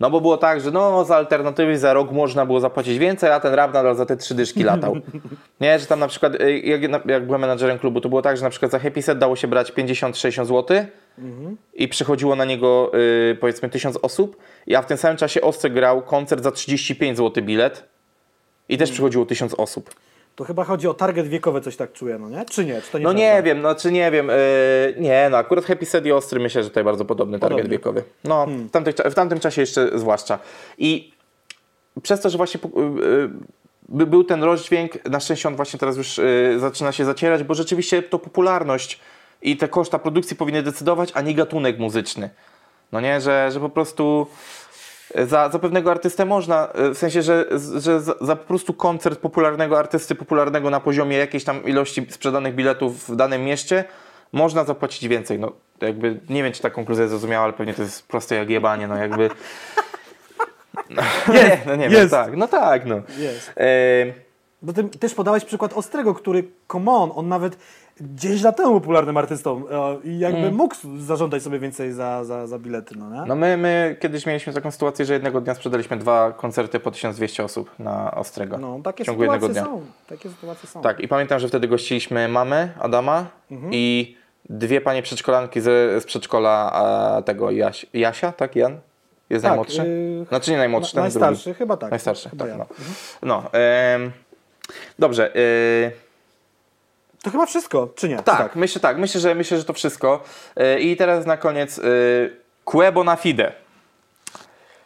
No bo było tak, że no za alternatywy za rok można było zapłacić więcej, a ten rap nadal za te trzy dyszki latał. Nie, że tam na przykład, y, jak, jak byłem menadżerem klubu, to było tak, że na przykład za Happy Set dało się brać 50-60 zł i przychodziło na niego y, powiedzmy 1000 osób, a w tym samym czasie Osce grał koncert za 35 zł bilet i też przychodziło 1000 osób.
To chyba chodzi o target wiekowy, coś tak czuję, no nie? Czy nie? Czy to
No nie wiem, no czy nie wiem. Yy, nie, no akurat Happy Set i Ostry myślę, że tutaj bardzo podobny target
Podobny.
wiekowy. No, w, tamtych, cza- w tamtym czasie jeszcze zwłaszcza. I przez to, że właśnie yy, by- był ten rozdźwięk, na szczęście on właśnie teraz już yy, zaczyna się zacierać, bo rzeczywiście to popularność i te koszta produkcji powinny decydować, a nie gatunek muzyczny. No nie, że, że po prostu za, za pewnego artystę można, y, w sensie, że, że za, za po prostu koncert popularnego artysty, popularnego na poziomie jakiejś tam ilości sprzedanych biletów w danym mieście, można zapłacić więcej. No jakby, nie wiem, czy ta konkluzja jest zrozumiała, ale pewnie to jest proste jak jebanie, no jakby... nie, no nie wiem, tak, no tak, no.
Jest.
E,
Bo ty też podałeś przykład Ostrego, który, come on, on nawet 10 lat temu popularnym artystą e, i jakby
Mm.
mógł zażądać sobie więcej za, za, za bilety, no nie?
no my, my kiedyś mieliśmy taką sytuację, że jednego dnia sprzedaliśmy dwa koncerty po 1200 osób na Ostrego.
No, takie
w ciągu jednego
sytuacje
dnia.
są. Takie sytuacje są.
Tak, i pamiętam, że wtedy gościliśmy mamę Adama i dwie panie przedszkolanki z, z przedszkola a, tego Jaś, Jasia, tak? Jan? Jest
Tak,
najmłodszy?
yy,
Znaczy nie najmłodszy, ten
Najstarszy,
drugi.
chyba tak.
Najstarszy,
chyba
tak,
ja.
no. No, em, dobrze. y,
To chyba wszystko, czy nie? Czy
tak, myślę tak, myślę, że myślę, że to wszystko. Y, I teraz na koniec Quebo na fide.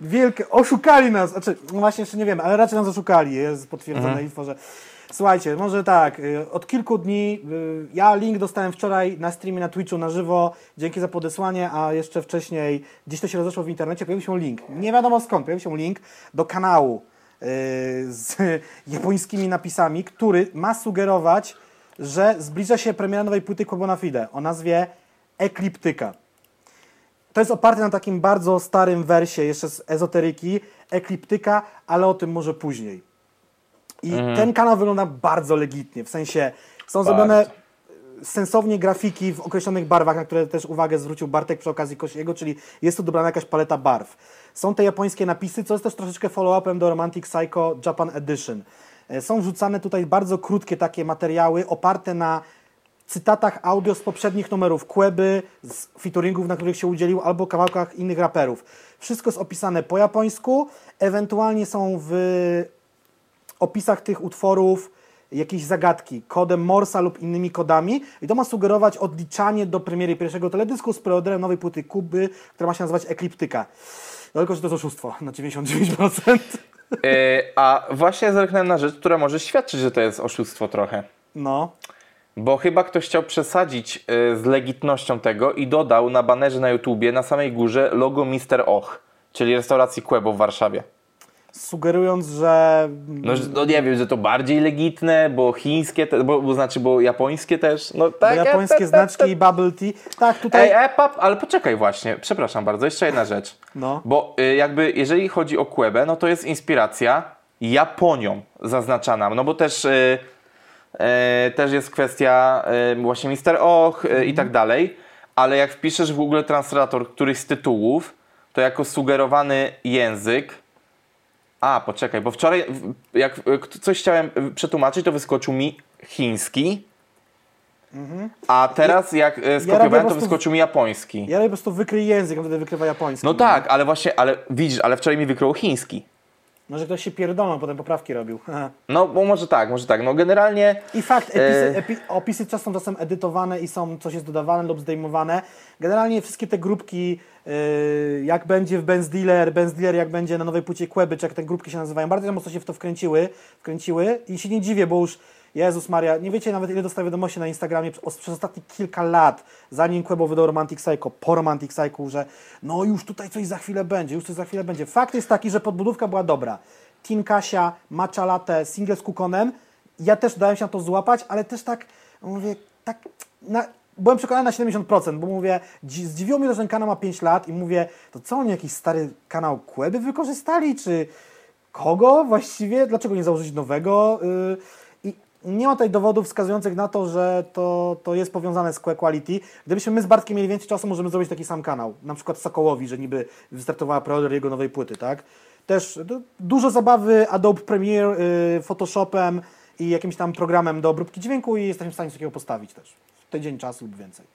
Wielkie, oszukali nas, znaczy, no właśnie jeszcze nie wiemy, ale raczej nas oszukali, jest potwierdzone
Mhm.
info, że słuchajcie, może tak, y, od kilku dni, ja link dostałem wczoraj na streamie na Twitchu na żywo, dzięki za podesłanie, a jeszcze wcześniej, gdzieś to się rozeszło w internecie, pojawił się link, nie wiadomo skąd, pojawił się link do kanału z japońskimi napisami, który ma sugerować, że zbliża się premiera nowej płyty Kobona Fide o nazwie Ekliptyka. To jest oparte na takim bardzo starym wersie, jeszcze z ezoteryki, ekliptyka, ale o tym może później. I ten kanał wygląda bardzo legitnie, w sensie są zrobione sensownie grafiki w określonych barwach, na które też uwagę zwrócił Bartek przy okazji Kosiego, czyli jest tu dobrana jakaś paleta barw. Są te japońskie napisy, co jest też troszeczkę follow-upem do Romantic Psycho Japan Edition. E, Są wrzucane tutaj bardzo krótkie takie materiały oparte na cytatach audio z poprzednich numerów Kłeby, z featuringów, na których się udzielił, albo kawałkach innych raperów. Wszystko jest opisane po japońsku, ewentualnie są w opisach tych utworów jakieś zagadki kodem Morsa lub innymi kodami i to ma sugerować odliczanie do premiery pierwszego teledysku z preorderem nowej płyty Kuby, która ma się nazywać Ekliptyka. No, tylko, że to jest oszustwo na 99%.
E, a właśnie zerknąłem na rzecz, która może świadczyć, że to jest oszustwo trochę.
No.
Bo chyba ktoś chciał przesadzić e, z legitnością tego i dodał na banerze na YouTubie na samej górze logo Mister Och, czyli restauracji Quebo w Warszawie.
Sugerując, że
No, no nie wiem, że to bardziej legitne, bo chińskie, te, bo, bo znaczy, bo japońskie też. No
bo
tak.
japońskie znaczki i bubble tea. Tak, tutaj.
Ej, e, pap, ale poczekaj właśnie, przepraszam bardzo, jeszcze jedna rzecz.
No.
Bo y, jakby jeżeli chodzi o Quebę, no to jest inspiracja Japonią zaznaczana, no bo też, y, y, też jest kwestia właśnie Mister Och i tak dalej, ale jak wpiszesz w Google Translator któryś z tytułów, to jako sugerowany język a, poczekaj, bo wczoraj jak k- coś chciałem y, przetłumaczyć, to wyskoczył mi chiński, a teraz jak y,
robię
skopiowałem, to wyskoczył mi japoński.
Ja po prostu wykryj język, on wtedy wykrywa japoński.
No tak, ale właśnie, ale widzisz, ale wczoraj mi wykrył chiński.
Może ktoś się pierdolą, potem poprawki robił.
No, bo może tak, może tak. No generalnie
I fakt, episy,
E.
epi, opisy czasem są czasem edytowane i są, coś jest dodawane lub zdejmowane. Generalnie wszystkie te grupki, yy, jak będzie w Benz Dealer, Benz Dealer jak będzie na nowej płycie Kłeby, czy jak te grupki się nazywają, bardzo mocno się w to wkręciły, wkręciły i się nie dziwię, bo już Jezus Maria, nie wiecie nawet ile dostaję wiadomości na Instagramie przez, przez ostatnie kilka lat, zanim Kłebo wydał Romantic Psycho, po Romantic Psycho, że no już tutaj coś za chwilę będzie, już coś za chwilę będzie. Fakt jest taki, że podbudówka była dobra. Tin Kasia, Matcha Latte, single z Kukonem, ja też dałem się na to złapać, ale też tak mówię, tak na, byłem przekonany na 70%, bo mówię, dzi- zdziwiło mnie, że ten kanał ma 5 lat i mówię, to co oni jakiś stary kanał Kłeby wykorzystali, czy kogo właściwie, dlaczego nie założyć nowego? Yy, nie ma tutaj dowodów wskazujących na to, że to, to jest powiązane z Quality. Gdybyśmy my z Bartkiem mieli więcej czasu, możemy zrobić taki sam kanał. Na przykład Sokołowi, że niby wystartowała preorder jego nowej płyty, tak? Też du- dużo zabawy Adobe Premiere, yy, Photoshopem i jakimś tam programem do obróbki dźwięku i jesteśmy w stanie coś takiego postawić też. W tydzień czasu lub więcej.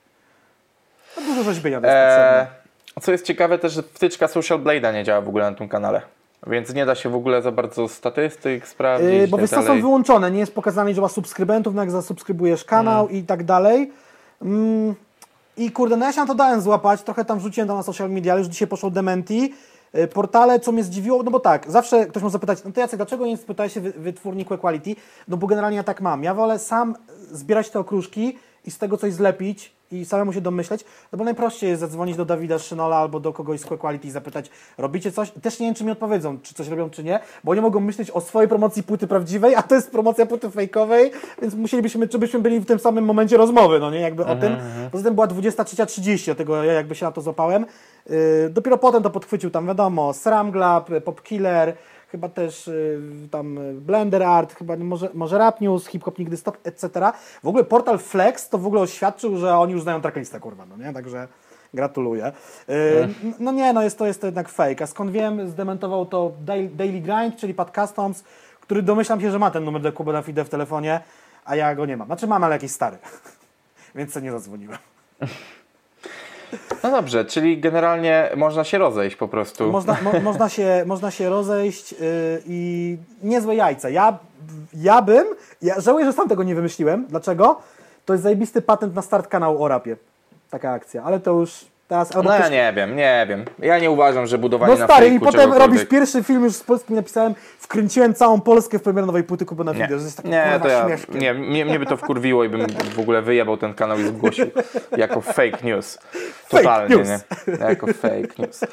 No, dużo rzeźbienia to jest
e,
potrzebne.
co jest ciekawe też, że wtyczka Social Blade'a nie działa w ogóle na tym kanale. Więc nie da się w ogóle za bardzo statystyk sprawdzić.
Yy, bo
i
wiesz,
tak
co, są wyłączone. Nie jest pokazane liczba subskrybentów, no jak zasubskrybujesz kanał i tak dalej. Mm, I kurde, no ja się na to dałem złapać, trochę tam wrzuciłem to na social media, ale już dzisiaj poszło dementi. Yy, Portale, co mnie zdziwiło, no bo tak, zawsze ktoś może zapytać, no to Jacek, dlaczego nie spytałeś się wy- wytwórni Quality? No bo generalnie ja tak mam. Ja wolę sam zbierać te okruszki i z tego coś zlepić i samemu się domyśleć, no bo najprościej jest zadzwonić do Dawida Szynola albo do kogoś z Quality i zapytać, robicie coś? Też nie wiem, czy mi odpowiedzą, czy coś robią, czy nie, bo oni mogą myśleć o swojej promocji płyty prawdziwej, a to jest promocja płyty fejkowej, więc musielibyśmy, czy byśmy byli w tym samym momencie rozmowy, no nie, jakby o tym. Poza tym była 23.30, dlatego ja jakby się na to złapałem. Yy, dopiero potem to podchwycił tam, wiadomo, Sramglab, Popkiller, chyba też y, tam y, Blender Art, chyba może, może Rap News, Hip Hop Nigdy Stop, etc. W ogóle portal Flex to w ogóle oświadczył, że oni już znają tracklistę, kurwa, no nie? Także gratuluję. Y, no nie, no jest to, jest to jednak fake. A skąd wiem, zdementował to Daily, Grind, czyli Pat Customs, który domyślam się, że ma ten numer do Kuba na Fide w telefonie, a ja go nie mam. Znaczy mam, ale jakiś stary. Więc sobie nie zadzwoniłem.
No dobrze, czyli generalnie można się rozejść po prostu.
Można, mo, można, się, można się rozejść yy, i niezłe jajca. Ja, ja bym, ja żałuję, że sam tego nie wymyśliłem. Dlaczego? To jest zajebisty patent na start kanału o rapie. Taka akcja, ale to już teraz...
No ja
ktoś-
nie wiem, nie wiem. Ja nie uważam, że budowanie
no
na
stary, i potem robisz pierwszy film już z polskim napisałem, wkręciłem całą Polskę w premierę nowej płyty Kuba na
Nie,
video, że jest taki
nie, to ja, nie, mnie, mnie by to wkurwiło i bym w ogóle wyjebał ten kanał i zgłosił jako fake news. Totalnie,
news.
nie? Jako fake news.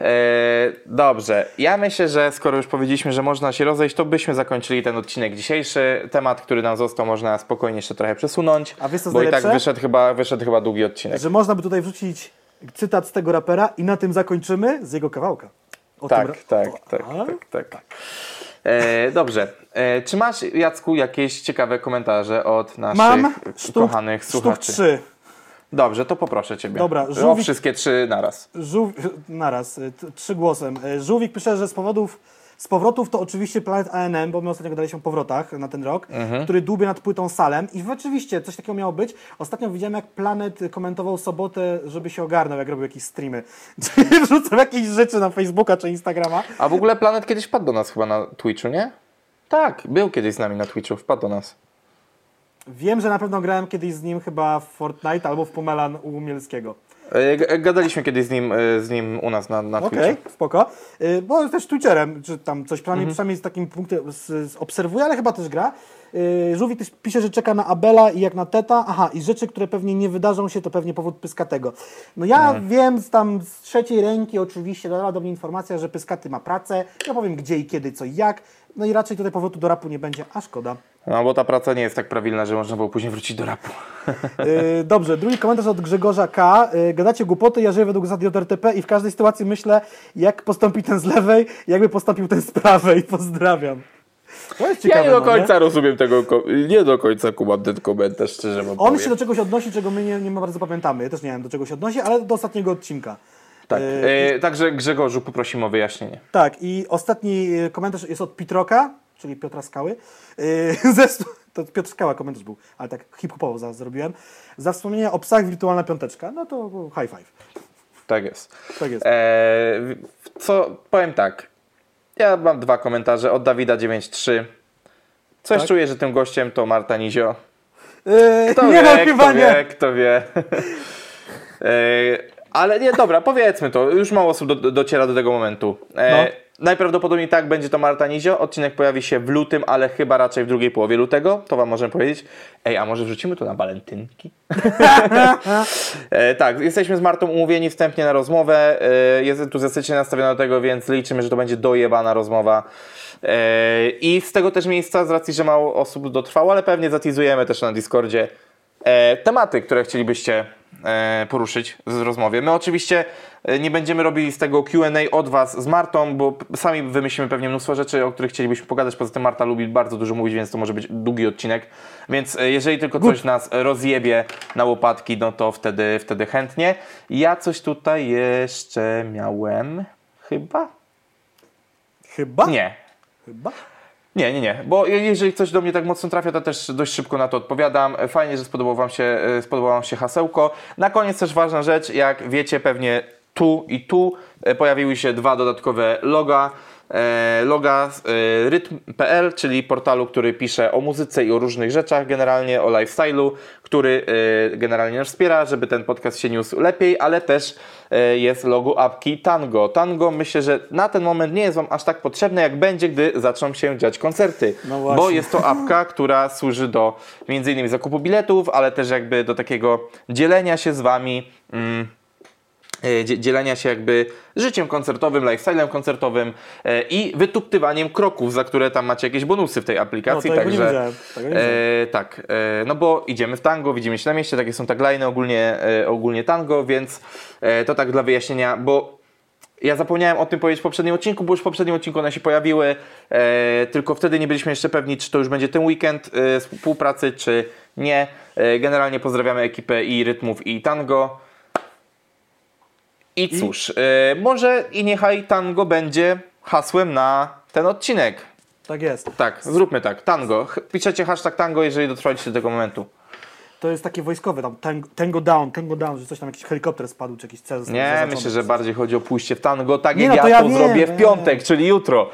E, dobrze, ja myślę, że skoro już powiedzieliśmy, że można się rozejść, to byśmy zakończyli ten odcinek dzisiejszy. Temat, który nam został, można spokojnie jeszcze trochę przesunąć,
A wiesz, co
bo i tak wyszedł chyba, wyszedł chyba długi odcinek.
Że można by tutaj wrzucić cytat z tego rapera i na tym zakończymy z jego kawałka. O
Tak,
tym
tak,
o,
tak,
a?
tak, tak. E, dobrze. E, czy masz, Jacku, jakieś ciekawe komentarze od naszych
Mam sztuk,
kochanych
sztuk
słuchaczy?
trzy.
Dobrze, to poproszę Ciebie.
Dobra,
O
żółwik-
wszystkie trzy naraz.
Żół... Naraz, t- trzy głosem. Y, Żółwik pisze, że z powodów Z powrotów to oczywiście Planet ANM, bo my ostatnio gadaliśmy o powrotach na ten rok,
Mhm.
który dłubie nad płytą Salem i rzeczywiście coś takiego miało być. Ostatnio widziałem, jak Planet komentował sobotę, żeby się ogarnął, jak robił jakieś streamy. Czyli wrzucał jakieś rzeczy na Facebooka czy Instagrama.
A w ogóle Planet kiedyś wpadł do nas chyba na Twitchu, nie? Tak, był kiedyś z nami na Twitchu, wpadł do nas.
Wiem, że na pewno grałem kiedyś z nim chyba w Fortnite albo w Pomelan u Mielskiego.
E, g- Gadaliśmy kiedyś z nim, e, z nim u nas na, na
Okej,
Twitchu.
spoko. Bo jest też Twitcherem, czy tam coś przynajmniej,
Mhm.
przynajmniej z takim punktem z, z obserwuje, ale chyba też gra. Żółwik też pisze, że czeka na Abela i jak na Teta. Aha, i rzeczy, które pewnie nie wydarzą się, to pewnie powód Pyskatego. No ja
Mhm.
wiem z tam z trzeciej ręki oczywiście, dała do mnie informacja, że Pyskaty ma pracę. Ja powiem gdzie i kiedy, co i jak. No i raczej tutaj powrotu do rapu nie będzie, a szkoda.
No bo ta praca nie jest tak prawilna, że można było później wrócić do rapu.
Yy, dobrze, drugi komentarz od Grzegorza K. Yy, gadacie głupoty, ja żyję według zasad JRTP i w każdej sytuacji myślę, jak postąpi ten z lewej, jakby postąpił ten z prawej. Pozdrawiam. Ciekawe,
Ja nie do
no,
końca rozumiem tego, nie do końca kumam ten komentarz, szczerze wam
On
powiem.
się do czegoś odnosi, czego my nie, nie bardzo pamiętamy. Ja też nie wiem, do czego się odnosi, ale do ostatniego odcinka.
Tak,
Yy,
e, także Grzegorzu poprosimy o wyjaśnienie.
Tak, i ostatni yy, komentarz jest od Pitroka, czyli Piotra Skały. Stu- to Piotr Skała komentarz był, ale tak hip-hopowo zrobiłem. Za wspomnienie o psach wirtualna piąteczka. No to high five.
Tak jest.
Tak jest.
E, co, powiem tak. Ja mam dwa komentarze od Dawida93. Coś
Tak?
czuję, że tym gościem to Marta Nizio.
Yy,
Kto
nie
wie,
no,
kto wie,
nie.
kto wie. Ale nie, dobra, powiedzmy to. Już mało osób do, dociera do tego momentu. E,
No.
Najprawdopodobniej tak będzie to Marta Nizio. Odcinek pojawi się w lutym, ale chyba raczej w drugiej połowie lutego. To wam możemy powiedzieć. Ej, a może wrzucimy to na walentynki? E, tak, jesteśmy z Martą umówieni wstępnie na rozmowę. E, jest entuzjastycznie nastawiona do tego, więc liczymy, że to będzie dojebana rozmowa. E, I z tego też miejsca, z racji, że mało osób dotrwało, ale pewnie zatizujemy też na Discordzie tematy, które chcielibyście e, poruszyć z rozmowie. My oczywiście e, nie będziemy robili z tego Q&A od Was z Martą, bo sami wymyślimy pewnie mnóstwo rzeczy, o których chcielibyśmy pogadać. Poza tym Marta lubi bardzo dużo mówić, więc to może być długi odcinek. Więc e, jeżeli tylko coś nas rozjebie na łopatki, no to wtedy, wtedy chętnie. Ja coś tutaj jeszcze miałem, chyba?
Chyba?
Nie.
Chyba?
Nie, nie, nie, bo je- jeżeli coś do mnie tak mocno trafia, to też dość szybko na to odpowiadam. Fajnie, że spodobało wam się, e, spodobało wam się hasełko. Na koniec też ważna rzecz, jak wiecie pewnie tu i tu e, pojawiły się dwa dodatkowe loga. E, loga e, rytm.pl, czyli portalu, który pisze o muzyce i o różnych rzeczach, generalnie o lifestyle'u, który e, generalnie nas wspiera, żeby ten podcast się niósł lepiej, ale też jest logo apki Tango. Tango myślę, że na ten moment nie jest Wam aż tak potrzebne, jak będzie, gdy zaczną się dziać koncerty.
No
bo jest to apka, która służy do między innymi zakupu biletów, ale też jakby do takiego dzielenia się z Wami. Mm, dzielenia się jakby życiem koncertowym, lifestylem koncertowym e, i wytuptywaniem kroków, za które tam macie jakieś bonusy w tej aplikacji.
No,
także e, tak, e, no bo idziemy w tango, widzimy się na mieście, takie są tagliny ogólnie, e, ogólnie tango, więc e, to tak dla wyjaśnienia, bo ja zapomniałem o tym powiedzieć w poprzednim odcinku, bo już w poprzednim odcinku one się pojawiły, e, tylko wtedy nie byliśmy jeszcze pewni, czy to już będzie ten weekend e, współpracy, czy nie. E, generalnie pozdrawiamy ekipę i rytmów i tango. I cóż, e, może i niechaj tango będzie hasłem na ten odcinek.
Tak jest.
Tak, zróbmy tak. Tango. Piszecie hashtag tango, jeżeli dotrwaliście do tego momentu.
To jest takie wojskowe, tam tango, tango down, tango down, że coś tam jakiś helikopter spadł, czy jakiś cel
Nie, myślę, że bardziej chodzi o pójście w tango, tak
Nie,
jak
no
ja
to ja
to
wiem,
zrobię w
wiem.
piątek, czyli jutro.